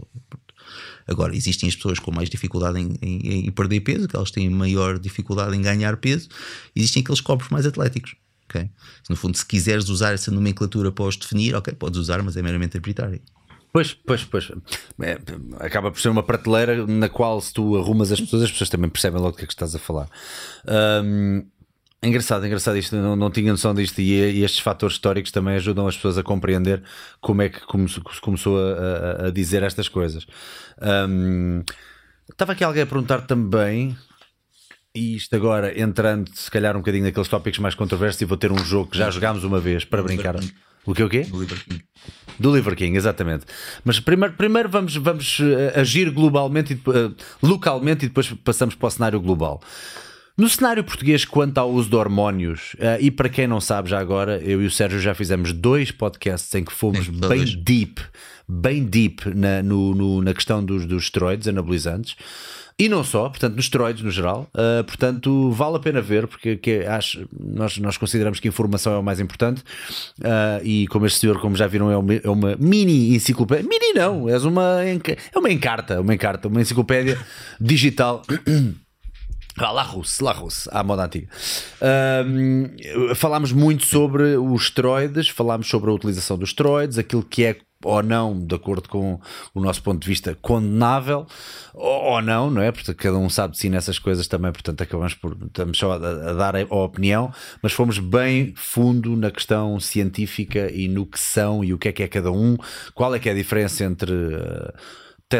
Agora, existem as pessoas com mais dificuldade em, em- em perder peso, que elas têm maior dificuldade em ganhar peso. Existem aqueles corpos mais atléticos. ok? Se, No fundo, se quiseres usar essa nomenclatura para os definir, ok, podes usar, mas é meramente arbitrário. Pois, pois, pois. É, acaba por ser uma prateleira na qual, se tu arrumas as pessoas, as pessoas também percebem logo do que é que estás a falar. Hum, engraçado, engraçado isto. Não, não tinha noção disto. E, e estes fatores históricos também ajudam as pessoas a compreender como é que começou, se começou a, a- a dizer estas coisas. Hum, estava aqui alguém a perguntar também. E isto agora, entrando se calhar um bocadinho naqueles tópicos mais controversos, e vou ter um jogo que já jogámos uma vez para brincar. O que o quê? No Liver King. Do Liver King, exatamente. Mas primeiro, primeiro vamos, vamos eh, agir globalmente, e eh, localmente, e depois passamos para o cenário global. No cenário português, quanto ao uso de hormónios, eh, e para quem não sabe já agora, eu e o Sérgio já fizemos dois podcasts em que fomos bem deep, bem deep na, no- no- na questão dos, dos esteroides anabolizantes. E não só, portanto, nos esteroides no geral. Uh, portanto, vale a pena ver, porque que acho, nós, nós consideramos que a informação é o mais importante. Uh, e como este senhor, como já viram, é uma, é uma mini enciclopédia. Mini não, és uma, é uma encarta, uma encarta, uma enciclopédia digital. Ah, La Russe, La Russe, à moda antiga. Ahm, falámos muito sobre os esteroides, falámos sobre a utilização dos esteroides, aquilo que é ou não, de acordo com o nosso ponto de vista, condenável, ou, não, não é? Porque cada um sabe de si nessas coisas também, portanto acabamos por estamos só a, a dar a, a opinião, mas fomos bem fundo na questão científica e no que são e o que é que é cada um, qual é que é a diferença entre. eh,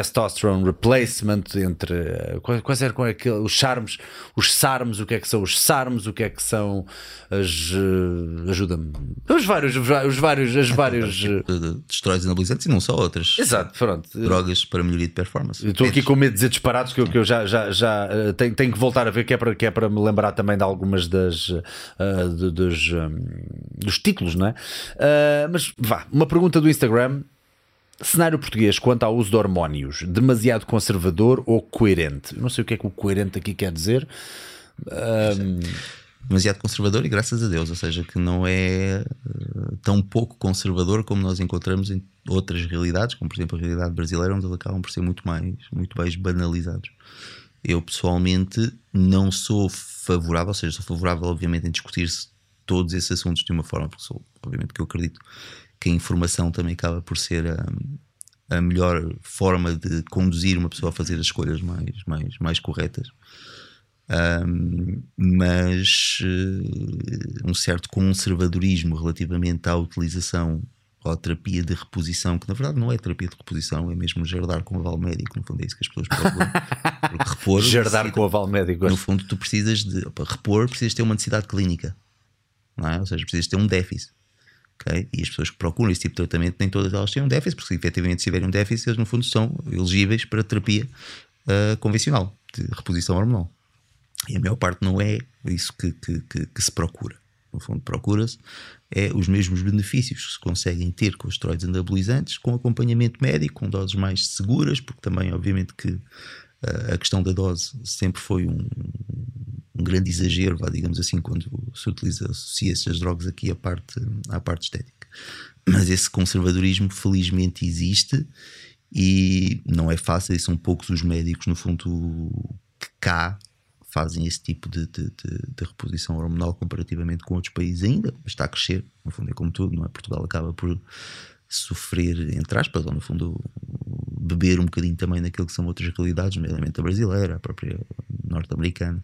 testosterone replacement entre eh, quais, eram que- os charmes, os SARMs, o que é que são os SARMs, o que é que são as eh, ajuda-me, os vários, os vários, as vários eh, De, de, de esteroides anabolizantes e não só outras exato, pronto. drogas para melhoria de performance. Estou aqui com medo de dizer disparados que eu, que eu já, já, já tenho, tenho que voltar a ver, que é, para, que é para me lembrar também de algumas das de- dos, hum, dos títulos, não é? Eh, mas vá, uma pergunta do Instagram. Cenário português quanto ao uso de hormónios, demasiado conservador ou coerente? Não sei o que é que o coerente aqui quer dizer. demasiado conservador e graças a Deus, ou seja, que não é eh, tão pouco conservador como nós encontramos em outras realidades, como por exemplo a realidade brasileira, onde eles acabam por ser muito mais, muito mais banalizados. Eu pessoalmente não sou favorável, ou seja, sou favorável obviamente em discutir-se todos esses assuntos de uma forma, porque sou, obviamente que eu acredito que a informação também acaba por ser a, a melhor forma de conduzir uma pessoa a fazer as escolhas mais, mais, mais corretas. Um, mas eh, um certo conservadorismo relativamente à utilização ou à terapia de reposição, que na verdade não é terapia de reposição, é mesmo jardar com aval médico, no fundo é isso que as pessoas procuram. Porque repor, Jardar com o aval médico. no fundo, tu precisas de para repor, precisas ter uma necessidade clínica, não é? Ou seja, precisas ter um déficit. Ok? E as pessoas que procuram esse tipo de tratamento, nem todas elas têm um déficit, porque efetivamente, se tiverem um déficit, eles no fundo são elegíveis para terapia ah, convencional, de reposição hormonal. E a maior parte não é isso que, que, que- que se procura. no fundo procura-se, é os mesmos benefícios que se conseguem ter com os esteroides anabolizantes, com acompanhamento médico, com doses mais seguras, porque também, obviamente, que uh, a questão da dose sempre foi um, um grande exagero, vá, digamos assim, quando se utiliza, associa essas drogas aqui à parte, à parte estética. Mas esse conservadorismo, felizmente, existe e não é fácil, e são poucos os médicos, no fundo, que cá fazem esse tipo de, de, de, de, reposição hormonal comparativamente com outros países ainda, mas está a crescer, no fundo é como tudo, não é? Portugal acaba por sofrer, entre aspas, ou no fundo beber um bocadinho também naquilo que são outras realidades, nomeadamente a brasileira, a própria norte-americana,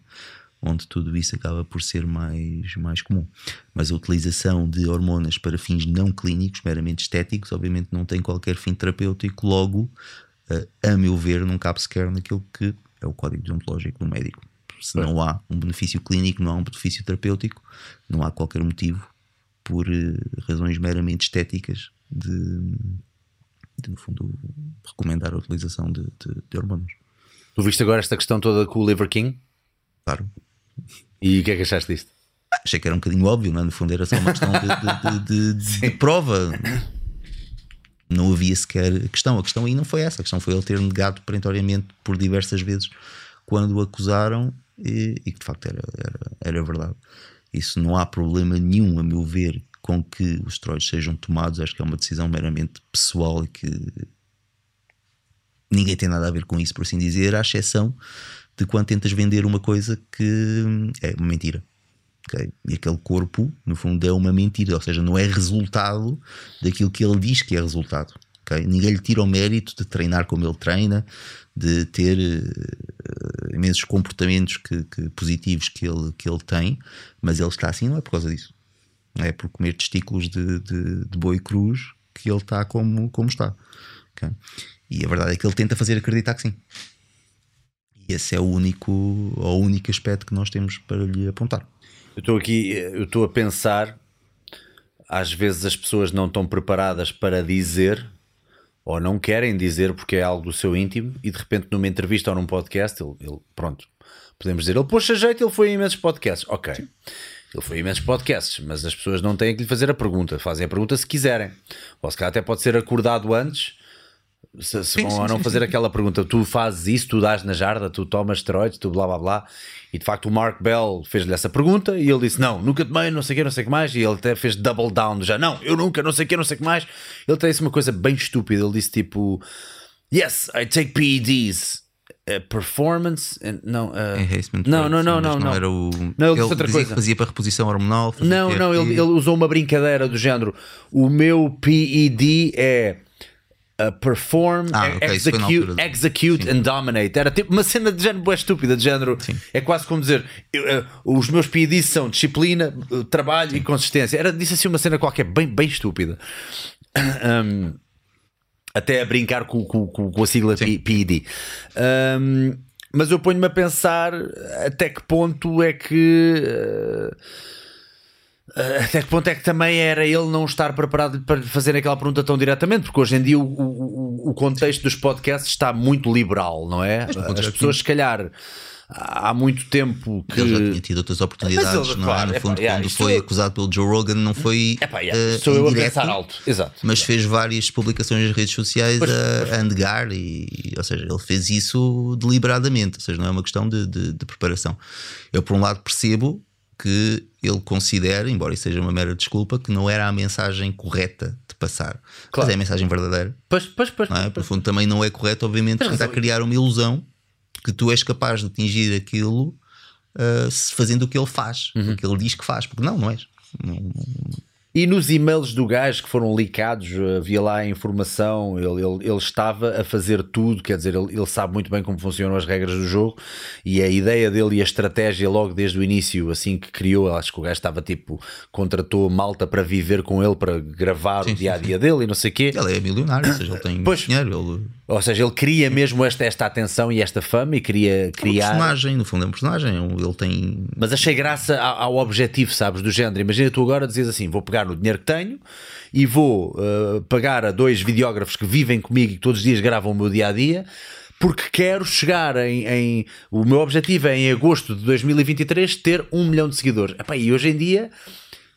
onde tudo isso acaba por ser mais, mais comum. Mas a utilização de hormonas para fins não clínicos, meramente estéticos, obviamente não tem qualquer fim terapêutico, logo, a meu ver, não cabe sequer naquilo que é o código deontológico do médico se não há um benefício clínico, não há um benefício terapêutico, não há qualquer motivo por uh, razões meramente estéticas de, de, no fundo, recomendar a utilização de, de, de, hormonas. Tu viste agora esta questão toda com o Liver King? Claro. E o que é que achaste disto? Ah, achei que era um bocadinho óbvio, não é? no fundo era só uma questão de, de prova. Não havia sequer questão. A questão aí não foi essa. A questão foi ele ter negado perentoriamente por diversas vezes quando o acusaram e, e que de facto era, era, era verdade. Isso não há problema nenhum, a meu ver, com que os esteroides sejam tomados. Acho que é uma decisão meramente pessoal e que ninguém tem nada a ver com isso, por assim dizer, à exceção de quando tentas vender uma coisa que é uma mentira. Okay? E aquele corpo, no fundo, é uma mentira, ou seja, não é resultado daquilo que ele diz que é resultado. Okay? Ninguém lhe tira o mérito de treinar como ele treina, de ter uh, imensos comportamentos que, que, positivos que ele, que ele tem, mas ele está assim não é por causa disso. É por comer testículos de, de, de boi cruz que ele está como, como está. Okay? E a verdade é que ele tenta fazer acreditar que sim. E esse é o único, o único aspecto que nós temos para lhe apontar. Eu estou aqui, eu estou a pensar, às vezes as pessoas não estão preparadas para dizer ou não querem dizer porque é algo do seu íntimo e de repente numa entrevista ou num podcast ele, ele pronto, podemos dizer ele pôs a jeito, ele foi em imensos podcasts ok, ele foi imensos podcasts mas as pessoas não têm que lhe fazer a pergunta fazem a pergunta se quiserem ou se calhar até pode ser acordado antes se, se sim, vão sim, não sim, fazer aquela pergunta, tu fazes isso, tu dás na jarda, tu tomas esteroides, tu blá blá blá, e de facto o Mark Bell fez-lhe essa pergunta e ele disse: Não, nunca tomei, não sei o que, não sei o que mais. E ele até fez double down já: Não, eu nunca, não sei o que, não sei o que mais. Ele até disse uma coisa bem estúpida. Ele disse tipo: Yes, I take PEDs. Uh, performance não, Enhancement não, não, não, não, não, era o não, ele, ele outra coisa. fazia para reposição hormonal não, não, ele, ele usou uma brincadeira do género o meu PED é Uh, perform, ah, okay, execute, execute and dominate. Era tipo uma cena de género boa estúpida, de género. Sim. É quase como dizer: eu, uh, os meus PIDs são disciplina, uh, trabalho Sim. e consistência. Era, disse assim uma cena qualquer, bem, bem estúpida. Um, até a brincar com, com, com a sigla PID. Um, mas eu ponho-me a pensar até que ponto é que uh, Uh, até que ponto é que também era ele não estar preparado para fazer aquela pergunta tão diretamente? Porque hoje em dia o, o, o contexto dos podcasts está muito liberal, não é? As pessoas, se calhar, há muito tempo que. Ele já tinha tido outras oportunidades, ele, não é? claro, é? No fundo, epá, quando foi acusado pelo Joe Rogan, não foi. Epá, uh, sou eu indireto, a pensar alto, exato. Mas fez várias publicações nas redes sociais pois, a, pois. a negar, e, ou seja, ele fez isso deliberadamente, ou seja, não é uma questão de, de, de preparação. Eu, por um lado, percebo que ele considera, embora isso seja uma mera desculpa, que não era a mensagem correta de passar. Claro. Mas é a mensagem verdadeira. Pois, pois, pois. Não é? Também não é correto, obviamente, Mas tentar criar uma ilusão que tu és capaz de atingir aquilo uh, fazendo o que ele faz, uhum. o que ele diz que faz, porque não, não és. Não, não, e nos e-mails do gajo que foram licados, havia lá a informação, ele, ele, ele estava a fazer tudo, quer dizer, ele, ele, sabe muito bem como funcionam as regras do jogo e a ideia dele e a estratégia logo desde o início, assim que criou, acho que o gajo estava tipo, contratou malta para viver com ele, para gravar sim, o dia a dia dele e não sei o quê. Ele é milionário, ou seja, ele tem pois, dinheiro. Ele... Ou seja, ele cria mesmo esta, esta atenção e esta fama e queria criar. É um personagem, no fundo é um personagem, ele tem. Mas achei graça ao, ao objetivo, sabes, do género. Imagina tu agora dizes assim: vou pegar no dinheiro que tenho e vou uh, pagar a dois videógrafos que vivem comigo e que todos os dias gravam o meu dia a dia porque quero chegar em, em, O meu objetivo é em agosto de 2023 ter um milhão de seguidores. Epá, e hoje em dia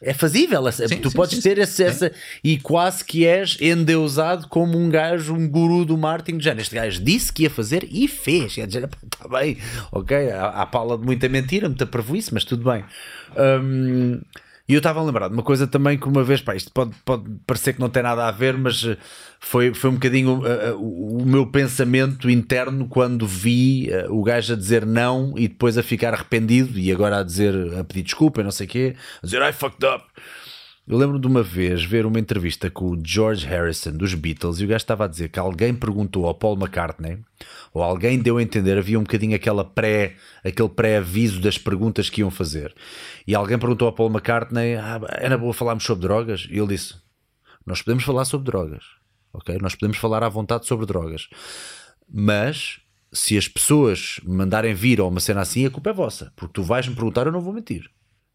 é fazível. Sim, tu sim, podes sim, ter esse, essa e quase que és endeusado como um gajo, um guru do marketing. Já este gajo disse que ia fazer e fez. Quer dizer, está bem, ok. Há, há pala de muita mentira, muita prejuízo, mas tudo bem. Hum, e eu estava a lembrar de uma coisa também que uma vez, pá, isto pode, pode parecer que não tem nada a ver, mas eh, foi, foi um bocadinho uh, o, o meu pensamento interno quando vi uh, o gajo a dizer não e depois a ficar arrependido e agora a dizer, a pedir desculpa e não sei o quê, a dizer I fucked up. Eu lembro de uma vez ver uma entrevista com o George Harrison dos Beatles e o gajo estava a dizer que alguém perguntou ao Paul McCartney ou alguém deu a entender, havia um bocadinho aquela pré, aquele pré-aviso das perguntas que iam fazer. E alguém perguntou ao Paul McCartney: ah, era boa falarmos sobre drogas? E ele disse: Nós podemos falar sobre drogas, ok? Nós podemos falar à vontade sobre drogas, mas se as pessoas mandarem vir ou uma cena assim, a culpa é vossa, porque tu vais me perguntar, eu não vou mentir.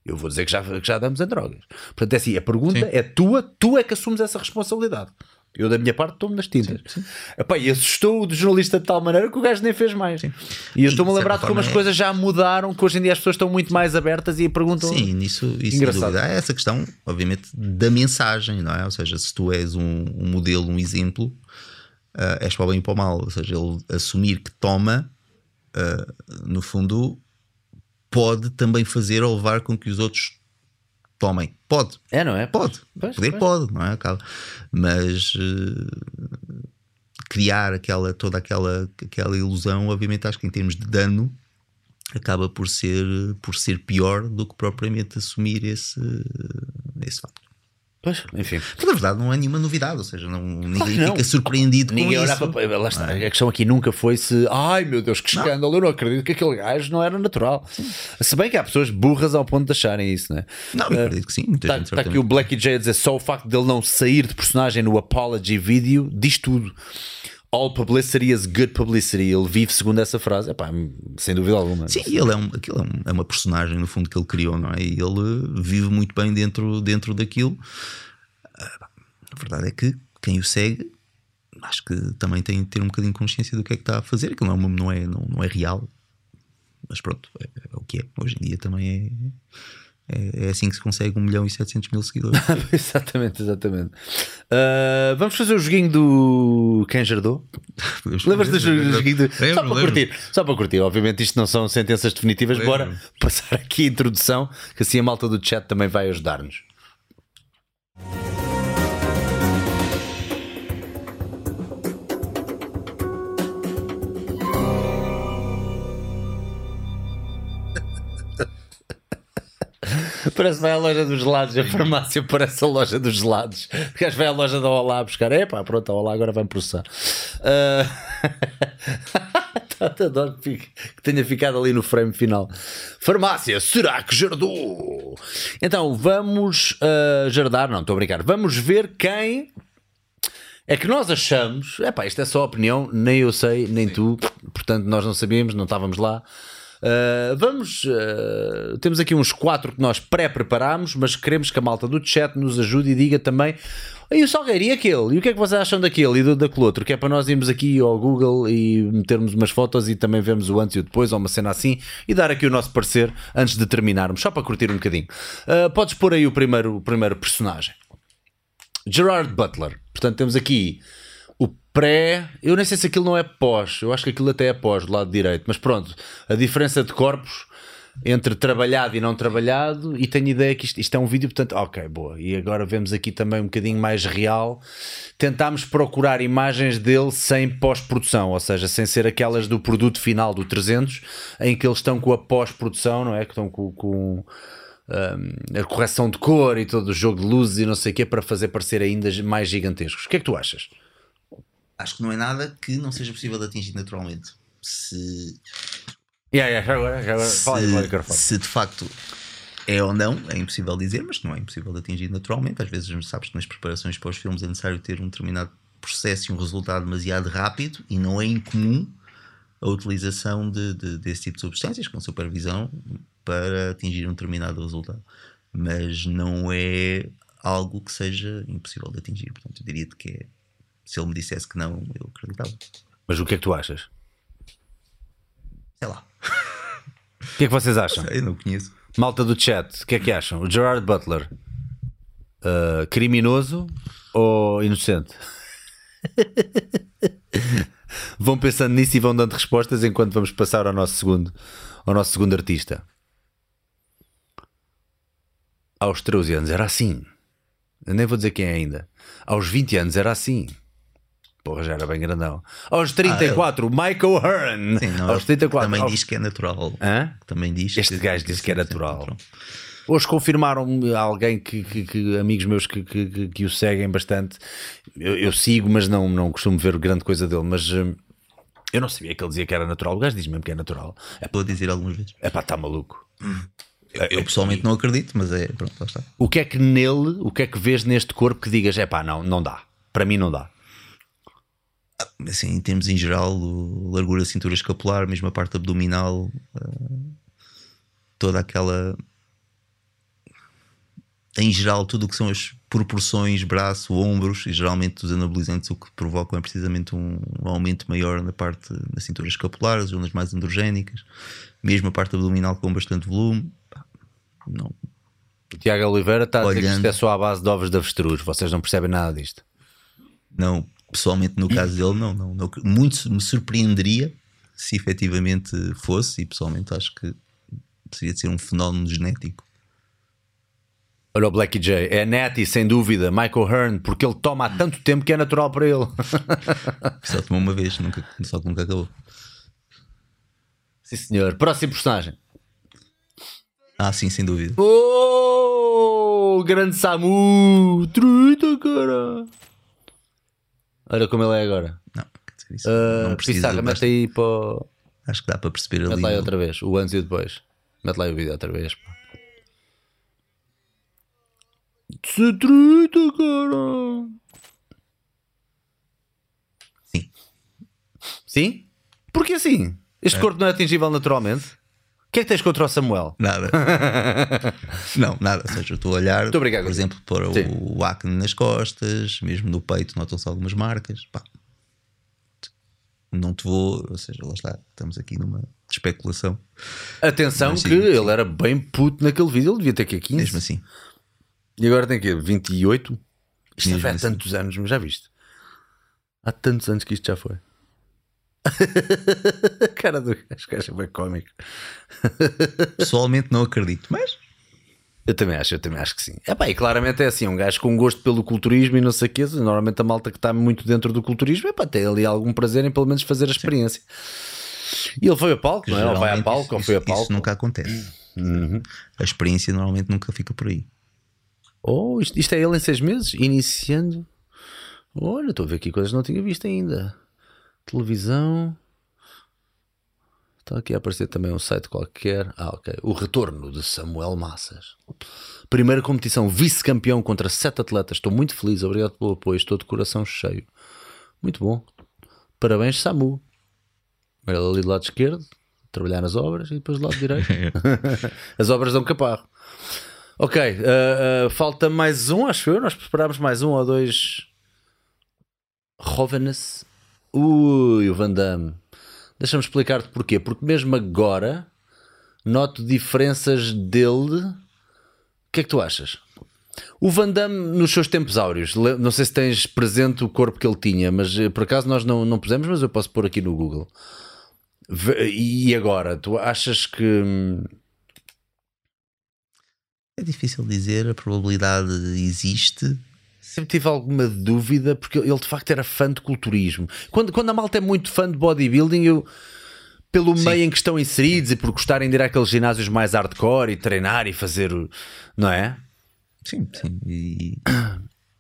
Eu vou dizer que já, que já damos em drogas. Portanto, é assim: a pergunta Sim. é tua, tu é que assumes essa responsabilidade. Eu, da minha parte, estou-me nas tintas. Epá, e assustou o jornalista de tal maneira que o gajo nem fez mais. E eu estou-me a lembrar de como as é- coisas já mudaram, que hoje em dia as pessoas estão muito mais abertas e perguntam. Sim, nisso, isso Engraçado. dúvida. Há essa questão, obviamente, da mensagem, não é? Ou seja, se tu és um, um modelo, um exemplo, ah, és para o bem e para o mal. Ou seja, ele assumir que toma, ah, no fundo, pode também fazer ou levar com que os outros tomem. Pode. É, não é? Pode. Pois, Poder pois. pode, não é? Mas eh, criar aquela, toda aquela, aquela ilusão, obviamente, acho que em termos de dano acaba por ser, por ser pior do que propriamente assumir esse, esse facto. Pois, enfim. Porque na verdade não é nenhuma novidade, ou seja, não, ninguém não. fica surpreendido Ninguém com isso. para. Lá está. A questão aqui nunca foi se. Ai meu Deus, que escândalo. Eu não acredito que aquele gajo não era natural. Se bem que há pessoas burras ao ponto de acharem isso, não é? Não, eu acredito que sim. Muita Está gente tá aqui o Black J a dizer só o facto dele não sair de personagem no Apology Video diz tudo. All publicity is good publicity. Ele vive segundo essa frase. Epá, sem dúvida alguma. Sim, ele é, um, aquilo é, um- é uma personagem no fundo que ele criou, não é? E ele vive muito bem dentro, dentro daquilo. Ah, A verdade é que quem o segue, acho que também tem de ter um bocadinho de consciência do que é que está a fazer, que não é, não é, não, não é real. Mas pronto, é, é o que é. Hoje em dia também é, é, é assim que se consegue 1 milhão e 700 mil seguidores. exatamente, exatamente. Ah, vamos fazer o joguinho do Quem Jardou? Lembras-te do joguinho do... Só Lembro, para lembro. curtir, só para curtir. Obviamente, isto não são sentenças definitivas. Lembro. Bora passar aqui a introdução, que assim a malta do chat também vai ajudar-nos. Parece que vai à loja dos gelados, a farmácia parece a loja dos gelados. O gajo vai à loja da Olá buscar. Epá, pronto, a Olá agora vai-me processar. Tá, Adoro que, fique- que tenha ficado ali no frame final. Farmácia, será que jardou? Então vamos ah, jardar, não, estou a brincar. Vamos ver quem é que nós achamos. Epá, isto é só opinião, nem eu sei, nem tu. Portanto, nós não sabíamos, não estávamos lá. Uh, vamos. uh, temos aqui uns quatro que nós pré-preparámos, mas queremos que a malta do chat nos ajude e diga também. E o Salgueiro e aquele? E o que é que vocês acham daquele e do, daquele outro? Que é para nós irmos aqui ao Google e metermos umas fotos e também vermos o antes e o depois, ou uma cena assim, e dar aqui o nosso parecer antes de terminarmos, só para curtir um bocadinho. Uh, podes pôr aí o primeiro, o primeiro personagem. Gerard Butler. Portanto, temos aqui pré. Eu nem sei se aquilo não é pós. Eu acho que aquilo até é pós do lado direito. Mas pronto, a diferença de corpos entre trabalhado e não trabalhado. E tenho ideia que isto, isto é um vídeo, portanto, ok, boa. E agora vemos aqui também um bocadinho mais real. Tentámos procurar imagens dele sem pós-produção, ou seja, sem ser aquelas do produto final do 300, em que eles estão com a pós-produção, não é? Que estão com. com um, a correção de cor e todo o jogo de luzes e não sei o que para fazer parecer ainda mais gigantescos. O que é que tu achas? Acho que não é nada que não seja possível de atingir naturalmente. Se, Yeah, yeah, já agora, já agora. Aí, fala aí, falar. se de facto é ou não, é impossível dizer, mas não é impossível de atingir naturalmente. Às vezes, sabes que nas preparações para os filmes é necessário ter um determinado processo e um resultado demasiado rápido e não é incomum a utilização de, de- desse tipo de substâncias com supervisão para atingir um determinado resultado. Mas não é algo que seja impossível de atingir. Portanto, eu diria que é, se ele me dissesse que não, eu acreditava. Mas o que é que tu achas? Sei lá, O que é que vocês acham? eu não conheço. Malta do chat, o que é que acham? O Gerard Butler. Uh, criminoso ou inocente? vão pensando nisso e vão dando respostas enquanto vamos passar ao nosso segundo, ao nosso segundo artista. Aos 13 anos era assim. Eu nem vou dizer quem é ainda. Aos 20 anos era assim. Porra, já era bem grandão. Aos 34, ah, Michael Hearn. Sim, não, aos 34. Também aos... diz que é natural. Hã? Também diz este que, gajo disse que é natural. natural. Hoje confirmaram alguém que, que, que, amigos meus que, que, que, o seguem bastante. Eu, eu, sigo, mas não, não costumo ver grande coisa dele. Mas hum, eu não sabia que ele dizia que era natural. O gajo diz mesmo que é natural. É Vou dizer algumas vezes. É pá, está maluco. Eu, eu, pessoalmente não acredito, mas é pronto, lá está. O que é que nele, o que é que vês neste corpo que digas, é pá, não, não dá. Para mim não dá. Assim, em termos em geral, largura da cintura escapular, mesmo a parte abdominal, uh, toda aquela em geral, tudo o que são as proporções, braço, ombros, e geralmente os anabolizantes o que provocam é precisamente um, um aumento maior na parte da cintura escapular, as zonas mais androgénicas, mesmo a parte abdominal com bastante volume. Não. O Tiago Oliveira está a dizer que isto é só à base de ovos de avestruz, vocês não percebem nada disto. Não, pessoalmente no caso dele, não, não, não. Muito me surpreenderia se efetivamente fosse, e pessoalmente acho que seria de ser um fenómeno genético Olha o Blackie J. É Nettie, sem dúvida. Michael Hearn, porque ele toma há tanto tempo que é natural para ele. só tomou uma vez, nunca, só que nunca acabou. Sim, senhor. Próximo personagem. Ah, sim, sem dúvida. Oh, grande Samu! Truita, cara! Olha como ele é agora. Não, isso, uh, não precisa. Pissarra, mete aí para. Acho que dá para perceber mete ali. Mete lá outra vez, o antes e o depois. Mete lá o vídeo outra vez. Pá. Se trita, cara. Sim. Sim? Porque assim? Este é. corpo não é atingível naturalmente? O que é que tens contra o Samuel? Nada. não, nada. Ou seja, eu estou a olhar, Muito obrigado, por exemplo, para o, o acne nas costas, mesmo no peito, notam-se algumas marcas. Pá. Não te vou, ou seja, lá está, estamos aqui numa especulação. Atenção Mas, que sim, ele era bem puto naquele vídeo, ele devia ter aqui 15. Mesmo assim. E agora tem que 28? Isto já há tantos anos, mas já viste? Há tantos anos que isto já foi. cara do gajo, é bem cómico. Pessoalmente não acredito, mas. Eu também acho, eu também acho que sim. É pá, e claramente é assim, um gajo com gosto pelo culturismo e não sei o quê. Normalmente a malta que está muito dentro do culturismo, é pá, tem ali algum prazer em pelo menos fazer a experiência. Sim. E ele foi a palco, não é? Ou vai a palco, isso, ou foi a palco. Isso nunca acontece. Uhum. A experiência normalmente nunca fica por aí. Oh, isto, isto é ele em seis meses, iniciando. Olha, estou a ver aqui coisas que não tinha visto ainda. Televisão. Está aqui a aparecer também um site qualquer. Ah, ok. O retorno de Samuel Massas. Primeira competição, vice-campeão contra sete atletas. Estou muito feliz, obrigado pelo apoio. Estou de coração cheio. Muito bom. Parabéns, Samu. Ele ali do lado esquerdo, trabalhar nas obras, e depois do lado direito. As obras dão caparro. Ok, uh, uh, falta mais um, acho eu. Nós preparámos mais um ou dois. Roveness. Ui, o Van Damme. Deixa-me explicar-te porquê. Porque mesmo agora noto diferenças dele. O que é que tu achas? O Van Damme nos seus tempos áureos, não sei se tens presente o corpo que ele tinha, mas eh, por acaso nós não, não pusemos, mas eu posso pôr aqui no Google. E agora, tu achas que hum, é difícil dizer, a probabilidade existe. Sempre tive alguma dúvida, porque ele de facto era fã de culturismo. Quando, quando a malta é muito fã de bodybuilding, eu, pelo Sim. meio em que estão inseridos e por gostarem de ir àqueles ginásios mais hardcore e treinar e fazer, não é? Sim, sim. E...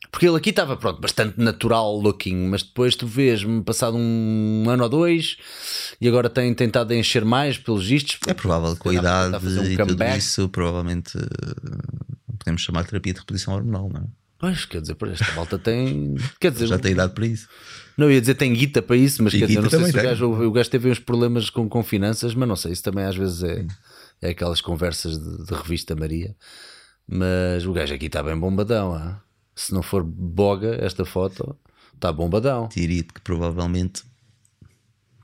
Porque ele aqui estava, pronto, bastante natural looking, mas depois tu vês-me passado um ano ou dois e agora tem tentado encher mais pelos vistos. É provável que com a idade um e tudo isso, provavelmente uh, podemos chamar de terapia de repetição hormonal, não é? Pois, quer dizer, esta malta tem. Quer dizer, já tem idade para isso. Não, ia dizer tem guita para isso, mas quer dizer, não sei se o gajo, o gajo, teve uns problemas com, com finanças, mas não sei, isso também às vezes é, é aquelas conversas de, de, revista Maria. Mas o gajo aqui está bem bombadão, ah? se não for boga esta foto, está bombadão. Diria que provavelmente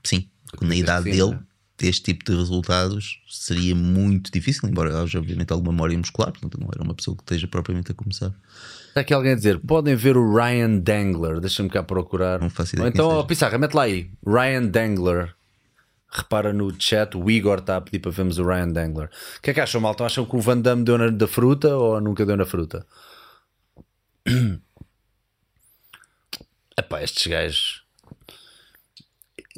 sim, na idade sim, dele, né? este tipo de resultados seria muito difícil, embora haja obviamente alguma memória muscular, portanto não era uma pessoa que esteja propriamente a começar. Está aqui alguém a dizer: podem ver o Ryan Dangler. Deixa-me cá procurar. Não faço ideia Ou então, seja. Pissarra, mete lá aí. Ryan Dangler. Repara no chat, o Igor está a pedir para vermos o Ryan Dangler. O que é que acham, malta? Acham que o Van Damme deu na da fruta ou nunca deu na fruta? Epá, estes gajos.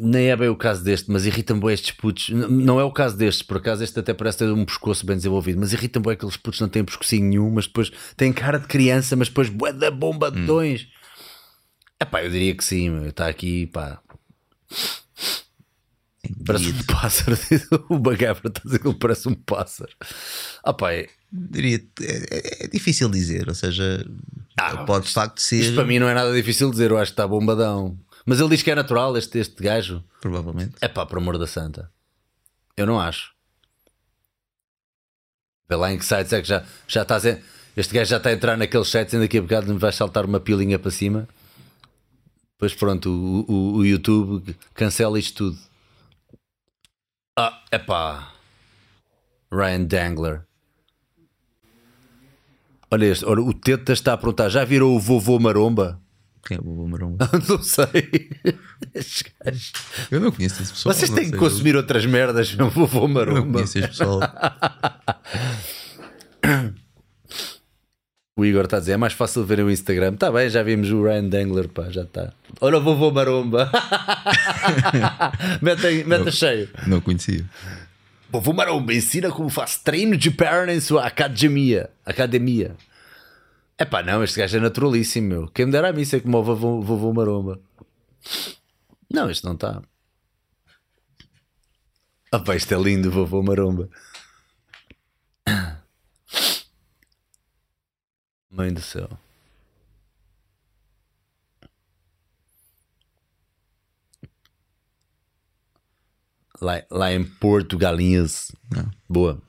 Nem é bem o caso deste, mas irritam bem estes putos. N- Não é o caso deste, por acaso este até parece ter um pescoço bem desenvolvido, mas irritam bem aqueles putos que não têm pescocinho nenhum, mas depois têm cara de criança, mas depois bué da bomba de tons. Epá, eu diria que sim. Está aqui, pá. Parece Diria, um pássaro. o Bagabra está a dizer que ele parece um pássaro. Ah, pá, é- diria- é, é- é difícil dizer, ou seja, Ah, pode de facto ser, isto para mim não é nada difícil dizer, eu acho que está bombadão. Mas ele diz que é natural, este, este gajo. provavelmente. É pá, por amor da santa. Eu não acho. Vê lá em que sites é que já, já estás a, Este gajo já está a entrar naqueles sites, ainda daqui a bocado me vai saltar uma pilinha para cima. Depois pronto, o, o, o YouTube cancela isto tudo. Ah, é pá. Ryan Dangler. Olha este, olha, o Teta está a perguntar: já virou o vovô Maromba? Quem é o Bobo Maromba? não sei. Eu não conheço esse pessoal. Vocês não têm que consumir outras merdas, meu vovô Eu não Maromba. conheço este pessoal. O Igor está a dizer: é mais fácil ver o Instagram. Está bem, já vimos o Ryan Dangler, pá, já está. Olha o vovô Maromba. mete, aí- mete a cheio. Não conhecia. Vovô Maromba ensina como faz treino de perna em sua academia. Academia. É pá, não, este gajo é naturalíssimo, meu. Quem me dera a mim ser como o vovô, vovô Maromba. Não, isto não está. Ah, pá, isto é lindo, vovô Maromba. Mãe do céu. Lá, lá em Porto Galinhas. Não. Boa.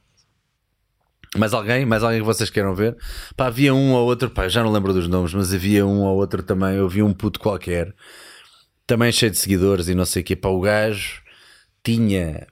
Mais alguém? Mais alguém que vocês queiram ver? Pá, havia um ou outro, pá, já não lembro dos nomes, mas havia um ou outro também. Eu vi um puto qualquer, também cheio de seguidores e não sei o que. Pá, o gajo tinha.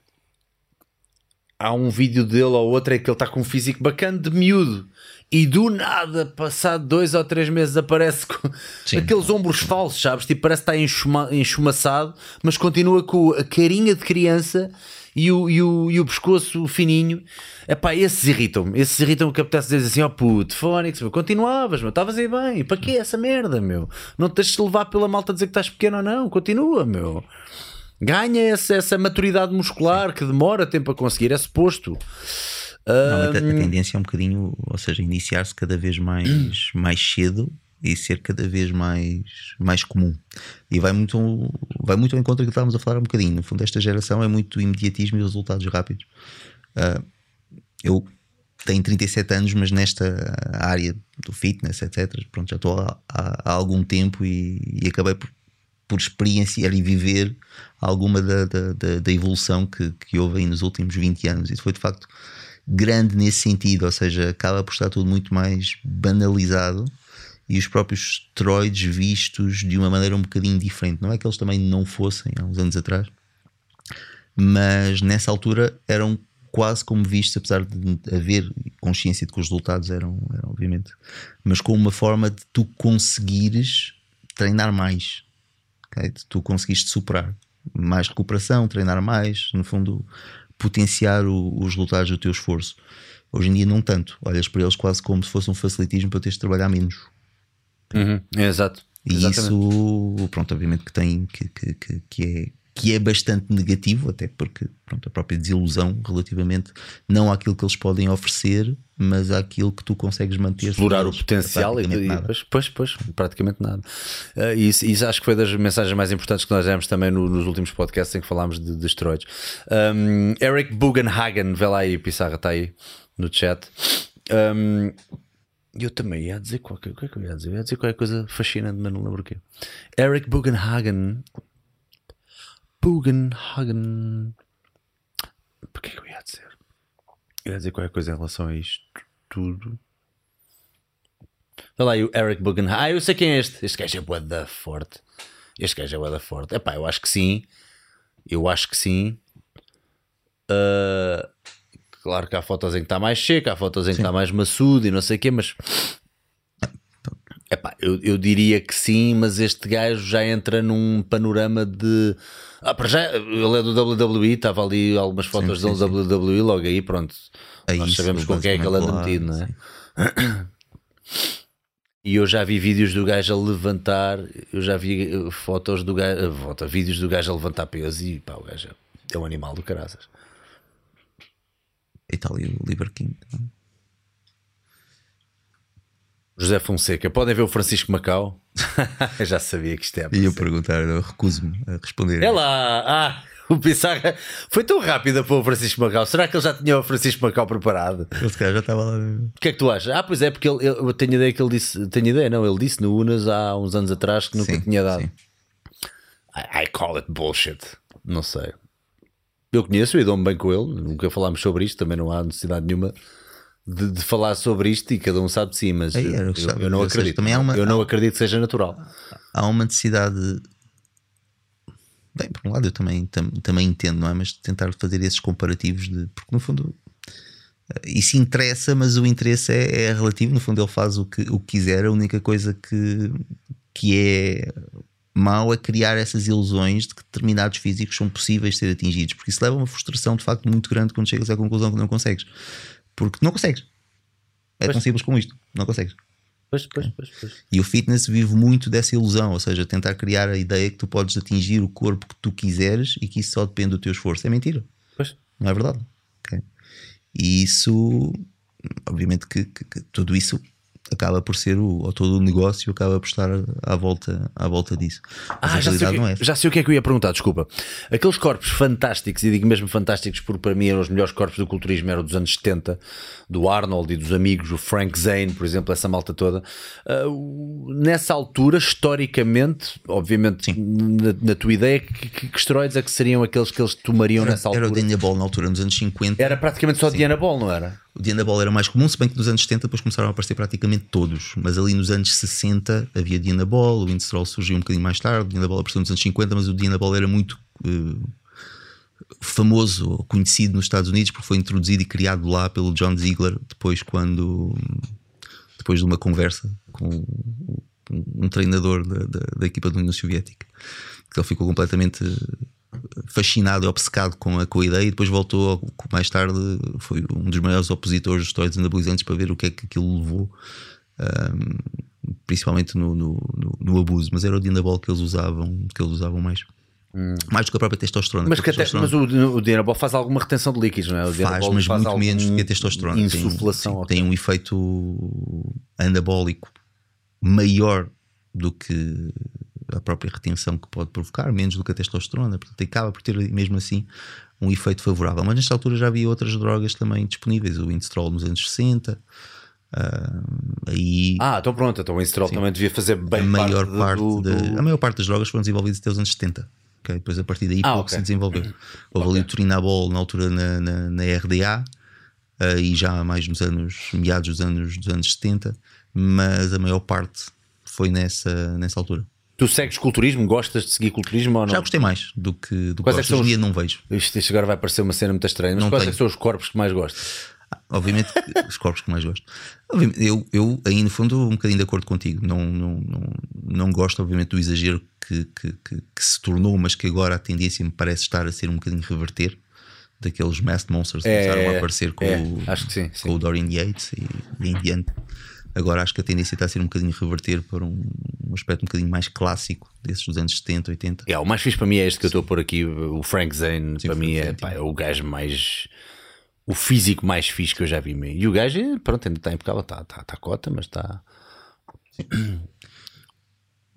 Há um vídeo dele ou outro em que ele está com um físico bacana de miúdo e do nada, passado dois ou três meses, aparece com Sim. aqueles ombros falsos, sabes? Tipo, parece que está enxuma- enchumaçado, mas continua com a carinha de criança e o, e o, e o pescoço fininho. Epá, esses irritam-me. Esses irritam-me que apetece dizer assim: ó oh, puto, Fónix, meu, continuavas, meu, estavas aí bem. Para que essa merda, meu? Não te deixes levar pela malta a dizer que estás pequeno ou não. Continua, meu. Ganha essa, essa maturidade muscular que demora tempo a conseguir, é suposto. Normalmente a, a tendência é um bocadinho, ou seja, iniciar-se cada vez mais, mais cedo e ser cada vez mais, mais comum. E vai muito, vai muito ao encontro que estávamos a falar um bocadinho. No fundo, esta geração é muito imediatismo e resultados rápidos. Ah, eu tenho 37 anos, mas nesta área do fitness, etc., pronto, já estou há, há- há algum tempo e, e acabei por, por experienciar e viver alguma da, da, da- da evolução que, que houve aí nos últimos 20 anos. Isso foi de facto grande nesse sentido, ou seja, acaba por estar tudo muito mais banalizado e os próprios esteroides vistos de uma maneira um bocadinho diferente. Não é que eles também não fossem há uns anos atrás, mas nessa altura eram quase como vistos, apesar de haver consciência de que os resultados eram, eram obviamente, mas com uma forma de tu conseguires treinar mais, ok? de tu conseguiste superar mais recuperação, treinar mais, no fundo, potenciar o- os resultados do teu esforço. Hoje em dia, não tanto. Olhas para eles quase como se fosse um facilitismo para teres de trabalhar menos. Uhum, é exato. E Exatamente. isso, pronto, obviamente que tem que, que, que, que é que é bastante negativo, até porque pronto, a própria desilusão relativamente não àquilo que eles podem oferecer, mas àquilo que tu consegues manter. explorar o potencial e, e nada. pois, pois, pois, praticamente nada. E isso, isso acho que foi das mensagens mais importantes que nós demos também no- nos últimos podcasts em que falámos de, de esteroides. Um, Eric Bugenhagen, vê lá aí, Pissarra está aí no chat. Um, eu também ia dizer qualquer, que é que eu ia dizer? Eu ia dizer qualquer coisa fascinante, mas não lembro o quê. Eric Bugenhagen. Bugenhagen. O que eu ia dizer? Eu ia dizer qualquer coisa em relação a isto tudo. Olha lá o Eric Bugenhagen. Ah, eu sei quem é este. Este gajo é bué da forte. Este gajo é bué da forte. Epá, eu acho que sim. Eu acho que sim. Uh, claro que há fotos em que está mais seco, há fotos em que está mais maçudo e não sei o quê, mas epá, eu, eu diria que sim, mas este gajo já entra num panorama de. Ah, para já, ele é do WWE, estava ali algumas fotos sim, dele do WWE, logo aí, pronto. É Nós isso, sabemos com quem é que ele anda basicamente metido, não é? lá, E eu já vi vídeos do gajo a levantar, eu já vi eh, fotos do gajo, eh, foto, vídeos do gajo a levantar peso e pá, o gajo é um animal do caraças. E está ali o Liver King. é? José Fonseca, podem ver o Francisco Macau? Eu já sabia que isto é. E eu perguntar, eu recuso-me a responder. É lá! Ah, o Pissarra foi tão rápido para o Francisco Macau. Será que ele já tinha o Francisco Macau preparado? Ele se calhar já estava lá. O que é que tu achas? Ah, pois é, porque ele, eu tenho ideia que ele disse. Tenho ideia, não, ele disse no Unas há uns anos atrás que nunca Sim, tinha dado. sim. I, I call it bullshit. Não sei. Eu conheço e dou-me bem com ele. Nunca falámos sobre isto, também não há necessidade nenhuma de, de falar sobre isto e cada um sabe de si, mas eu, eu- eu não Ou seja, acredito. também há uma- Eu não acredito que seja natural. Há uma necessidade. Bem, por um lado eu também, tam- também entendo, não é? Mas de tentar fazer esses comparativos de. Porque no fundo. eh, Isso interessa, mas o interesse é, é relativo. No fundo, ele faz o que, o que quiser. A única coisa que, que é mau é criar essas ilusões de que determinados físicos são possíveis de ser atingidos, porque isso leva a uma frustração de facto muito grande quando chegas à conclusão que não consegues. Porque não consegues. É tão Pois. simples como isto. Não consegues. Pois, pois, pois, pois. E o fitness vive muito dessa ilusão, ou seja, tentar criar a ideia que tu podes atingir o corpo que tu quiseres e que isso só depende do teu esforço. É mentira, pois. não é verdade. Ok? E isso, obviamente, que, que- que tudo isso acaba por ser o, ou todo o negócio acaba por estar à volta, à volta disso. Mas Ah, já sei, que, não é. já sei o que é que eu ia perguntar, desculpa. Aqueles corpos fantásticos, e digo mesmo fantásticos porque para mim eram os melhores corpos do culturismo, eram dos anos 70, do Arnold e dos amigos, o Frank Zane, por exemplo, essa malta toda. O- nessa altura, historicamente, obviamente, na, na tua ideia, que, que, que esteroides é que seriam aqueles que eles tomariam nessa Era altura? o Dania Ball na altura, nos anos 50. Era praticamente só Diana Ball, não era? O Dianabol era mais comum, se bem que nos anos 70 depois começaram a aparecer praticamente todos. Mas ali nos anos 60 havia Dianabol, o Winstrol surgiu um bocadinho mais tarde, o Dianabol apareceu nos anos 50, mas o Dianabol era muito eh, famoso, conhecido nos Estados Unidos, porque foi introduzido e criado lá pelo John Ziegler, depois quando depois de uma conversa com um- um treinador da, da, da equipa da União Soviética. Que ele ficou completamente fascinado e obcecado com a, com a ideia e depois voltou mais tarde foi um dos maiores opositores dos esteroides anabolizantes para ver o que é que aquilo levou ahm, principalmente no, no, no- no abuso mas era o Dianabol que eles usavam que eles usavam mais mais do que a própria testosterona Mas, que porque a até, mas testosterona o, o Diana Ball faz alguma retenção de líquidos, não é? O faz, mas muito algum menos do que a testosterona Tem- Insuflação, ok. tem um efeito anabólico maior do que a própria retenção que pode provocar, menos do que a testosterona, portanto acaba por ter mesmo assim um efeito favorável. Mas nesta altura já havia outras drogas também disponíveis, o Winstrol nos anos 60, ah, aí Ah, então pronto, então o Instrol também devia fazer bem a maior parte, parte, do, do- a maior parte das drogas foram desenvolvidas até os anos 70. ok? Depois a partir daí Ah, pouco ok. se desenvolveu. Houve ali o Turinabol na altura na, na, na RDA ah, e já mais nos anos, meados dos anos, dos anos 70, mas a maior parte foi nessa, nessa altura. Tu segues culturismo? Gostas de seguir culturismo ou não? Já gostei mais do que, do que Quais é que gosto. Hoje em os- dia não vejo. Isto, isto agora vai parecer uma cena muito estranha, mas Não quais é que são os corpos que mais gostas? Obviamente que os corpos que mais gosto. Obviamente, eu, eu aí no fundo um bocadinho de acordo contigo. Não, não, não, não gosto, obviamente, do exagero que, que, que, que se tornou, mas que agora a tendência me parece estar a ser um bocadinho reverter daqueles Masked Monsters que começaram a aparecer com, é, o, que sim, sim. com o Dorian Yates e, e em diante. Agora acho que a tendência está a ser um bocadinho reverter para um, um aspecto um bocadinho mais clássico desses dos anos 70, 80. É, o mais fixe para mim é este que eu estou a pôr aqui, o Frank Zane, para o mim é, pá, é o gajo mais. O físico mais fixe que eu já vi. E o gajo, é, pronto, ainda está impecável, está tá, tá cota, mas está.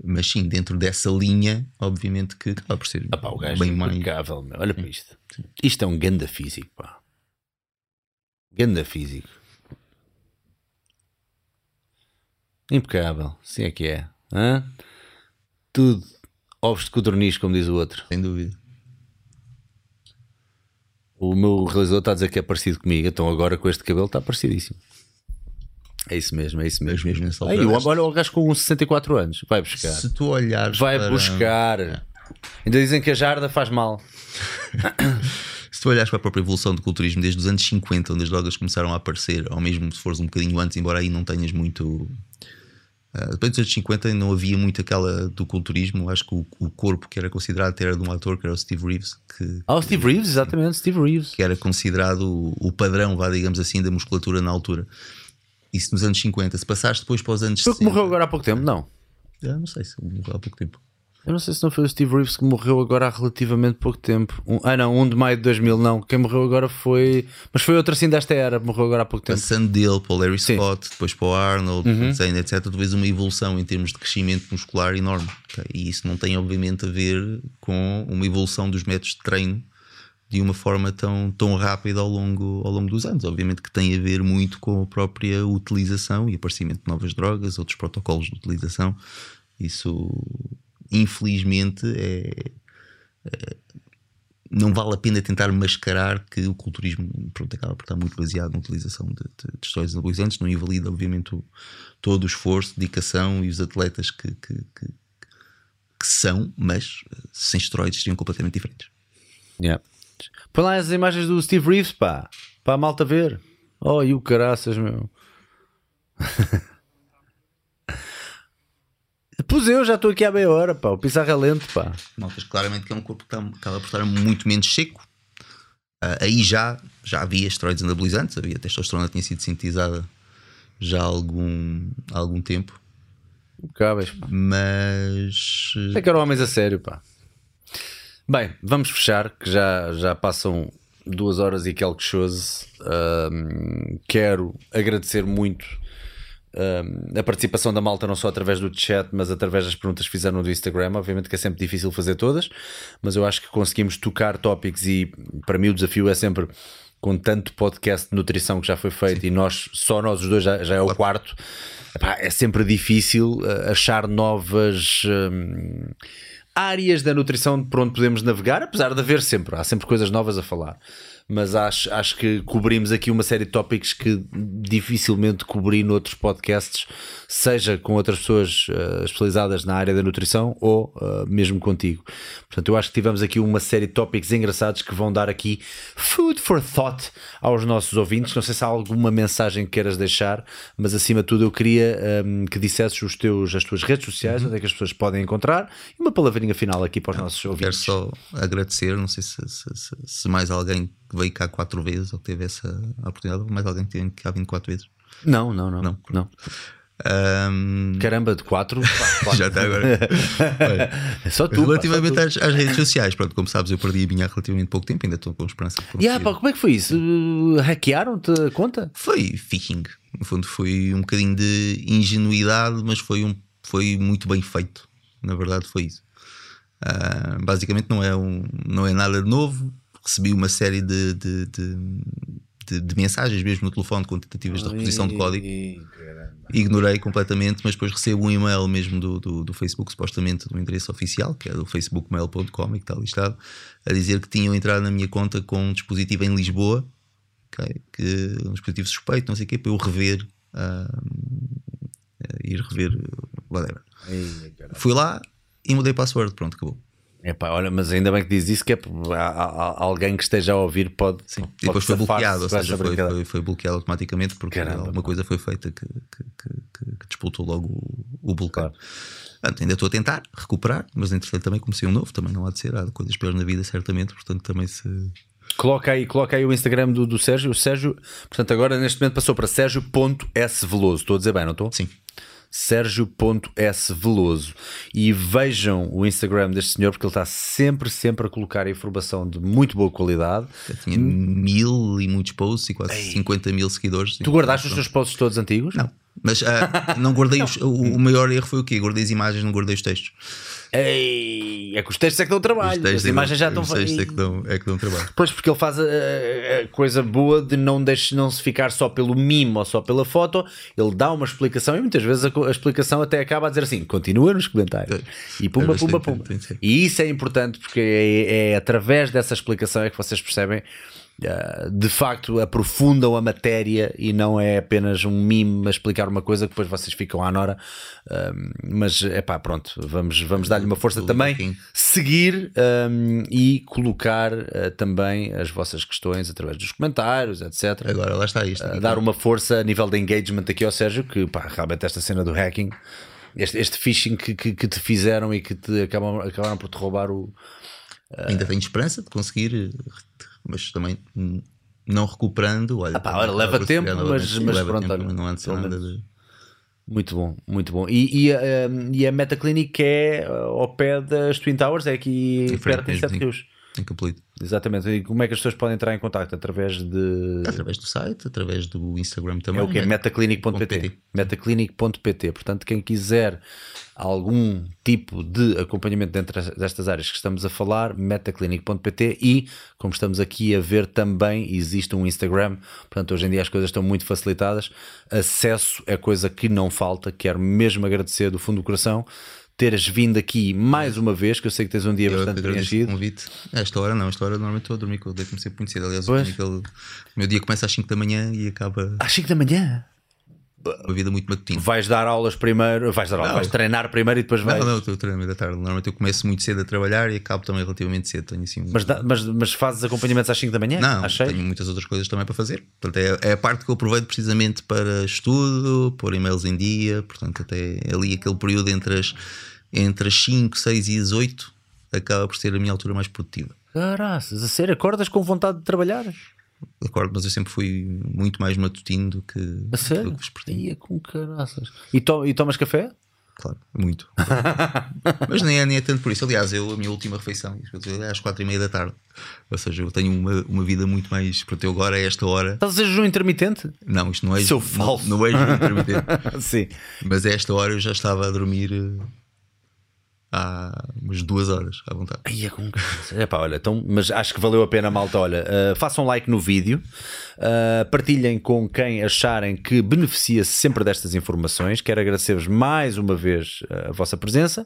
Mas sim, dentro dessa linha, obviamente que acaba por ser o gajo bem é mais. impecável, meu. Olha para isto. Isto é um ganda físico, pá. Ganda físico. Impecável, sim é que é. Hã? Tudo ovos de codorniz, como diz o outro. Sem dúvida. O meu realizador está a dizer que é parecido comigo, então agora com este cabelo está parecidíssimo. É isso mesmo, é isso mesmo. mesmo Aí, olha o gajo com uns 64 anos, vai buscar. Se tu olhares Vai para- buscar. Ainda dizem que a jarda faz mal. se tu olhares para a própria evolução do culturismo desde os anos 50, onde as drogas começaram a aparecer, ou mesmo se fores um bocadinho antes, embora aí não tenhas muito. Uh, depois dos anos 50 não havia muito aquela do culturismo. Acho que o, o, corpo que era considerado era de um ator que era o Steve Reeves. Que, ah, o Steve Reeves, exatamente, Steve Reeves. Que era considerado o, o padrão, vá, digamos assim, da musculatura na altura. Isso nos anos 50. Se passaste depois para os anos Foi 60. morreu agora há pouco tempo, não? Já não sei se morreu há pouco tempo. Eu não sei se não foi o Steve Reeves que morreu agora há relativamente pouco tempo. Um, ah, não, 1 de maio de 2000, não. Quem morreu agora foi. Mas foi outro assim desta era, morreu agora há pouco tempo. Passando dele para o Larry Scott, Sim. depois para o Arnold, uhum. etc. Tu vês uma evolução em termos de crescimento muscular enorme. Okay? E isso não tem, obviamente, a ver com uma evolução dos métodos de treino de uma forma tão, tão rápida ao longo, ao longo dos anos. Obviamente que tem a ver muito com a própria utilização e aparecimento de novas drogas, outros protocolos de utilização. Isso infelizmente, é, é, não vale a pena tentar mascarar que o culturismo pronto, acaba por estar muito baseado na utilização de, de, de esteroides anabolizantes, não invalida, obviamente, o, todo o esforço, dedicação e os atletas que, que, que, que são, mas sem esteroides seriam completamente diferentes. Yeah. Põe lá as imagens do Steve Reeves, pá, para a malta ver. Oh, e o caraças, meu. Pois eu já estou aqui há meia hora, pá. O Pizarro é lento, pá. Notas claramente que é um corpo que acaba por estar muito menos seco. Uh, aí já, já havia esteroides anabolizantes, havia testosterona tinha sido sintetizada já há algum, há algum tempo. Impecáveis, pá. Mas. É que eram homens a sério, pá. Bem, vamos fechar, que já, já passam duas horas e quelque chose. Um, quero agradecer muito a participação da malta não só através do chat, mas através das perguntas que fizeram do Instagram. Obviamente que é sempre difícil fazer todas, mas eu acho que conseguimos tocar tópicos e para mim o desafio é sempre com tanto podcast de nutrição que já foi feito Sim. e nós, só nós os dois já, já é o quarto, epá, é sempre difícil uh, achar novas. Um, áreas da nutrição por onde podemos navegar, apesar de haver sempre, há sempre coisas novas a falar mas acho, acho que cobrimos aqui uma série de tópicos que dificilmente cobri noutros podcasts, seja com outras pessoas uh, especializadas na área da nutrição ou uh, mesmo contigo. Portanto, eu acho que tivemos aqui uma série de tópicos engraçados que vão dar aqui food for thought aos nossos ouvintes. Não sei se há alguma mensagem que queiras deixar, mas acima de tudo eu queria um, ehm, que dissesses os teus, as tuas redes sociais, uhum. onde é que as pessoas podem encontrar, e uma palavrinha final aqui para os nossos ouvintes. Quero só agradecer, não sei se, se, se, se mais alguém que veio cá quatro vezes ou teve essa oportunidade, mais alguém que teve cá vindo quatro vezes? Não, não, não. Não. não. Um... Caramba, de quatro? Já está agora. é só tu. Relativamente pá, só tu. Às, às, redes sociais, pronto, como sabes, eu perdi a minha há relativamente pouco tempo, ainda estou com esperança. De yeah, pá, como é que foi isso? Uh, Hackearam-te a conta? Foi phishing. No fundo, foi um bocadinho de ingenuidade, mas foi, um, foi muito bem feito. Na verdade, foi isso. Uh, basicamente, não é, um, não é nada de novo recebi uma série de, de, de, de, de mensagens mesmo no telefone com tentativas de reposição de código. Ignorei completamente, mas depois recebo um e-mail mesmo do, do, do Facebook, supostamente do endereço oficial, que é do facebookmail.com e que está listado, a dizer que tinham entrado na minha conta com um dispositivo em Lisboa, okay, que, um dispositivo suspeito, não sei o quê, para eu rever. Uh, ir rever, whatever. Fui lá e mudei password, pronto, acabou. Epá, olha, mas ainda bem que diz isso, que é alguém que esteja a ouvir pode. Sim, pode e depois foi bloqueado, ou seja, foi, foi, foi, bloqueado automaticamente porque Caramba, alguma coisa foi feita que, que, que, que disputou logo o, o bloqueio. Claro. Portanto, ainda estou a tentar recuperar, mas entretanto também comecei um novo, também não há de ser, há coisas piores na vida, certamente, portanto também se. Coloca aí, coloca aí o Instagram do, do Sérgio. O Sérgio, portanto, agora neste momento passou para Sérgio.sveloso. Estou a dizer bem, não estou? Sim. Sérgio.sveloso e vejam o Instagram deste senhor porque ele está sempre, sempre a colocar informação de muito boa qualidade. Eu tinha mil e muitos posts e quase Ei. 50 mil seguidores. Tu guardaste os teus posts todos antigos? Não, mas uh, não guardei os, o, o, maior erro foi o quê? Guardei as imagens, não guardei os textos. Ei, é que os textos é que dão trabalho, as imagens já estão Os textos é que, dão, é que dão trabalho. Pois, porque ele faz a, a, coisa boa de não, deixe, não se ficar só pelo mimo ou só pela foto, ele dá uma explicação e muitas vezes a, a explicação até acaba a dizer assim: continua nos comentários e pumba, é pumba, pumba. E isso é importante porque é, é através dessa explicação é que vocês percebem de facto aprofundam a matéria e não é apenas um mime a explicar uma coisa que depois vocês ficam à nora. Uh, mas é pá, pronto, vamos, vamos dar-lhe uma força também, seguir um, e colocar uh, também as vossas questões através dos comentários, etc. Agora lá está isto. dar uma força a nível de engagement aqui ao Sérgio, que pá, realmente esta cena do hacking, este, este phishing que, que, que te fizeram e que te acabam, acabaram por te roubar o. Ainda tenho esperança de conseguir mas também não recuperando. Olha, ah, olha leva tempo, mas, mas leva pronto, tempo, não antes nada de... Muito bom, muito bom. E, e, uh, e a Metaclinic é uh, ao pé das Twin Towers, é aqui perto em Sete Rios. Em Capelito. Exatamente. E como é que as pessoas podem entrar em contato? Através de. Através do site, através do Instagram também. É o que é metaclinic.pt. Metaclinic.pt. Portanto, quem quiser algum tipo de acompanhamento dentro destas áreas que estamos a falar, metaclinic.pt e, como estamos aqui a ver também, existe um Instagram. Portanto, hoje em dia as coisas estão muito facilitadas. Acesso é coisa que não falta. Quero mesmo agradecer do fundo do coração teres vindo aqui mais uma vez, que eu sei que tens um dia eu bastante preenchido. convite. Esta hora não, esta hora normalmente estou a dormir, que eu deito-me sempre muito cedo. Aliás, aquele... o meu dia começa às 5 da manhã e acaba. Às 5 da manhã? Uma vida muito matutina. Vais dar aulas primeiro, vais dar aulas, vais treinar primeiro e depois vais. Não, não, estou treinando da tarde. Normalmente eu começo muito cedo a trabalhar e acabo também relativamente cedo. Tenho assim, mas, mas, mas fazes acompanhamentos às 5 da manhã? Não, tenho muitas outras coisas também para fazer. Portanto, é, é, a parte que eu aproveito precisamente para estudo, pôr e-mails em dia. Portanto, até ali aquele período entre as entre as 5, 6 e as 8 acaba por ser a minha altura mais produtiva. Caraças, a sério, acordas com vontade de trabalhar? Acordo, mas eu sempre fui muito mais matutino do que, a sério? do que vespertino. Ia com caraças. E, to e tomas café? Claro, muito. mas nem é, nem é tanto por isso. Aliás, eu, a minha última refeição é às quatro e meia da tarde. Ou seja, eu tenho uma, uma vida muito mais. Portanto, eu agora, a esta hora. Estás a ser jejum intermitente? Não, isto não é. Seu falso. Não, não é jejum intermitente. Sim. Mas a esta hora eu já estava a dormir eh, há umas duas horas à vontade. Ai, é com... Epá, olha, então, mas acho que valeu a pena, malta. Olha, uh, façam like no vídeo, uh, partilhem com quem acharem que beneficia-se sempre destas informações. Quero agradecer-vos mais uma vez eh, a vossa presença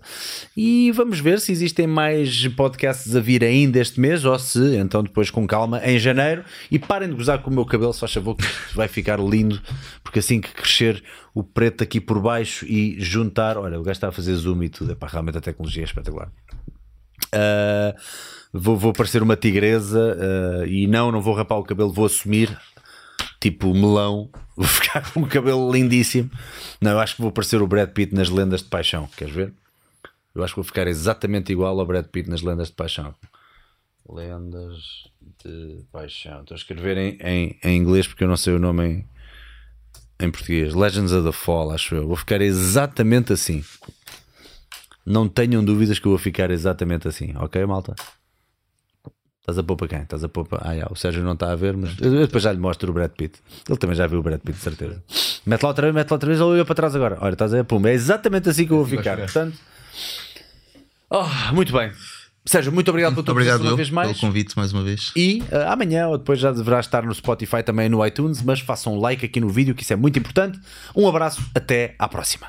e vamos ver se existem mais podcasts a vir ainda este mês ou se então depois com calma em janeiro. E parem de gozar com o meu cabelo, se faz favor, que vai ficar lindo, porque assim que crescer o preto aqui por baixo e juntar. Olha, o gajo está a fazer zoom e tudo. Epá, realmente a tecnologia é espetacular. Uh, vou, vou parecer uma tigresa uh, e não, não vou rapar o cabelo, vou assumir tipo melão, vou ficar com um cabelo lindíssimo. Não, eu acho que vou parecer o Brad Pitt nas lendas de paixão. Queres ver? Eu acho que vou ficar exatamente igual ao Brad Pitt nas lendas de paixão. Lendas de paixão. Estou a escrever em, em, em inglês porque eu não sei o nome em, em português. Legends of the Fall, acho eu. Vou ficar exatamente assim. Não tenham dúvidas que eu vou ficar exatamente assim, ok, malta? Estás a pôr para quem? Estás a pôr para. Ah, yeah, o Sérgio não está a ver, mas eu depois já lhe mostro o Brad Pitt. Ele também já viu o Brad Pitt, de certeza. Mete lá outra vez, mete lá outra vez, ele olha para trás agora. Olha, estás a ver, pum, é exatamente assim que eu vou ficar. Portanto, oh, muito bem. Sérgio, muito obrigado por tua obrigado uma vez mais. pelo convite mais uma vez. E uh, amanhã ou depois já deverá estar no Spotify também no iTunes, mas façam um like aqui no vídeo, que isso é muito importante. Um abraço, até à próxima.